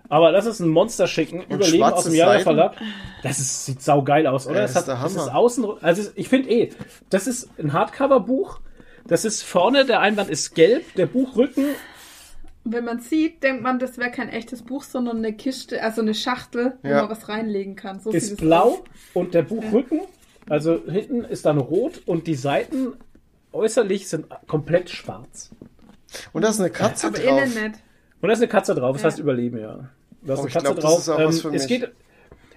Aber das ist ein Monster schicken. Überleben aus dem Jaja Seiten? Verlag. Das ist, sieht saugeil aus, oder? Ja, das, ist hat, der das ist außen, also ich finde eh, das ist ein Hardcover-Buch. Das ist vorne, der Einband ist gelb, der Buchrücken Wenn man sieht, denkt man, das wäre kein echtes Buch, sondern eine Kiste, also eine Schachtel, wo Ja. man was reinlegen kann. So sieht ist es blau aus. und der Buchrücken, also hinten ist dann rot und die Seiten äußerlich sind komplett schwarz. Und da ist eine Katze Aber drauf. innen nicht. Und da ist eine Katze drauf, das Ja. heißt Überleben, ja. Da ist Oh, eine ich Katze glaub, das drauf. ist auch was für es, mich. geht,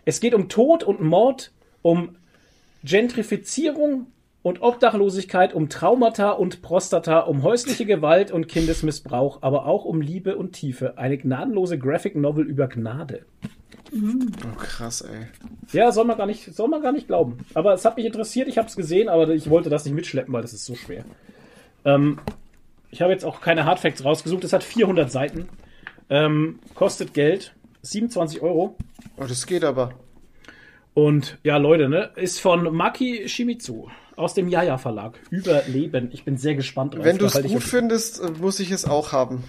es geht um Tod und Mord, um Gentrifizierung und Obdachlosigkeit, um Traumata und Prostata, um häusliche Gewalt und Kindesmissbrauch, aber auch um Liebe und Tiefe. Eine gnadenlose Graphic Novel über Gnade. Oh, krass, ey. Ja, soll man gar nicht, soll man gar nicht glauben. Aber es hat mich interessiert, ich habe es gesehen, aber ich wollte das nicht mitschleppen, weil das ist so schwer. Ähm, ich habe jetzt auch keine Hardfacts rausgesucht. Es hat 400 Seiten, ähm, kostet Geld, 27 Euro. Oh, das geht aber. Und ja, Leute, ne, ist von Maki Shimizu aus dem Yaya Verlag. Überleben. Ich bin sehr gespannt drauf. Wenn du es gut findest, äh, muss ich es auch haben.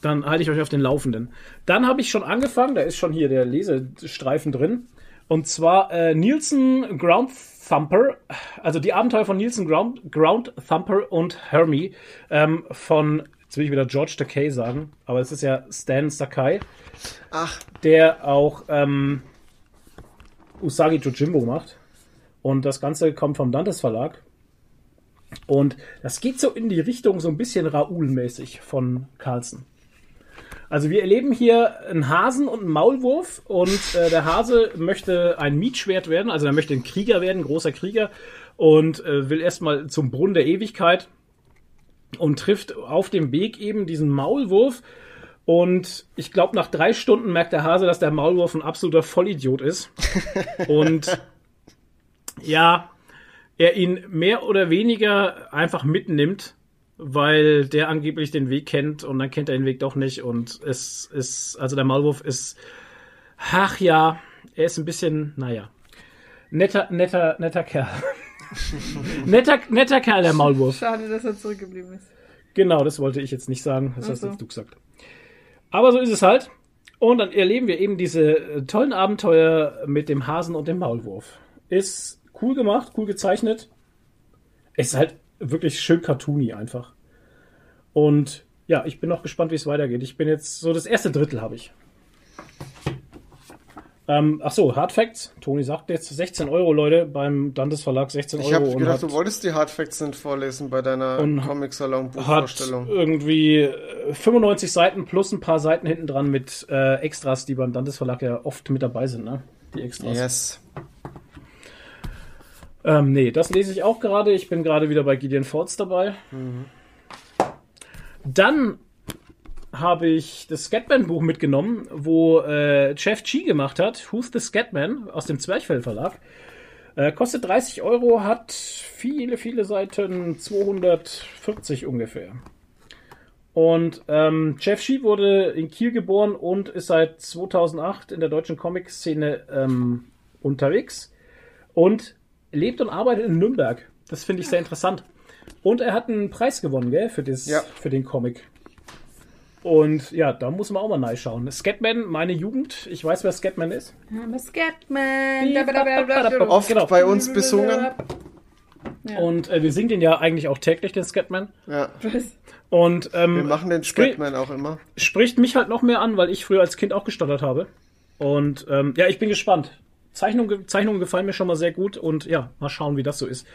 Dann halte ich euch auf den Laufenden. Dann habe ich schon angefangen, da ist schon hier der Lesestreifen drin. Und zwar äh, Nielsen Ground Thumper, also die Abenteuer von Nielsen Ground, Ground Thumper und Hermie ähm, von, jetzt will ich wieder George Takei sagen, aber es ist ja Stan Sakai, Ach, der auch ähm, Usagi Jojimbo macht. Und das Ganze kommt vom Dantes Verlag. Und das geht so in die Richtung so ein bisschen Raoul-mäßig von Carlsen. Also wir erleben hier einen Hasen und einen Maulwurf und äh, der Hase möchte ein Mietschwert werden, also er möchte ein Krieger werden, ein großer Krieger und äh, will erstmal zum Brunnen der Ewigkeit und trifft auf dem Weg eben diesen Maulwurf und ich glaube nach drei Stunden merkt der Hase, dass der Maulwurf ein absoluter Vollidiot ist und ja, er ihn mehr oder weniger einfach mitnimmt weil der angeblich den Weg kennt und dann kennt er den Weg doch nicht und es ist, also der Maulwurf ist, ach ja, er ist ein bisschen, naja. Netter, netter, netter Kerl. netter, netter Kerl, der Maulwurf. Schade, dass er zurückgeblieben ist. Genau, das wollte ich jetzt nicht sagen. Das hast so. jetzt du gesagt. Aber so ist es halt. Und dann erleben wir eben diese äh, tollen Abenteuer mit dem Hasen und dem Maulwurf. Ist cool gemacht, cool gezeichnet. Ist halt wirklich schön cartoony einfach. Und ja, ich bin noch gespannt, wie es weitergeht. Ich bin jetzt so das erste Drittel habe ich. Ähm, ach so, Hard Facts. Toni sagt jetzt 16 Euro, Leute, beim Dantes Verlag 16 Ich Euro. habe und gedacht, hat- du wolltest die Hardfacts nicht vorlesen bei deiner Und Comic-Salon hat Buchvorstellung. irgendwie äh, 95 Seiten plus ein paar Seiten hinten dran mit äh, Extras, die beim Dantes Verlag ja oft mit dabei sind, ne? Die Extras. Yes. Ähm, nee, das lese ich auch gerade. Ich bin gerade wieder bei Gideon Fords dabei. Dann habe ich das Scatman-Buch mitgenommen, wo äh, Jeff G gemacht hat. Who's the Scatman? Aus dem Zwerchfell Verlag. Äh, kostet 30 Euro, hat viele, viele Seiten, 240 ungefähr. Und ähm, Jeff Shee wurde in Kiel geboren und ist seit 2008 in der deutschen Comic-Szene ähm, unterwegs und lebt und arbeitet in Nürnberg. Das finde ich sehr interessant. Und er hat einen Preis gewonnen, gell, für, das, Ja. für den Comic. Und ja, da muss man auch mal reinschauen. Scatman, meine Jugend. Ich weiß, wer Scatman ist. I'm a Scatman. Oft Genau. bei uns besungen. Ja. Und äh, wir singen den ja eigentlich auch täglich, den Scatman. Ja. Und ähm, Wir machen den Scatman auch immer. spricht mich halt noch mehr an, weil ich früher als Kind auch gestottert habe. Und ähm, ja, ich bin gespannt. Zeichnungen, Zeichnungen gefallen mir schon mal sehr gut und ja, mal schauen, wie das so ist.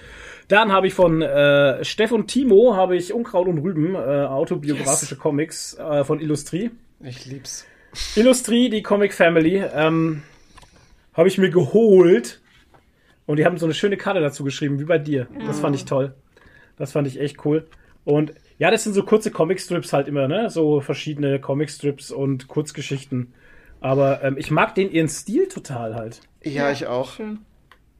Dann habe ich von äh, Steff und Timo habe ich Unkraut und Rüben, äh, autobiografische Comics äh, von Illustrie. Ich lieb's. Illustrie, die Comic Family, ähm, habe ich mir geholt. Und die haben so eine schöne Karte dazu geschrieben, wie bei dir. Das fand ich toll. Das fand ich echt cool. Und ja, das sind so kurze Comicstrips halt immer, ne? So verschiedene Comicstrips und Kurzgeschichten. Aber ähm, ich mag den ihren Stil total halt. Ja, ich auch. Schön.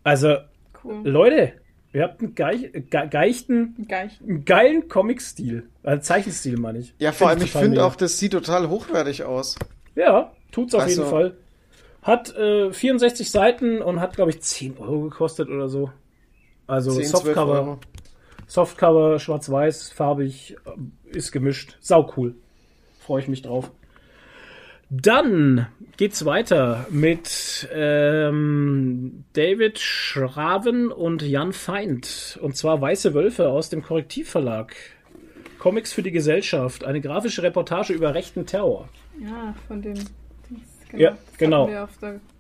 Also, Cool. Leute, ihr habt einen geich, ge geichten, geilen Comic-Stil. Also Zeichenstil, meine ich. Ja, vor allem, ich finde auch, das sieht total hochwertig aus. Ja, tut's auf Also- jeden Fall. Hat äh, 64 Seiten und hat, glaube ich, 10 Euro gekostet oder so. Also 10, 12 Softcover. Softcover, schwarz-weiß, farbig, äh, ist gemischt. Sau cool. Freue ich mich drauf. Dann geht's weiter mit ähm, David Schraven und Jan Feind. Und zwar Weiße Wölfe aus dem Korrektivverlag. Comics für die Gesellschaft. Eine grafische Reportage über rechten Terror. Ja, von dem. Dings, Ja, Das genau.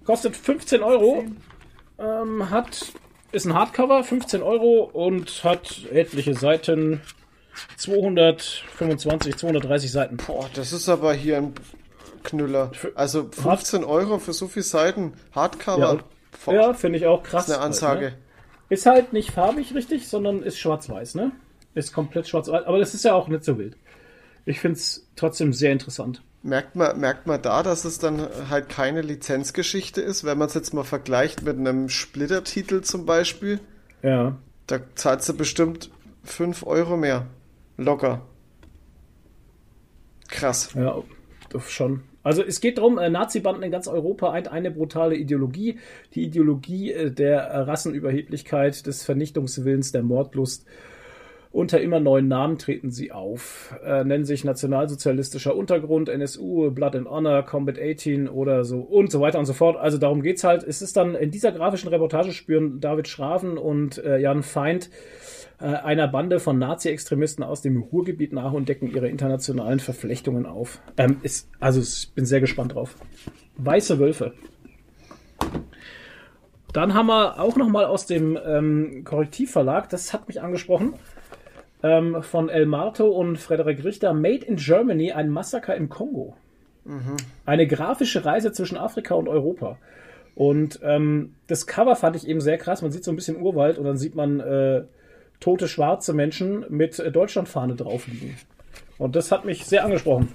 Kostet 15 Euro. Ähm, hat, ist ein Hardcover, 15 Euro und hat etliche Seiten. 225, 230 Seiten. Boah, das ist aber hier ein Knüller. Also 15 Euro für so viele Seiten. Hardcover. Ja, Ja, finde ich auch krass. ist eine Ansage. Halt, ne? Ist halt nicht farbig richtig, sondern ist schwarz-weiß, ne? Ist komplett schwarz-weiß. Aber das ist ja auch nicht so wild. Ich finde es trotzdem sehr interessant. Merkt man, merkt man da, dass es dann halt keine Lizenzgeschichte ist, wenn man es jetzt mal vergleicht mit einem Splitter-Titel zum Beispiel, Ja. da zahlst du bestimmt 5 Euro mehr. Locker. Krass. Ja, doch schon. Also es geht darum, äh, Nazi-Banden in ganz Europa eint eine brutale Ideologie, die Ideologie äh, der äh, Rassenüberheblichkeit, des Vernichtungswillens, der Mordlust. Unter immer neuen Namen treten sie auf, äh, nennen sich Nationalsozialistischer Untergrund, NSU, Blood and Honor, Combat 18 oder so und so weiter und so fort. Also darum geht's halt. Es ist dann in dieser grafischen Reportage spüren David Schraven und äh, Jan Feind äh, einer Bande von Nazi-Extremisten aus dem Ruhrgebiet nach und decken ihre internationalen Verflechtungen auf. Ähm, ist, also ich bin sehr gespannt drauf. Weiße Wölfe. Dann haben wir auch noch mal aus dem ähm, Korrektivverlag, das hat mich angesprochen, ähm, von El Marto und Frederik Richter, Made in Germany, ein Massaker im Kongo. Eine grafische Reise zwischen Afrika und Europa. Und ähm, das Cover fand ich eben sehr krass. Man sieht so ein bisschen Urwald und dann sieht man äh, tote schwarze Menschen mit äh, Deutschlandfahne drauf liegen. Und das hat mich sehr angesprochen.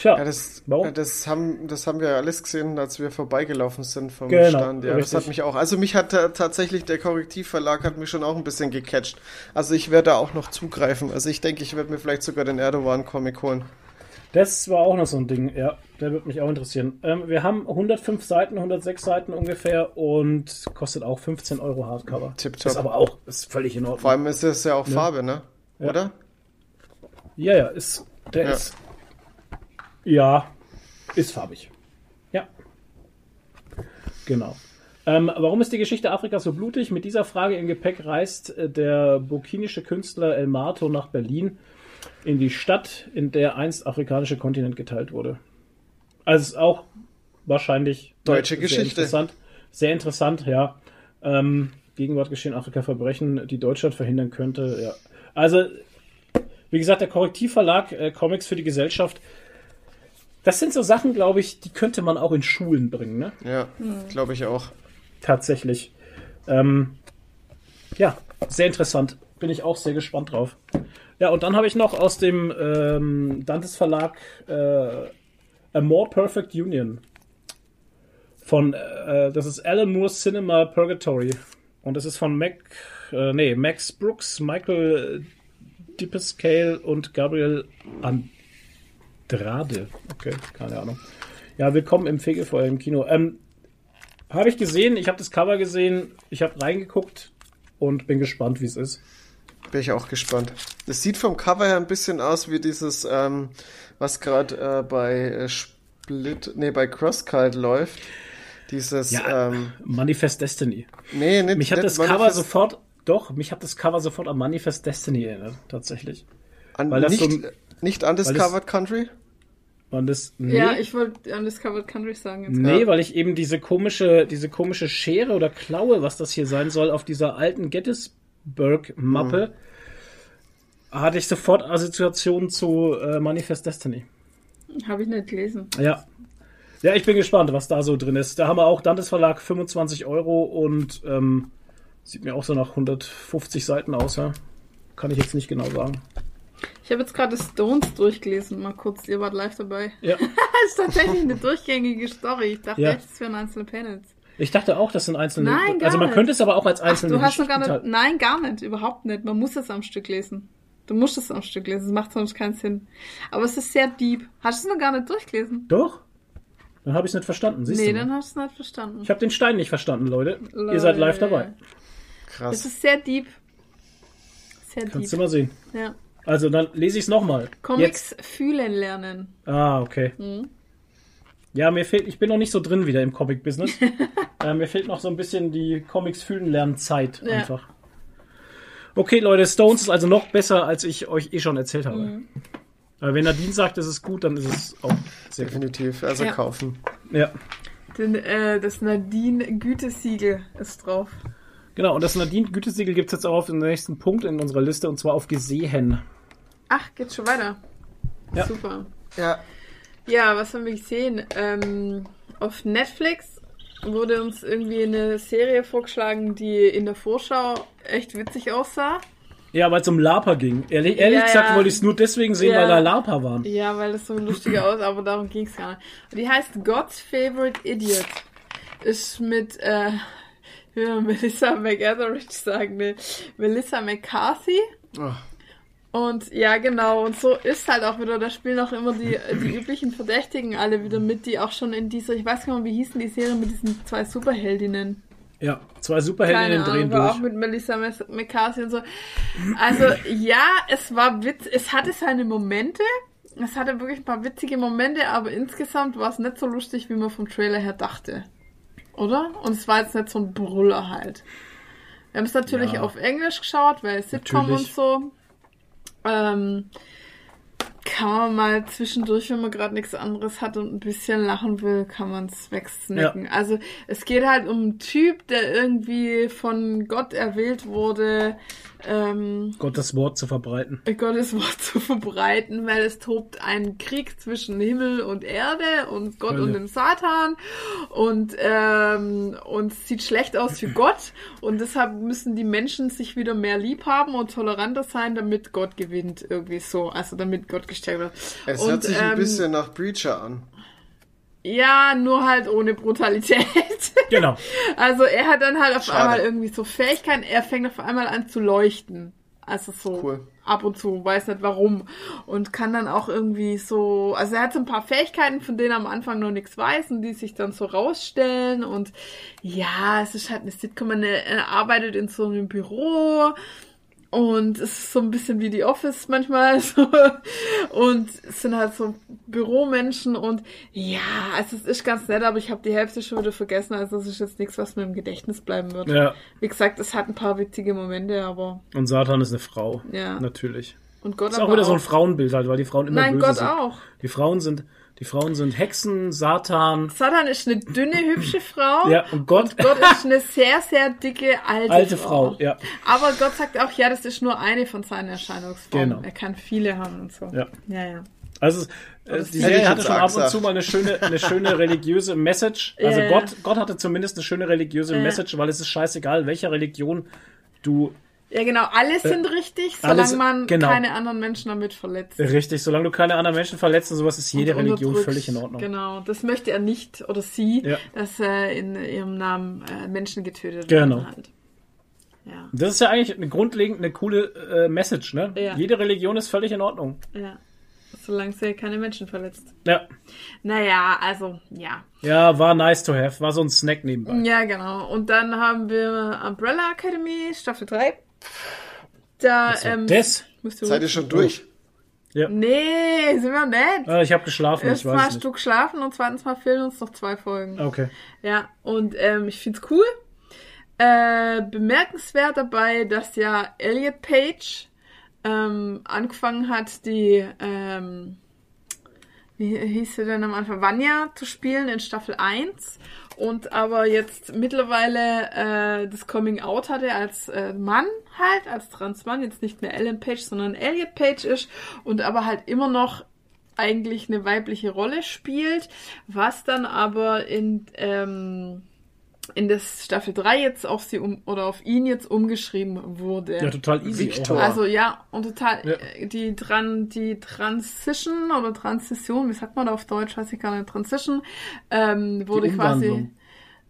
Tja, Ja, das, warum? ja, das, haben, das haben wir ja alles gesehen, als wir vorbeigelaufen sind vom Genau, Stand. Ja, das hat mich auch. Also mich hat ta- tatsächlich der Korrektivverlag hat mich schon auch ein bisschen gecatcht. Also ich werde da auch noch zugreifen. Also ich denke, ich werde mir vielleicht sogar den Erdogan-Comic holen. Das war auch noch so ein Ding, ja. Der wird mich auch interessieren. Ähm, wir haben 105 Seiten, 106 Seiten ungefähr und kostet auch 15 Euro Hardcover. Tipptopp. Ist aber auch ist völlig in Ordnung. Vor allem ist das ja auch Farbe, ne? Ja. Oder? Ja, ja, ist, der Ja. ist, ja, ist farbig. Ja. Genau. Ähm, warum ist die Geschichte Afrikas so blutig? Mit dieser Frage im Gepäck reist äh, der burkinische Künstler El Mato nach Berlin in die Stadt, in der einst afrikanische Kontinent geteilt wurde. Also ist auch wahrscheinlich Deutsche sehr Geschichte. Interessant, sehr interessant, ja. Ähm, Gegenwart geschehen Afrika Verbrechen, die Deutschland verhindern könnte. Ja. Also wie gesagt, der Korrektivverlag äh, Comics für die Gesellschaft. Das sind so Sachen, glaube ich, die könnte man auch in Schulen bringen, ne? Ja, glaube ich auch. Tatsächlich. Ähm, ja, sehr interessant. Bin ich auch sehr gespannt drauf. Ja, und dann habe ich noch aus dem ähm, Dantes Verlag äh, A More Perfect Union. Von, äh, das ist Alan Moore's Cinema Purgatory. Und das ist von Mac, äh, nee, Max Brooks, Michael Dippescale und Gabriel Andrade. Okay, keine Ahnung. Ja, willkommen im Fegefeuer im Kino. Ähm, habe ich gesehen, ich habe das Cover gesehen, ich habe reingeguckt und bin gespannt, wie es ist. Bin ich auch gespannt. Es sieht vom Cover her ein bisschen aus wie dieses, ähm, was gerade äh, bei äh, Split, nee, bei Crosscut läuft. Dieses, ähm, Manifest Destiny. nee, nicht, Mich hat nicht das Cover Manifest- sofort, doch, mich hat das Cover sofort an Manifest Destiny erinnert, tatsächlich. an, weil das nicht, so nicht Undiscovered Country? Das, nee, Ja, ich wollte Undiscovered Country sagen jetzt. nee, Ja. weil ich eben diese komische, diese komische Schere oder Klaue, was das hier sein soll, auf dieser alten Gettysburg-Mappe, hatte ich sofort Assoziationen zu äh, Manifest Destiny. Habe ich nicht gelesen. Ja. Ja, ich bin gespannt, was da so drin ist. Da haben wir auch Dantes Verlag 25 Euro und ähm, sieht mir auch so nach 150 Seiten aus. Ja? Kann ich jetzt nicht genau sagen. Ich habe jetzt gerade Stones durchgelesen, mal kurz, ihr wart live dabei. Ja. Das ist tatsächlich eine durchgängige Story. Ich dachte Ja. echt, es wären einzelne Panels. Ich dachte auch, das sind einzelne. Nein, gar also man nicht. könnte es aber auch als Ach, einzelne du hast noch gar nicht. Nein, gar nicht, überhaupt nicht. Man muss es am Stück lesen. Du musst es am Stück lesen, es macht sonst keinen Sinn. Aber es ist sehr deep. Hast du es noch gar nicht durchgelesen? Doch? Dann habe ich es nicht verstanden. Siehst nee, du dann hast du es nicht verstanden. Ich habe den Stein nicht verstanden, Leute. Lol. Ihr seid live dabei. Es Krass. ist sehr deep. Sehr Kannst du deep. mal sehen. Ja. Also dann lese ich es nochmal. Comics fühlen lernen. Ah, okay. Mhm. Ja, mir fehlt, ich bin noch nicht so drin wieder im Comic-Business. äh, mir fehlt noch so ein bisschen die Comics fühlen lernen Zeit Ja. einfach. Okay, Leute, Stones ist also noch besser, als ich euch eh schon erzählt habe. Mhm. Aber wenn Nadine sagt, es ist gut, dann ist es auch sehr gut. Definitiv. Also Ja. kaufen. Ja. Den, äh, das Nadine Gütesiegel ist drauf. Genau, und das Nadine-Gütesiegel gibt es jetzt auch auf den nächsten Punkt in unserer Liste, und zwar auf Gesehen. Ach, geht schon weiter. Ja. Super. Ja. Ja, was haben wir gesehen? Ähm, auf Netflix wurde uns irgendwie eine Serie vorgeschlagen, die in der Vorschau echt witzig aussah. Ja, weil es um LARPer ging. Ehrlich, ehrlich Ja, gesagt ja. wollte ich es nur deswegen sehen, Ja. weil da LARPer waren. Ja, weil das so lustiger aus, aber darum ging es gar nicht. Und die heißt God's Favorite Idiot. Ist mit, äh, wie Melissa McEtheridge sagen, ne? Melissa McCarthy. Oh, Und ja, genau, und so ist halt auch wieder, da spielen auch immer die, die üblichen Verdächtigen alle wieder mit, die auch schon in dieser, ich weiß gar nicht wie hießen die Serie mit diesen zwei Superheldinnen. Ja, zwei Superheldinnen Keine drehen Ahnung, durch. auch mit Melissa McCarthy und so. Also, ja, es war witz, es hatte seine Momente, es hatte wirklich ein paar witzige Momente, aber insgesamt war es nicht so lustig, wie man vom Trailer her dachte. Oder? Und es war jetzt nicht so ein Brüller halt. Wir haben es natürlich Ja. auf Englisch geschaut, weil Sitcom Natürlich. und so. Ähm, kann man mal zwischendurch, wenn man gerade nichts anderes hat und ein bisschen lachen will, kann man es wegsnacken. Also es geht halt um einen Typ, der irgendwie von Gott erwählt wurde, ähm, Gottes Wort zu verbreiten. Gottes Wort zu verbreiten, weil es tobt ein Krieg zwischen Himmel und Erde und Gott Hölle. und dem Satan und ähm, und es sieht schlecht aus für Gott und deshalb müssen die Menschen sich wieder mehr lieb haben und toleranter sein, damit Gott gewinnt irgendwie so, also damit Gott gestärkt wird. es und, hört sich ein ähm, bisschen nach Breacher an. Ja, nur halt ohne Brutalität. Genau. Also er hat dann halt auf Schade. einmal irgendwie so Fähigkeiten, er fängt auf einmal an zu leuchten. Also so Cool. ab und zu, weiß nicht warum. Und kann dann auch irgendwie so, also er hat so ein paar Fähigkeiten, von denen er am Anfang noch nichts weiß und die sich dann so rausstellen. Und ja, es ist halt eine Sitcom, er er arbeitet in so einem Büro. Und es ist so ein bisschen wie die Office manchmal. So. Und es sind halt so Büromenschen und ja, also es ist ganz nett, aber ich habe die Hälfte schon wieder vergessen. Also es ist jetzt nichts, was mir im Gedächtnis bleiben wird. Ja. Wie gesagt, es hat ein paar witzige Momente, aber Und Satan ist eine Frau. Ja. Natürlich. und Gott Das ist auch wieder so ein Frauenbild halt, weil die Frauen immer Nein, böse Gott sind. auch. Die Frauen sind, die Frauen sind Hexen, Satan, Satan ist eine dünne, hübsche Frau. ja, und Gott, Gott ist eine sehr, sehr dicke, alte, alte Frau, ja. Aber Gott sagt auch, ja, das ist nur eine von seinen Erscheinungsformen. Genau. Er kann viele haben und so. Ja. Ja, ja. Also, äh, die Serie hatte schon ab und gesagt. zu mal eine schöne, eine schöne religiöse Message. Also Ja. Gott, Gott hatte zumindest eine schöne religiöse Ja. Message, weil es ist scheißegal, welcher Religion du Ja, genau. Alle sind richtig, solange Äh, alles- man genau. keine anderen Menschen damit verletzt. richtig, solange du keine anderen Menschen verletzt und sowas, ist jede und Religion völlig in Ordnung. Genau, das möchte er nicht oder sie, Ja. dass äh, in ihrem Namen äh, Menschen getötet Genau. werden. Halt. Ja, Das ist ja eigentlich eine grundlegend eine coole äh, Message, ne? Ja. Jede Religion ist völlig in Ordnung. ja. Solange sie keine Menschen verletzt. Ja. Naja, also, ja. Ja, war nice to have, war so ein Snack nebenbei. Ja, genau. Und dann haben wir Umbrella Academy, Staffel 3. Da, So, ähm, das? Seid ihr schon durch? Nee, sind wir nicht. Äh, ich habe geschlafen, ich Erstens weiß mal es hast nicht. du geschlafen und zweitens mal fehlen uns noch zwei Folgen. Okay. Ja, und ähm, ich find's cool. Äh, bemerkenswert dabei, dass ja Elliot Page ähm, angefangen hat, die, ähm, wie hieß sie denn am Anfang, Vanya zu spielen in Staffel 1 und aber jetzt mittlerweile äh, das Coming Out hatte als äh, Mann halt, als Transmann, jetzt nicht mehr Ellen Page, sondern Elliot Page ist und aber halt immer noch eigentlich eine weibliche Rolle spielt, was dann aber in, ähm, in das Staffel 3 jetzt auf sie um oder auf ihn jetzt umgeschrieben wurde. Ja, total easy. Victor. Also ja, und total Ja. äh, die Tran die Transition oder Transition, wie sagt man da auf Deutsch, weiß ich gar nicht, Transition, ähm, wurde Die quasi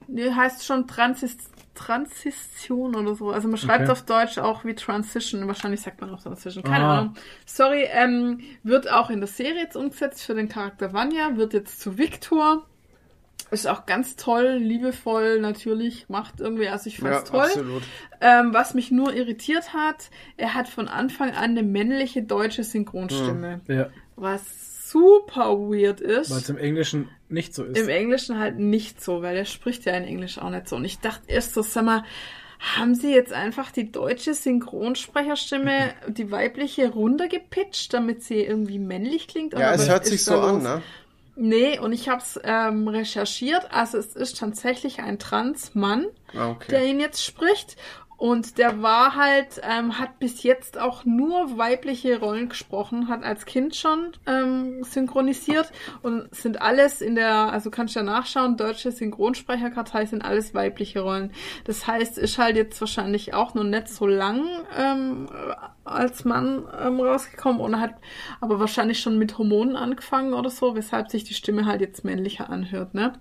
nee, heißt schon Transis Transition oder so. Also man schreibt Okay. auf Deutsch auch wie Transition. Wahrscheinlich sagt man auch Transition. Keine Ah. Ahnung. Sorry, ähm, wird auch in der Serie jetzt umgesetzt für den Charakter Vanya, wird jetzt zu Victor. Ist auch ganz toll, liebevoll, natürlich, macht irgendwie, also ich fand's toll. absolut. Ähm, was mich nur irritiert hat, er hat von Anfang an eine männliche deutsche Synchronstimme. Ja, Was super weird ist. weil es im Englischen nicht so ist. Im Englischen halt nicht so, weil er spricht ja in Englisch auch nicht so. Und ich dachte erst so, sag mal, haben sie jetzt einfach die deutsche Synchronsprecherstimme, die weibliche, runtergepitcht, damit sie irgendwie männlich klingt? Ja, Oder es hört sich so an, los? ne? Nee, und ich habe es ähm, recherchiert. Also es ist tatsächlich ein Transmann, Ah, okay. der ihn jetzt spricht. Und der war halt, ähm, hat bis jetzt auch nur weibliche Rollen gesprochen, hat als Kind schon ähm, synchronisiert und sind alles in der, also kannst du ja nachschauen, deutsche Synchronsprecherkartei sind alles weibliche Rollen. Das heißt, ist halt jetzt wahrscheinlich auch noch nicht so lang ähm, als Mann ähm, rausgekommen und hat aber wahrscheinlich schon mit Hormonen angefangen oder so, weshalb sich die Stimme halt jetzt männlicher anhört, ne?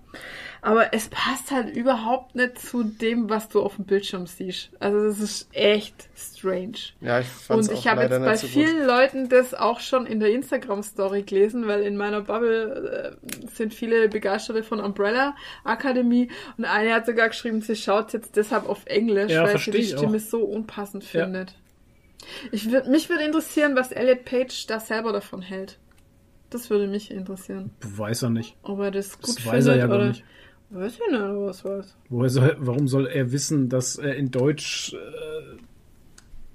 Aber es passt halt überhaupt nicht zu dem, was du auf dem Bildschirm siehst. Also das ist echt strange. Ja, ich fand's Und ich habe jetzt bei so vielen. Leuten das auch schon in der Instagram-Story gelesen, weil in meiner Bubble äh, sind viele Begeisterte von Umbrella Akademie und eine hat sogar geschrieben, sie schaut jetzt deshalb auf Englisch, Ja, weil sie die Stimme auch. so unpassend Ja. findet. Ich würd, mich würde interessieren, was Elliot Page da selber davon hält. Das würde mich interessieren. Weiß er nicht. Ob er das gut Das findet weiß er ja gar oder. nicht. Weiß ich nicht, oder was weiß. Woher soll, warum soll er wissen, dass er in Deutsch äh,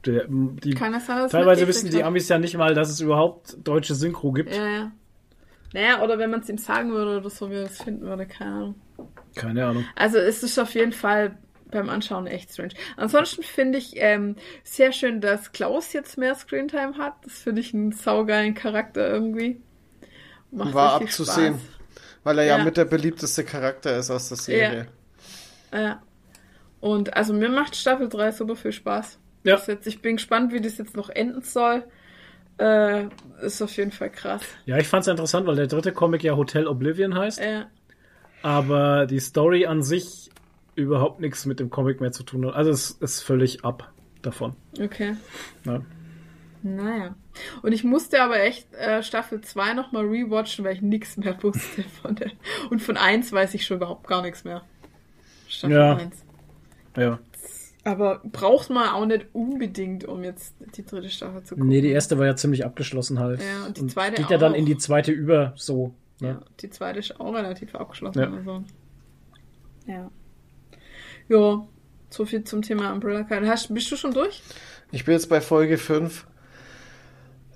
der, die, Kann das sein, dass teilweise wissen die hat? Amis ja nicht mal, dass es überhaupt deutsche Synchro gibt. Ja, ja. Naja, oder wenn man es ihm sagen würde oder so, wie er das finden würde, keine Ahnung. Keine Ahnung. Also es ist auf jeden Fall beim Anschauen echt strange. Ansonsten finde ich ähm, sehr schön, dass Klaus jetzt mehr Screentime hat. Das finde ich einen saugeilen Charakter irgendwie. Macht War abzusehen. Spaß. Weil er ja, Ja. mit der beliebteste Charakter ist aus der Serie. Ja. Und also mir macht Staffel 3 super viel Spaß. Ja. Das Jetzt, ich bin gespannt, wie das jetzt noch enden soll. Äh, ist auf jeden Fall krass. Ja, ich fand's interessant, weil der dritte Comic ja Hotel Oblivion heißt, Ja. aber die Story an sich überhaupt nichts mit dem Comic mehr zu tun hat. Also es ist völlig ab. davon. Okay. Ja. Naja. Und ich musste aber echt äh, Staffel 2 nochmal rewatchen, weil ich nichts mehr wusste von der. Und von 1 weiß ich schon überhaupt gar nichts mehr. Staffel Ja. 1. ja. Aber braucht man auch nicht unbedingt, um jetzt die dritte Staffel zu gucken. Nee, die erste war ja ziemlich abgeschlossen halt. Ja, und die zweite geht ja dann auch. in die zweite über, so. Ne? Ja, die zweite ist auch relativ abgeschlossen. Ja. Also. Ja. Ja, so viel zum Thema Umbrella Academy. Hast, bist du schon durch? Ich bin jetzt bei Folge 5.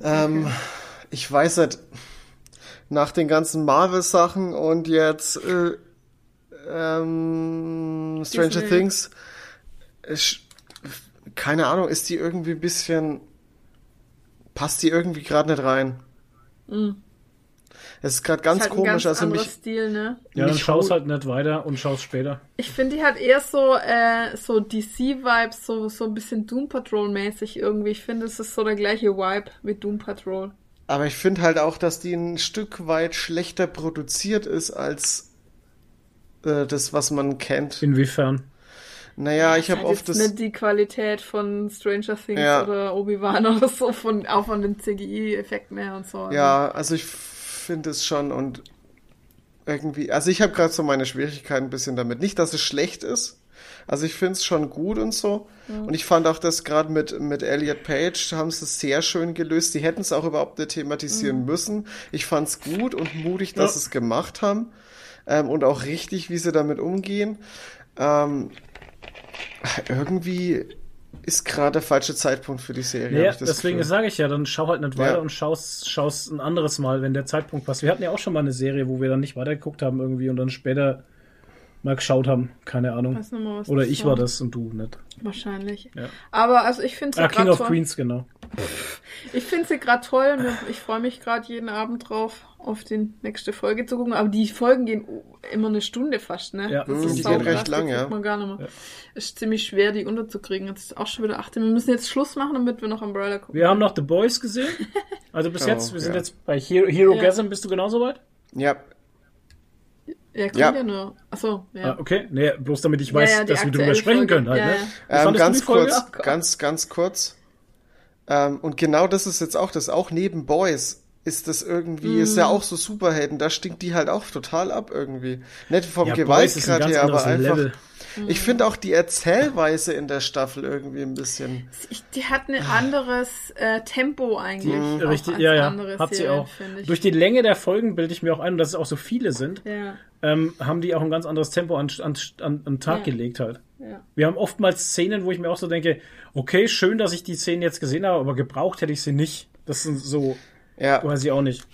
Ähm, Ich weiß nicht, nach den ganzen Marvel-Sachen und jetzt äh, ähm, Stranger Disney. Things, ist, keine Ahnung, ist die irgendwie ein bisschen, passt die irgendwie gerade nicht rein. Es ist gerade ganz ist halt ein komisch, ganz also anderer mich, Stil, ne? Ja, dann schaust halt nicht weiter und schaust später. Ich finde, die hat eher so, äh, so DC-Vibes, so, so ein bisschen Doom Patrol-mäßig irgendwie. Ich finde, es ist so der gleiche Vibe wie Doom Patrol. aber ich finde halt auch, dass die ein Stück weit schlechter produziert ist als äh, das, was man kennt. Inwiefern? Naja, ich habe Hat oft jetzt das. nicht die Qualität von Stranger Things Ja. oder Obi-Wan oder so, von, auch von den CGI-Effekten her und so. Also, Ja, also ich finde es schon und irgendwie, also ich habe gerade so meine Schwierigkeiten ein bisschen damit. Nicht, dass es schlecht ist. Also ich finde es schon gut und so. Und ich fand auch das gerade mit, mit Elliot Page, haben sie es sehr schön gelöst. Die hätten es auch überhaupt nicht thematisieren müssen. Ich fand es gut und mutig, dass Ja. sie es gemacht haben. Ähm, und auch richtig, wie sie damit umgehen. Ähm, irgendwie ist gerade der falsche Zeitpunkt für die Serie. Ja, deswegen sage ich ja, dann schau halt nicht weiter Ja. und schaust, schaust ein anderes Mal, wenn der Zeitpunkt passt. Wir hatten ja auch schon mal eine Serie, wo wir dann nicht weitergeguckt haben irgendwie und dann später mal geschaut haben. Keine Ahnung. Weiß nicht mal, was Oder ich war. das und du nicht. Wahrscheinlich. Ja. Aber also ich finde sie Ah, King gerade of toll. Queens, genau. Ich finde sie gerade toll und ich freue mich gerade jeden Abend drauf, auf die nächste Folge zu gucken. Aber die Folgen gehen immer eine Stunde fast, ne? Ja, das Mhm, ist die gehen recht lang, das ja. Man gar nicht mehr. Ja. Ist ziemlich schwer, die unterzukriegen. Jetzt ist auch schon wieder 18. Wir müssen jetzt Schluss machen, damit wir noch Umbrella gucken. Wir haben noch The Boys gesehen. Also bis Oh, jetzt, wir sind ja. jetzt bei Hero, Hero Ja. Gasm. Bist du genauso weit? Ja, Ja, kommt Ja. ja, nur. Achso, ja. Ah, okay. Nee, bloß damit ich weiß, Ja, ja, die dass wir drüber sprechen Folge. können halt, Ja, ne? Ähm, ganz die kurz, Oh ganz, ganz kurz. Ähm, und genau das ist jetzt auch das, auch neben Boys ist das irgendwie, ist ja Mhm. auch so Superhelden, da stinkt die halt auch total ab irgendwie. Nicht vom Ja, Boys ist ein Gewaltgrad her, aber einfach. Level. Ich finde auch die Erzählweise in der Staffel irgendwie ein bisschen. Die hat ein anderes äh, Tempo eigentlich. auch Ah. Richtig, ja, ja, hat sie Serien, auch. Durch die Länge der Folgen bilde ich mir auch ein, dass es auch so viele sind, ja, ähm, haben die auch ein ganz anderes Tempo an, an, an, an den Tag Ja. gelegt halt. ja. Wir haben oftmals Szenen, wo ich mir auch so denke, okay, schön, dass ich die Szenen jetzt gesehen habe, aber gebraucht hätte ich sie nicht. Das sind so, Ja, weiß ich auch nicht.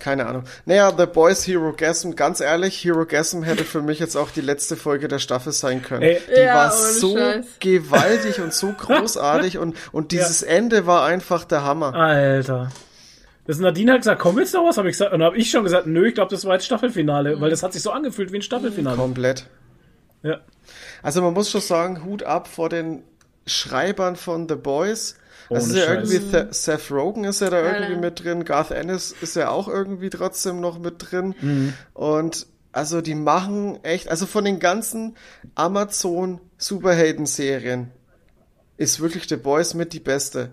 keine Ahnung. Naja, The Boys Hero Gasm, ganz ehrlich, Hero Gasm hätte für mich jetzt auch die letzte Folge der Staffel sein können. Ey, die Ja, war so Scheiß. gewaltig und so großartig und, und dieses Ende war einfach der Hammer. Alter. Das Nadine hat gesagt, komm jetzt noch was, habe ich gesagt. Und dann habe ich schon gesagt, nö, ich glaube, das war jetzt Mhm. Staffelfinale, weil das hat sich so angefühlt wie ein Staffelfinale. Komplett. Ja. Also man muss schon sagen, Hut ab vor den Schreibern von The Boys. Das Ohne ist ja Scheiß. irgendwie, Seth Rogen ist ja da irgendwie mit drin, Garth Ennis ist ja auch irgendwie trotzdem noch mit drin. Mhm. Und also die machen echt, also von den ganzen Amazon Superhelden-Serien ist wirklich The Boys mit die beste.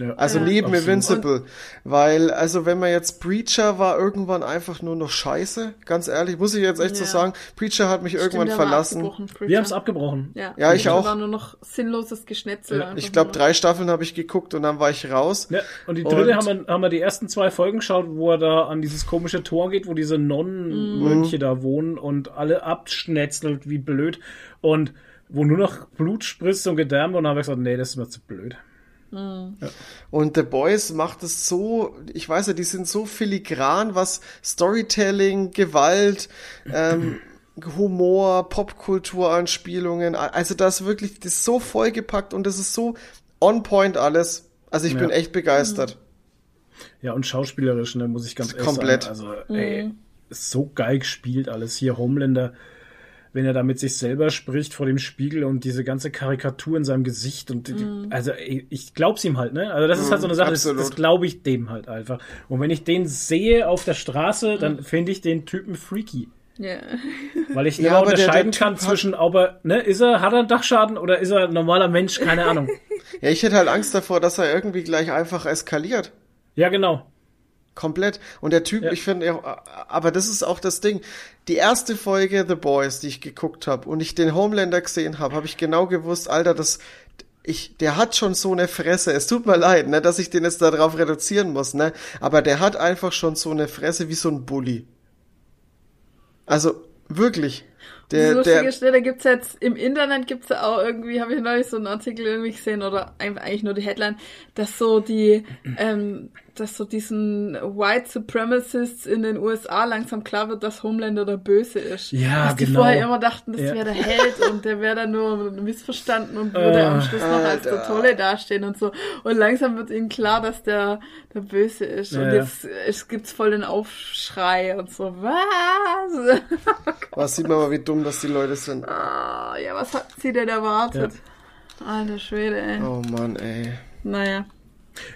Ja. Also Ja. neben Absolut. Invincible. Weil, also wenn man jetzt Preacher war irgendwann einfach nur noch scheiße, ganz ehrlich, muss ich jetzt echt so Ja. sagen, Preacher hat mich irgendwann Stimmt, war verlassen. Wir haben es abgebrochen. Ja, Ja, ich auch. war nur noch sinnloses Geschnetzel. Ich glaube, drei Staffeln habe ich geguckt und dann war ich raus. Ja, und die dritte Und- haben wir, haben wir die ersten zwei Folgen geschaut, wo er da an dieses komische Tor geht, wo diese Nonnenmönche Mhm. da wohnen und alle abschnetzelt wie blöd und wo nur noch Blut spritzt und Gedärme und dann habe ich gesagt, nee, das ist mir zu blöd. Und The Boys macht es so, ich weiß ja, die sind so filigran, was Storytelling, Gewalt, ähm, Humor, Popkulturanspielungen, also das ist wirklich, das ist so vollgepackt und das ist so on point alles. Also ich Ja. bin echt begeistert. Ja, und schauspielerisch, ne, muss ich ganz ehrlich Komplett. sagen. Also, ey, ist so geil gespielt alles. Hier Homelander, wenn er da mit sich selber spricht vor dem Spiegel und diese ganze Karikatur in seinem Gesicht und die, also ich glaub's ihm halt, ne? Also das ist halt so eine Sache, das, absolut. das glaube ich dem halt einfach. Und wenn ich den sehe auf der Straße, dann finde ich den Typen freaky. Ja. Weil ich Ja, immer aber der- der unterscheiden Typ kann zwischen, ob er, ne, ist er, hat er einen Dachschaden oder ist er ein normaler Mensch? Keine Ahnung. Ja, ich hätte halt Angst davor, dass er irgendwie gleich einfach eskaliert. Ja, genau. Komplett. Und der Typ, Ja. ich finde, aber das ist auch das Ding. Die erste Folge The Boys, die ich geguckt habe und ich den Homelander gesehen habe, habe ich genau gewusst, Alter, das, ich, der hat schon so eine Fresse. Es tut mir leid, ne, dass ich den jetzt darauf reduzieren muss, ne, aber der hat einfach schon so eine Fresse wie so ein Bully. Also wirklich. Der, lustige der, Stelle gibt's jetzt im Internet gibt's ja auch irgendwie, habe ich neulich so einen Artikel irgendwie gesehen oder eigentlich nur die Headline, dass so die, ähm, dass so diesen White Supremacists in den USA langsam klar wird, dass Homelander der Böse ist. Ja, dass die genau. vorher immer dachten, das Ja. wäre der Held und der wäre dann nur missverstanden und würde Äh, am Schluss noch als der. Tolle dastehen und so. Und langsam wird ihnen klar, dass der der Böse ist. Ja, und ja. jetzt es gibt's voll den Aufschrei und so. Was? was sieht man mal, wie dumm das die Leute sind. Ah, ja, was hat sie denn erwartet? Alter Schwede, ey. Oh Mann, ey. Naja.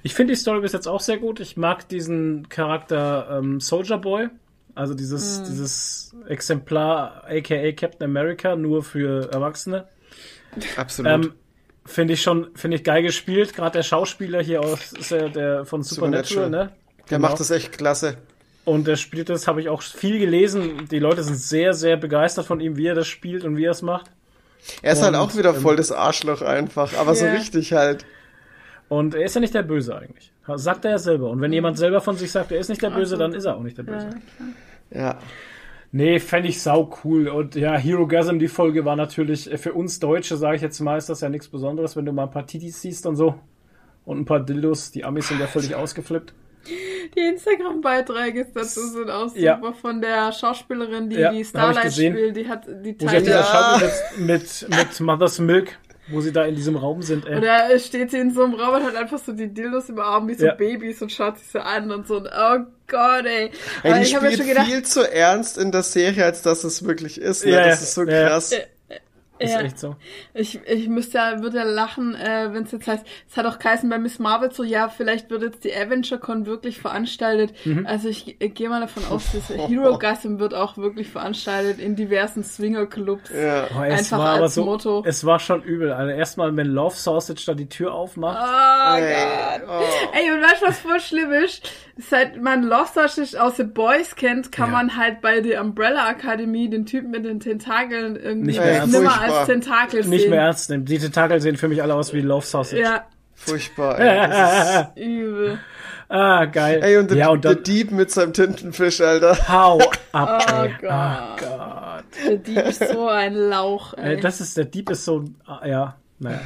Ich finde die Story bis jetzt auch sehr gut. Ich mag diesen Charakter ähm, Soldier Boy. Also dieses, Hm. dieses Exemplar, aka Captain America, nur für Erwachsene. Absolut. Ähm, finde ich schon, finde ich geil gespielt. Gerade der Schauspieler hier aus, ist ja der von Supernatural, Supernatural. ne? der genau. macht das echt klasse. Und der spielt das, habe ich auch viel gelesen. Die Leute sind sehr, sehr begeistert von ihm, wie er das spielt und wie er es macht. Er ist halt Und, auch wieder ähm, voll das Arschloch einfach, aber so Ja. richtig halt. Und er ist ja nicht der Böse eigentlich. Sagt er ja selber. Und wenn jemand selber von sich sagt, er ist nicht der Böse, dann ist er auch nicht der Böse. Ja. Ja. Nee, fände ich sau cool. Und ja, Hero Gasm, die Folge war natürlich äh, für uns Deutsche, sage ich jetzt mal, ist das ja nichts Besonderes, wenn du mal ein paar Titis siehst und so. Und ein paar Dildos. Die Amis sind ja völlig ausgeflippt. Die Instagram-Beiträge dazu sind auch super Ja. von der Schauspielerin, die Ja, die Starlight spielt. Die hat die Teile. Ja. Mit, mit Mother's Milk, wo sie da in diesem Raum sind. Ey. Oder steht sie in so einem Raum und hat einfach so die Dildos im Arm wie so Ja. Babys und schaut sich so an und so. Und, oh Gott, ey. Ey, die ich habe ja spielt schon gedacht, viel zu ernst in der Serie, als dass es wirklich ist. Ne? Ja, das ja, ist so ja, ja. krass. Ist ja. echt so. Ich, ich müsste ja, würde ja lachen, äh, wenn es jetzt heißt, es hat auch geheißen bei Miss Marvel so, ja, vielleicht wird jetzt die Avenger-Con wirklich veranstaltet. Mhm. Also ich, ich gehe mal davon aus, dass Hero Gasm wird auch wirklich veranstaltet in diversen Swinger-Clubs. Ja. Oh, es Einfach war aber als so, Motto. es war schon übel. Also erstmal, wenn Love Sausage da die Tür aufmacht. Oh Ey, Gott. oh. Ey, und weißt du, was voll schlimm ist? Seit man Lost Sausage aus The Boys kennt, kann Ja. man halt bei der Umbrella Akademie den Typen mit den Tentakeln irgendwie Nicht mehr. Als Tentakel Nicht sehen. mehr ernst nehmen. Die Tentakel sehen für mich alle aus wie Love Sausage. Ja, Furchtbar. Ey, das ist, übel. Ah, geil. ey und der, ja, und der dann Dieb mit seinem Tintenfisch, Alter. hau ab. Oh ey. Gott. Oh Gott. Der Dieb ist so ein Lauch, ey. Ey, das ist, der Dieb ist so, ah, ja, naja.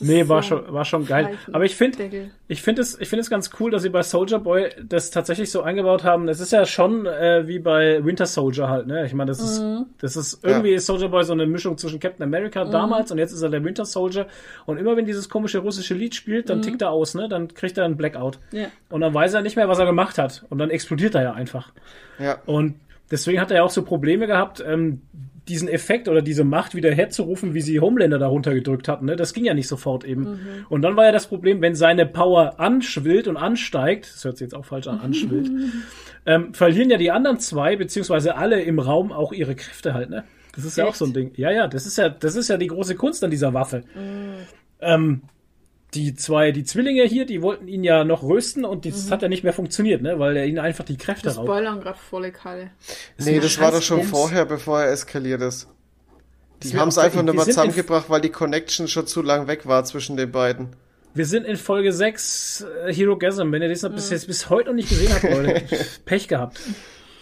Nee, war so schon, war schon geil. Aber ich finde, ich finde es, ich finde es ganz cool, dass sie bei Soldier Boy das tatsächlich so eingebaut haben. Es ist ja schon äh, wie bei Winter Soldier halt, ne? Ich meine, das ist, Mhm. das ist irgendwie ist Soldier Boy so eine Mischung zwischen Captain America damals und jetzt ist er der Winter Soldier. Und immer wenn dieses komische russische Lied spielt, Mhm. dann tickt er aus, ne? Dann kriegt er einen Blackout. Ja. Und dann weiß er nicht mehr, was er gemacht hat. Und dann explodiert er ja einfach. Ja. Und deswegen hat er ja auch so Probleme gehabt, ähm, diesen Effekt oder diese Macht wieder herzurufen, wie sie Homelander darunter gedrückt hatten. Ne? Das ging ja nicht sofort eben. Und dann war ja das Problem, wenn seine Power anschwillt und ansteigt, das hört sich jetzt auch falsch an, anschwillt, ähm, verlieren ja die anderen zwei, beziehungsweise alle im Raum auch ihre Kräfte halt, ne? Das ist ja auch Echt? so ein Ding. Ja, ja, das ist ja, das ist ja die große Kunst an dieser Waffe. Ähm, die zwei, die Zwillinge hier, die wollten ihn ja noch rösten und das hat ja nicht mehr funktioniert, ne? Weil er ihnen einfach die Kräfte Das raubt. Spoilern gerade volle Kalle. Nee, das war doch schon Scheiß vorher, bevor er eskaliert ist. Die wir haben es einfach nur mal sind in- zusammengebracht, weil die Connection schon zu lang weg war zwischen den beiden. Wir sind in Folge 6 äh, Hero Gasm. Wenn ihr das noch bis, jetzt, bis heute noch nicht gesehen habt, Leute, Pech gehabt.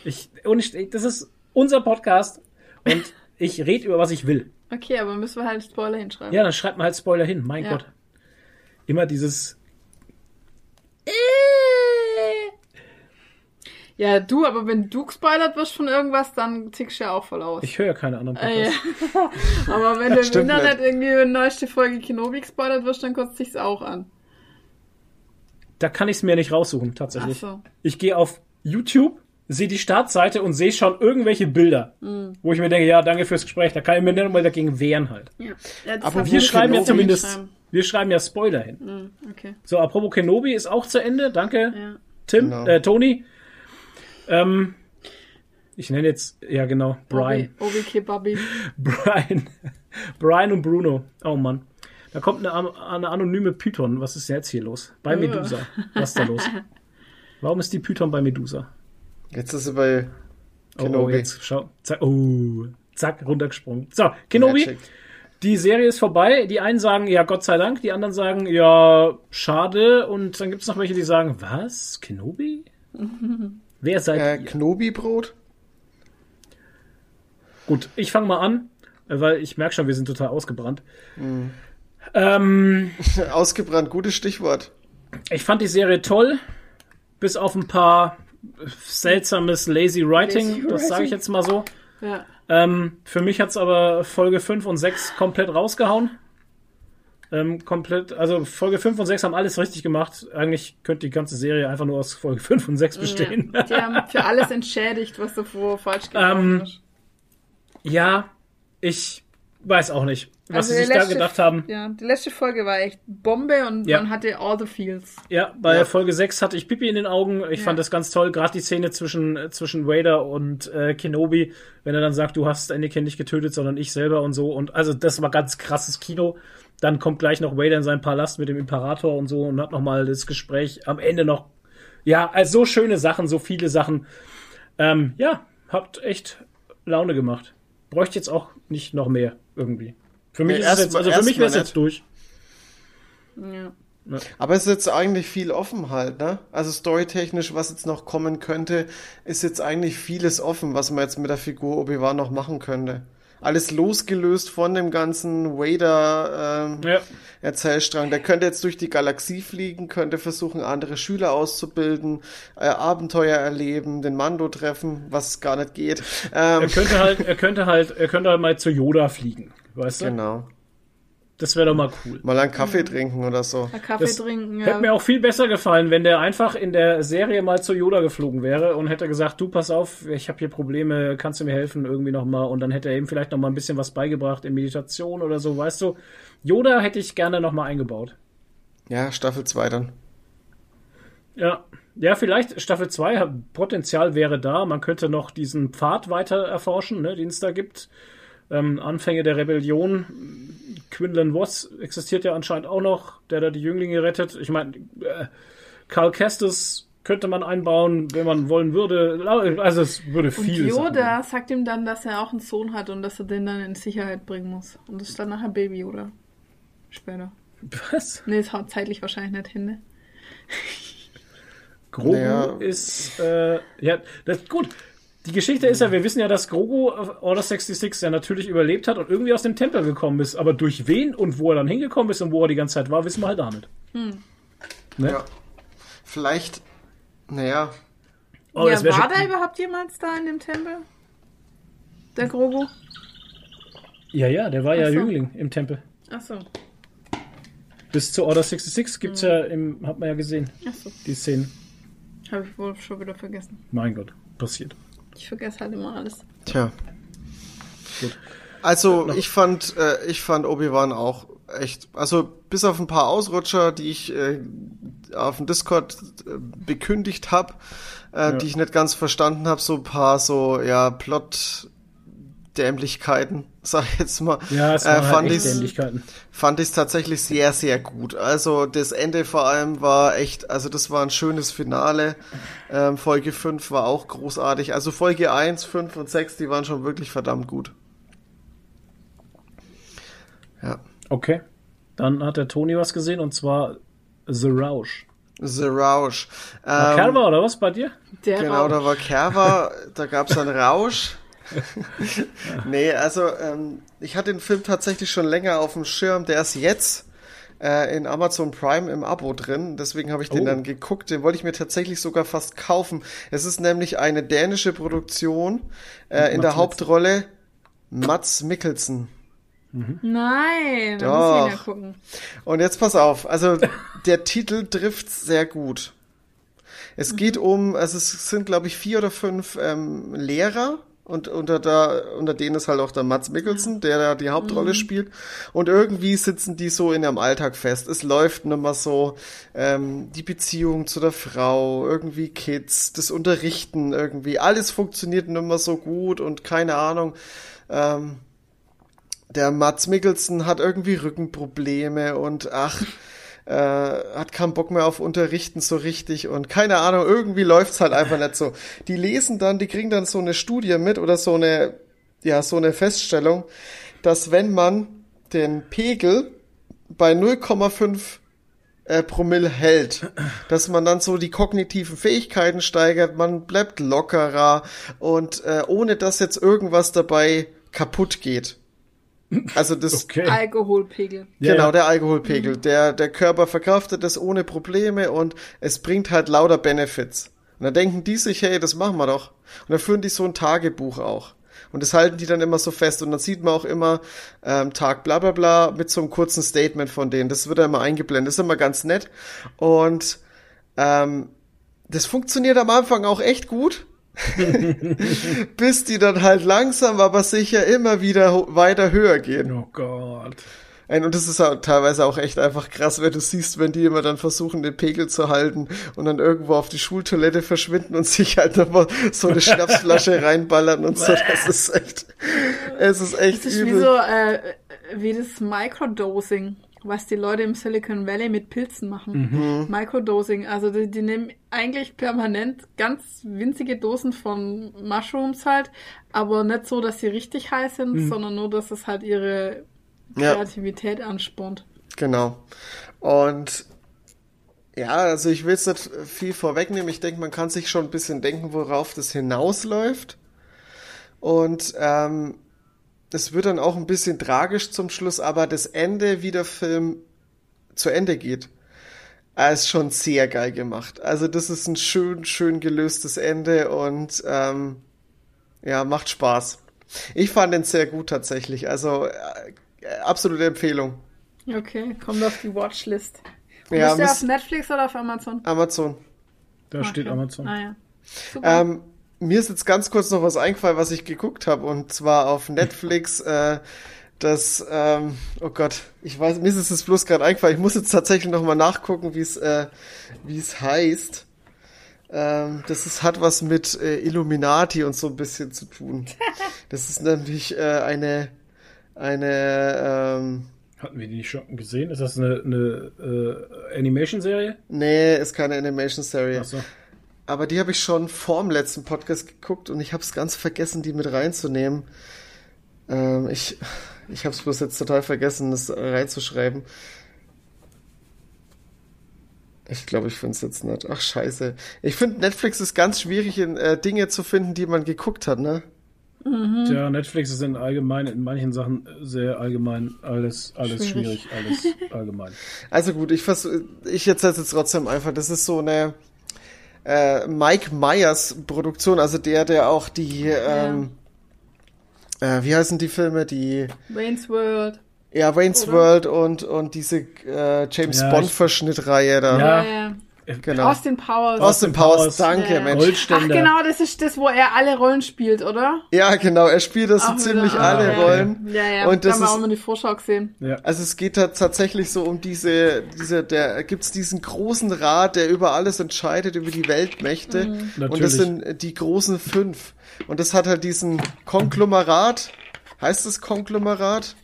Ich, und ich, das ist unser Podcast und ich rede über was ich will. Okay, aber müssen wir halt Spoiler hinschreiben. Ja, dann schreibt mal halt Spoiler hin. Mein Ja. Gott. Immer dieses. Ja, du, aber wenn du gespoilert wirst von irgendwas, dann tickst du ja auch voll aus. Ich höre ja keine anderen Äh, ja. Podcasts. aber wenn du im Internet nicht. irgendwie eine neueste Folge Kenobi gespoilert wirst, dann kotzt sich's auch an. Da kann ich es mir nicht raussuchen, tatsächlich. So. Ich gehe auf YouTube, sehe die Startseite und sehe schon irgendwelche Bilder, Mhm. wo ich mir denke, ja, danke fürs Gespräch. Da kann ich mir nicht mal dagegen wehren halt. Ja. ja Aber Wir schreiben ja zumindest, hinschreiben. Wir schreiben ja Spoiler hin. Mhm, Okay. So, apropos Kenobi ist auch zu Ende. Danke, Ja. Tim, Genau. äh, Toni. Ähm, ich nenne jetzt, ja genau, Brian. Obi, Obi Kebabi. Brian. Brian und Bruno. Oh Mann. Da kommt eine, eine anonyme Python. Was ist jetzt hier los? Bei Medusa. Was ist da los? Warum ist die Python bei Medusa? Jetzt ist sie bei Oh, oh, Kenobi. jetzt schau. Zack, oh, zack, runtergesprungen. So, Kenobi. Magic. Die Serie ist vorbei. Die einen sagen, ja, Gott sei Dank. Die anderen sagen, ja, schade. Und dann gibt es noch welche, die sagen, was? Kenobi? Wer seid Äh, ihr? Knobi-Brot? Gut, ich fange mal an, äh, weil ich merke schon, wir sind total ausgebrannt. Mhm. Ähm, Ausgebrannt, gutes Stichwort. ich fand die Serie toll, bis auf ein paar seltsames Lazy Writing, Lazy das sage ich jetzt mal so. Ja. Ähm, für mich hat's aber Folge 5 und 6 komplett rausgehauen. Ähm, komplett, also Folge 5 und 6 haben alles richtig gemacht. Eigentlich könnte die ganze Serie einfach nur aus Folge 5 und 6 bestehen. Ja. Die haben für alles entschädigt, was davor falsch gelaufen Ähm, ist. Ja, ich weiß auch nicht, was Also sie sich da letzte- gedacht haben. Ja, die letzte Folge war echt Bombe und Ja. man hatte all the feels. Ja, bei Ja. Folge 6 hatte ich Pipi in den Augen. Ich Ja. fand das ganz toll, gerade die Szene zwischen, äh, zwischen Vader und äh, Kenobi, wenn er dann sagt, du hast Anakin nicht getötet, sondern ich selber und so. Und also das war ganz krasses Kino. Dann kommt gleich noch Vader in seinen Palast mit dem Imperator und so und hat nochmal das Gespräch am Ende noch. Ja, also so schöne Sachen, so viele Sachen. Ähm, ja, hat echt Laune gemacht. Bräuchte jetzt auch nicht noch mehr irgendwie. Für mich Nee, ist es jetzt, erstmal- also für mich wäre es jetzt durch. Ja. Aber es ist jetzt eigentlich viel offen halt, ne? Also storytechnisch, was jetzt noch kommen könnte, ist jetzt eigentlich vieles offen, was man jetzt mit der Figur Obi-Wan noch machen könnte. Alles losgelöst von dem ganzen Vader ähm, Ja. Erzählstrang. Der könnte jetzt durch die Galaxie fliegen, könnte versuchen, andere Schüler auszubilden, äh, Abenteuer erleben, den Mando treffen, was gar nicht geht. Ähm, Er könnte halt, er könnte halt, er könnte halt mal zu Yoda fliegen, weißt du? genau. Das wäre doch mal cool. Mal einen Kaffee trinken oder so. Mal Kaffee Das trinken, ja. Hätte mir auch viel besser gefallen, wenn der einfach in der Serie mal zu Yoda geflogen wäre und hätte gesagt, du pass auf, ich habe hier Probleme, kannst du mir helfen irgendwie nochmal und dann hätte er ihm vielleicht nochmal ein bisschen was beigebracht in Meditation oder so, weißt du? Yoda hätte ich gerne nochmal eingebaut. Ja, Staffel 2 dann. Ja. Ja, vielleicht Staffel 2, Potenzial wäre da. Man könnte noch diesen Pfad weiter erforschen, ne, den es da gibt. Ähm, Anfänge der Rebellion. Quinlan Voss existiert ja anscheinend auch noch, der da die Jünglinge rettet. Ich meine, äh, Karl Kestis könnte man einbauen, wenn man wollen würde. Also es würde Und viel Yoda sagt ihm dann, dass er auch einen Sohn hat und dass er den dann in Sicherheit bringen muss. Und das ist dann nachher Baby, oder? Später. Was? Nee, es haut zeitlich wahrscheinlich nicht hin, ne? Grogu Naja. ist, äh, ja, das, gut. Die Geschichte ist ja, wir wissen ja, dass Grogu äh, Order 66 ja natürlich überlebt hat und irgendwie aus dem Tempel gekommen ist. Aber durch wen und wo er dann hingekommen ist und wo er die ganze Zeit war, wissen wir halt damit. Ne? Ja. Vielleicht, naja, Oh, ja, war schon- der überhaupt jemals da in dem Tempel? Der Grogu? Ja, ja, der war ja Ach so. Jüngling im Tempel. Achso. Bis zu Order 66 gibt's ja im, hat man ja gesehen, Achso. die Szenen. Habe ich wohl schon wieder vergessen. Mein Gott, passiert. Ich vergesse halt immer alles. tja. Gut. Also ich fand, äh, ich fand Obi-Wan auch echt, also bis auf ein paar Ausrutscher, die ich äh, auf dem Discord äh, bekündigt habe, äh, die ich nicht ganz verstanden habe, so ein paar so ja Plot Dämlichkeiten, sag ich jetzt mal, Ja, es äh, waren halt fand echt ich Dämlichkeiten. fand ich tatsächlich sehr, sehr gut. Also das Ende vor allem war echt, also das war ein schönes Finale. Ähm, Folge 5 war auch großartig. Also Folge 1, 5 und 6, die waren schon wirklich verdammt gut. Ja. Okay. Dann hat der Toni was gesehen und zwar The Roush. The Rausch. War Ähm, Kerber oder was bei dir? Der Genau, Rauch. da war Kerber, da gab es einen Rausch. nee, also ähm, ich hatte den Film tatsächlich schon länger auf dem Schirm. Der ist jetzt äh, in Amazon Prime im Abo drin. Deswegen habe ich den Oh. dann geguckt. Den wollte ich mir tatsächlich sogar fast kaufen. Es ist nämlich eine dänische Produktion. Äh, in der Mats Hauptrolle Mats Mikkelsen. Nein, da muss ich ihn ja Doch. gucken. Und jetzt pass auf, also der Titel trifft sehr gut. Es geht um, also es sind glaube ich vier oder fünf ähm, Lehrer und unter da unter denen ist halt auch der Mats Mikkelsen, der da die Hauptrolle spielt. Und irgendwie sitzen die so in ihrem Alltag fest. Es läuft nimmer so ähm, die Beziehung zu der Frau, irgendwie Kids, das Unterrichten irgendwie, alles funktioniert nimmer so gut und keine Ahnung. Ähm, der Mats Mikkelsen hat irgendwie Rückenprobleme und ach, äh, hat keinen Bock mehr auf Unterrichten so richtig und keine Ahnung, irgendwie läuft's halt einfach nicht so. Die lesen dann, die kriegen dann so eine Studie mit oder so eine, ja, so eine Feststellung, dass wenn man den Pegel bei 0,5 äh, Promille hält, dass man dann so die kognitiven Fähigkeiten steigert, man bleibt lockerer und äh, ohne dass jetzt irgendwas dabei kaputt geht. Also das Okay. Alkoholpegel. Genau der Alkoholpegel, der der Körper verkraftet das ohne Probleme und es bringt halt lauter Benefits. Und dann denken die sich, hey, das machen wir doch. Und dann führen die so ein Tagebuch auch. Und das halten die dann immer so fest. Und dann sieht man auch immer ähm, Tag bla bla bla mit so einem kurzen Statement von denen. Das wird dann immer eingeblendet. Das ist immer ganz nett. Und ähm, das funktioniert am Anfang auch echt gut. bis die dann halt langsam, aber sicher immer wieder weiter höher gehen. Oh Gott. Und das ist auch teilweise auch echt einfach krass, wenn du siehst, wenn die immer dann versuchen, den Pegel zu halten und dann irgendwo auf die Schultoilette verschwinden und sich halt nochmal so eine Schnapsflasche reinballern und so. Das ist echt, es ist echt Das ist wie übel. so, äh, wie das Microdosing, was die Leute im Silicon Valley mit Pilzen machen. Mhm. Microdosing, also die, die nehmen eigentlich permanent ganz winzige Dosen von Mushrooms halt, aber nicht so, dass sie richtig heiß sind, sondern nur, dass es halt ihre Ja. Kreativität anspornt. Genau. Und ja, also ich will jetzt nicht viel vorwegnehmen. Ich denke, man kann sich schon ein bisschen denken, worauf das hinausläuft. Und ähm, es wird dann auch ein bisschen tragisch zum Schluss, aber das Ende, wie der Film zu Ende geht, ist schon sehr geil gemacht. Also das ist ein schön, schön gelöstes Ende und ähm, ja, macht Spaß. Ich fand den sehr gut tatsächlich. Also äh, absolute Empfehlung. Okay, kommt auf die Watchlist. Ja, Bist du Miss- auf Netflix oder auf Amazon? Amazon. Da steht Okay. Amazon. Ah, ja. Super. Ähm, mir ist jetzt ganz kurz noch was eingefallen, was ich geguckt habe, und zwar auf Netflix. äh, das, ähm, oh Gott, ich weiß, mir ist es bloß gerade eingefallen. Ich muss jetzt tatsächlich noch mal nachgucken, wie es, äh, wie es heißt. Ähm, das ist, hat was mit äh, Illuminati und so ein bisschen zu tun. Das ist nämlich äh, eine, eine, ähm, Hatten wir die nicht schon gesehen? Ist das eine, eine äh, Animation-Serie? nee, ist keine Animation-Serie. Achso. Aber die habe ich schon vorm letzten Podcast geguckt und ich habe es ganz vergessen, die mit reinzunehmen. Ähm, ich ich habe es bloß jetzt total vergessen, das reinzuschreiben. Ich glaube, ich finde es jetzt nicht. Ach, scheiße. Ich finde, Netflix ist ganz schwierig, in, äh, Dinge zu finden, die man geguckt hat, ne? Ja, Netflix ist in allgemein, in manchen Sachen sehr allgemein, alles, alles Schwierig. schwierig, alles allgemein. Also gut, ich versuch, ich erzähle jetzt trotzdem einfach. Das ist so eine äh, Mike Myers Produktion, also der, der auch die, ähm, äh, wie heißen die Filme, die Wayne's World. Ja, Wayne's Oder? World und, und diese äh, James Ja, Bond Verschnittreihe da. Ja. ja. Genau. Austin Powers. Austin Powers, Powers. danke, Ja. Mensch. Ach genau, das ist das, wo er alle Rollen spielt, oder? Ja, genau, er spielt das so ziemlich wieder- alle ah, ja. Rollen. Ja, ja. Und da das haben wir auch mal die Vorschau gesehen. Ja. also es geht da tatsächlich so um diese, diese, der gibt's diesen großen Rat, der über alles entscheidet, über die Weltmächte. Und das sind die großen fünf. Und das hat halt diesen Konglomerat. Heißt es Konglomerat?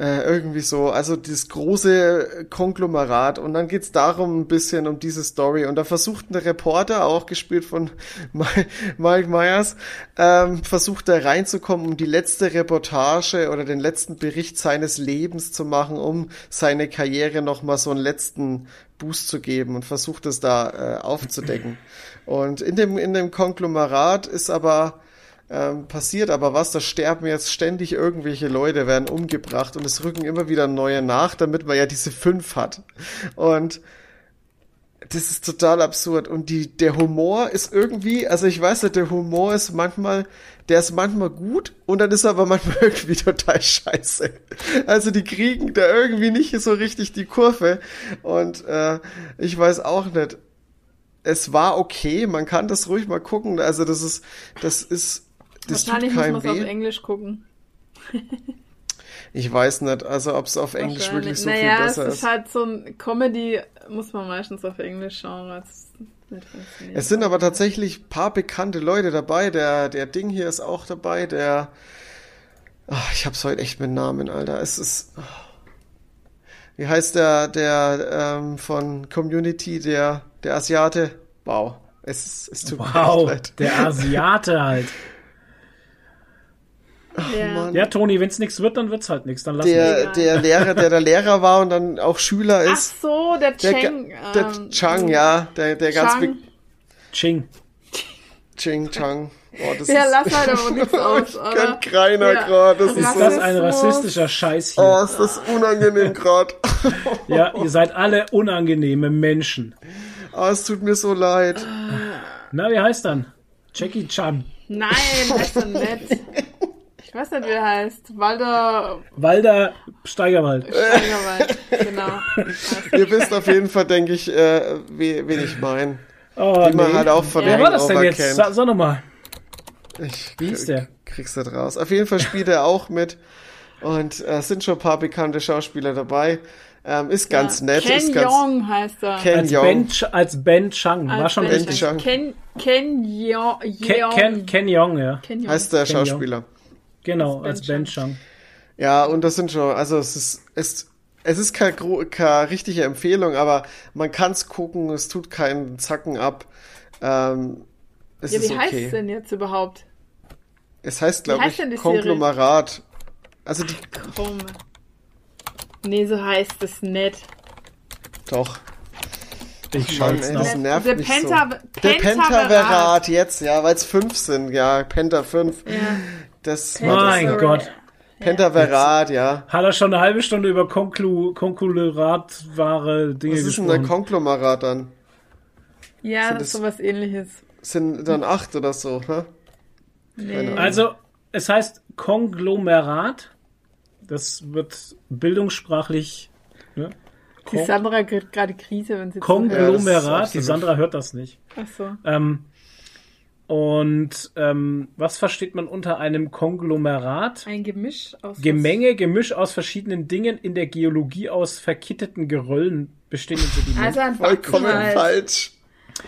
Äh, irgendwie so, also dieses große Konglomerat. Und dann geht's darum ein bisschen um diese Story. Und da versucht ein Reporter, auch gespielt von Mi- Mike Myers, ähm, versucht da reinzukommen, um die letzte Reportage oder den letzten Bericht seines Lebens zu machen, um seine Karriere nochmal so einen letzten Boost zu geben und versucht es da äh, aufzudecken. Und in dem, in dem Konglomerat ist aber ähm, passiert aber was, da sterben jetzt ständig irgendwelche Leute, werden umgebracht und es rücken immer wieder neue nach, damit man ja diese fünf hat. Und das ist total absurd. Und die, der Humor ist irgendwie, also ich weiß nicht, der Humor ist manchmal, der ist manchmal gut und dann ist er aber manchmal irgendwie total scheiße. Also die kriegen da irgendwie nicht so richtig die Kurve. Und äh, ich weiß auch nicht. Es war okay, man kann das ruhig mal gucken. Also das ist, das ist, das tut Wahrscheinlich muss keinem man es auf. Englisch gucken. Ich weiß nicht, also ob es auf Englisch wirklich so naja, viel besser es ist. ist halt so ein Comedy, muss man meistens auf Englisch schauen, weil es sind aber tatsächlich paar bekannte Leute dabei. Der, der Ding hier ist auch dabei. Der, Ach, ich hab's heute echt mit Namen, Alter. Es ist. ah. Wie heißt der, der ähm, von Community, der, der Asiate? Wow. Es, es tut mir Wow, leid. der Asiate halt. Ja. Mann. Ja, Toni, wenn's nichts wird, dann wird's halt nichts. Dann lassen Der, der Lehrer, der der Lehrer war und dann auch Schüler Ach ist. so, der Der, Cheng. Ga- der ähm, Chang, ja, der, der ganz Chang. Ching. Ching Chang. Oh, das Ja, ist, lass halt aber nichts aus, ich oder? kenn keiner Ja. gerade. Das ist Ist so, das ein Rassismus. rassistischer Scheiß hier? oh, ist das unangenehm gerade. Ja, ihr seid alle unangenehme Menschen. Oh, es tut mir so leid. Na, wie heißt dann? Jackie Chan. Nein, heißt er nicht. Ich weiß nicht, wie er heißt. Walter Walder Steigerwald. Steigerwald. genau. Ihr wisst auf jeden Fall, denke ich, äh, wie, wen ich meine. Oh, Die man nee. halt auch von Wer war das denn jetzt? kennt. Sag, sag nochmal. Ich Wie hieß der? krieg's nicht raus. Auf jeden Fall spielt er auch mit. Und äh, sind schon ein paar bekannte Schauspieler dabei. Ähm, ist ganz nett. Ken ist ganz, Jeong heißt er. Ken Als Jeong. ben, als ben Chang. War Als schon Ben richtig. Chang. Ken, Ken. Ken, Ken, Ken Yong, ja. Ken Jeong. heißt der Ken Jeong. Genau, Ben als Ben Chang. Chang. Ja, und das sind schon, also es ist, es, es ist keine, keine richtige Empfehlung, aber man kann's gucken, es tut keinen Zacken ab. Ähm, es Ja, ist wie heißt okay. es denn jetzt überhaupt? Es heißt, glaube heißt ich, die Serie? Konglomerat. Also die, Komm. Nee, so heißt es nicht. doch. Ich schaue noch. das nervt Der mich Penta- so. Der Pentaverat. Jetzt, ja, weil es fünf sind, ja, Penta fünf. Ja. Das Mein Sorry. Gott. Pentaverat, ja. Hat er schon eine halbe Stunde über Konklu Konkuluratware Dinge Was ist denn ein gesprochen? Konglomerat dann? Ja, Sind das ist das- sowas ähnliches. Sind dann acht oder so, ne? Nee. Also, es heißt Konglomerat. Das wird bildungssprachlich. Ne? Die Sandra kriegt gerade Krise, wenn sie Konglomerat. Ja, das absolut- Sandra hört das nicht. Ach so. Ähm, und ähm, was versteht man unter einem Konglomerat? Ein Gemisch aus. Gemenge, Gemisch aus verschiedenen Dingen in der Geologie aus verkitteten Geröllen bestehenden Sedimenten. Also ein Vollkommen halt. falsch.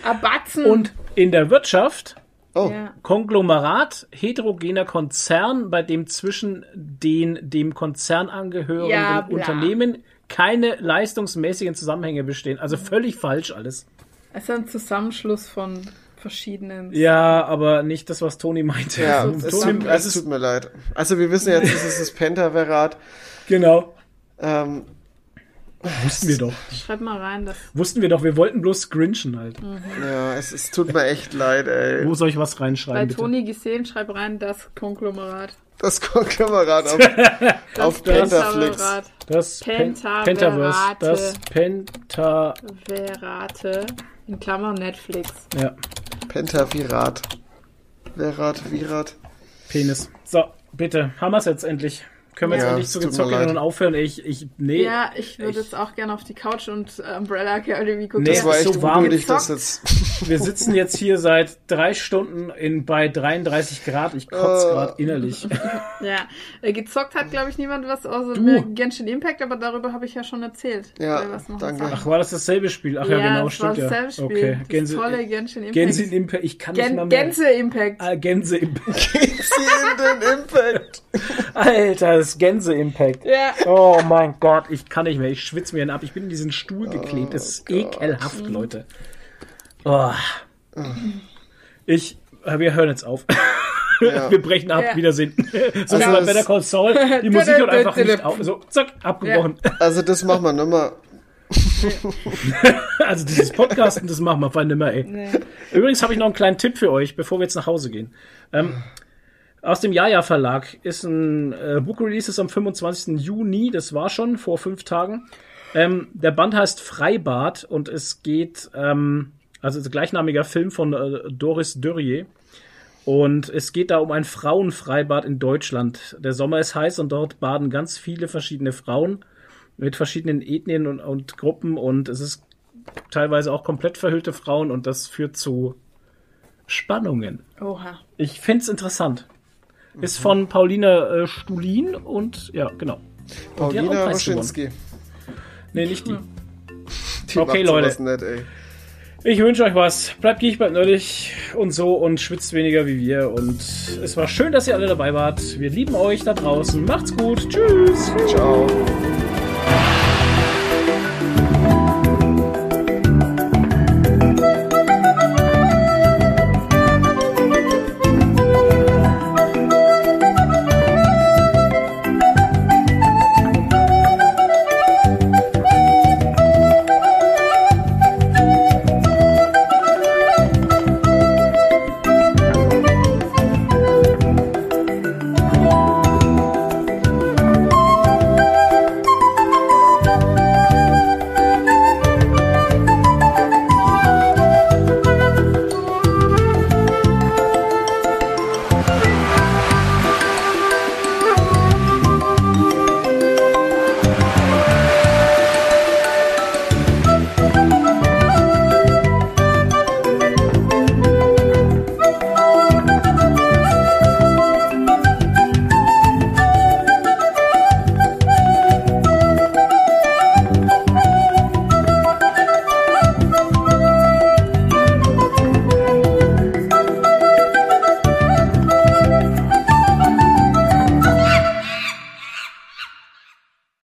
Ein Batzen. und in der Wirtschaft Oh, Ja. Konglomerat, heterogener Konzern, bei dem zwischen den dem Konzern angehörenden Ja. Unternehmen keine leistungsmäßigen Zusammenhänge bestehen. Also völlig falsch alles. Es ist ein Zusammenschluss von verschiedenen. Ja, aber nicht das, was Toni meinte. ja, Also, es, Toni, tut, es tut mir leid. Also wir wissen jetzt, es ist das Pentaverat. genau. Ähm, Wussten wir doch. Schreib mal rein, das. Wussten wir doch, wir wollten bloß grinchen halt. ja, es, es tut mir echt leid, ey. Wo soll ich was Bei reinschreiben, bitte? Toni gesehen, schreib rein, das Konglomerat. Das Konglomerat auf, auf Das Pentaflix. Pentaverat. Das Pen Pentaverate. Pentaverse. Das Penta... Verate. In Klammern Netflix. Ja, Pentavirat. Verat, Virat. Penis. So, bitte, haben wir's jetzt endlich. Können wir jetzt Ja, zu tut mir gezockt leid. und aufhören? Ich, ich, nee. Ja, ich würde ich- jetzt auch gerne auf die Couch und äh, Umbrella Academy gucken. Nee, Das Ja, war echt so warm. unnötig, das jetzt. Wir sitzen jetzt hier seit drei Stunden in, bei 33 Grad. Ich kotze Äh. gerade innerlich. Ja, äh, gezockt hat, glaube ich, niemand was außer Du. mir Genshin Impact, aber darüber habe ich ja schon erzählt. Ja, Wer was noch danke. sagen. Ach, war das dasselbe Spiel? Ach ja, ja, genau, das war stimmt ja. dasselbe Spiel. Okay, das Gänse, tolle Genshin Impact. Gänse in Impact. Ich kann nicht mal Gen mehr. Gänse Impact. Ah, Gänse Impact. Den Impact. Alter, das Gänse Impact. Ja. Oh mein Gott, ich kann nicht mehr. Ich schwitze mir ab. Ich bin in diesen Stuhl geklebt. Das ist Gott. ekelhaft, Leute. Oh. Ich, äh, wir hören jetzt auf. Ja. Wir brechen ab. Ja. Wiedersehen. So Also also, bei Better Call Saul. Die Musik hört einfach nicht auf. So, zack, abgebrochen. Also das machen wir nochmal. Also dieses Podcasten, das machen wir vor nimmer, ey. Nee. Übrigens habe ich noch einen kleinen Tipp für euch, bevor wir jetzt nach Hause gehen. Ähm, aus dem Jaja Verlag ist ein äh, Book Release ist am 25. Juni, das war schon vor fünf Tagen. Ähm, der Band heißt Freibad und es geht, ähm, also es ist ein gleichnamiger Film von äh, Doris Dörrier. Und es geht da um ein Frauenfreibad in Deutschland. Der Sommer ist heiß und dort baden ganz viele verschiedene Frauen mit verschiedenen Ethnien und, und Gruppen und es ist teilweise auch komplett verhüllte Frauen und das führt zu Spannungen. Oha. Ich find's interessant. Ist von Pauline äh, Stulin und ja, genau. Und die hat auch einen Paulina. Roschinski. Nee, nicht die. Die Okay, macht sowas Leute. Nicht, ey. Ich wünsche euch was. Bleibt giech, bleibt nerdig und so und schwitzt weniger wie wir. Und es war schön, dass ihr alle dabei wart. Wir lieben euch da draußen. Macht's gut. Tschüss. Ciao.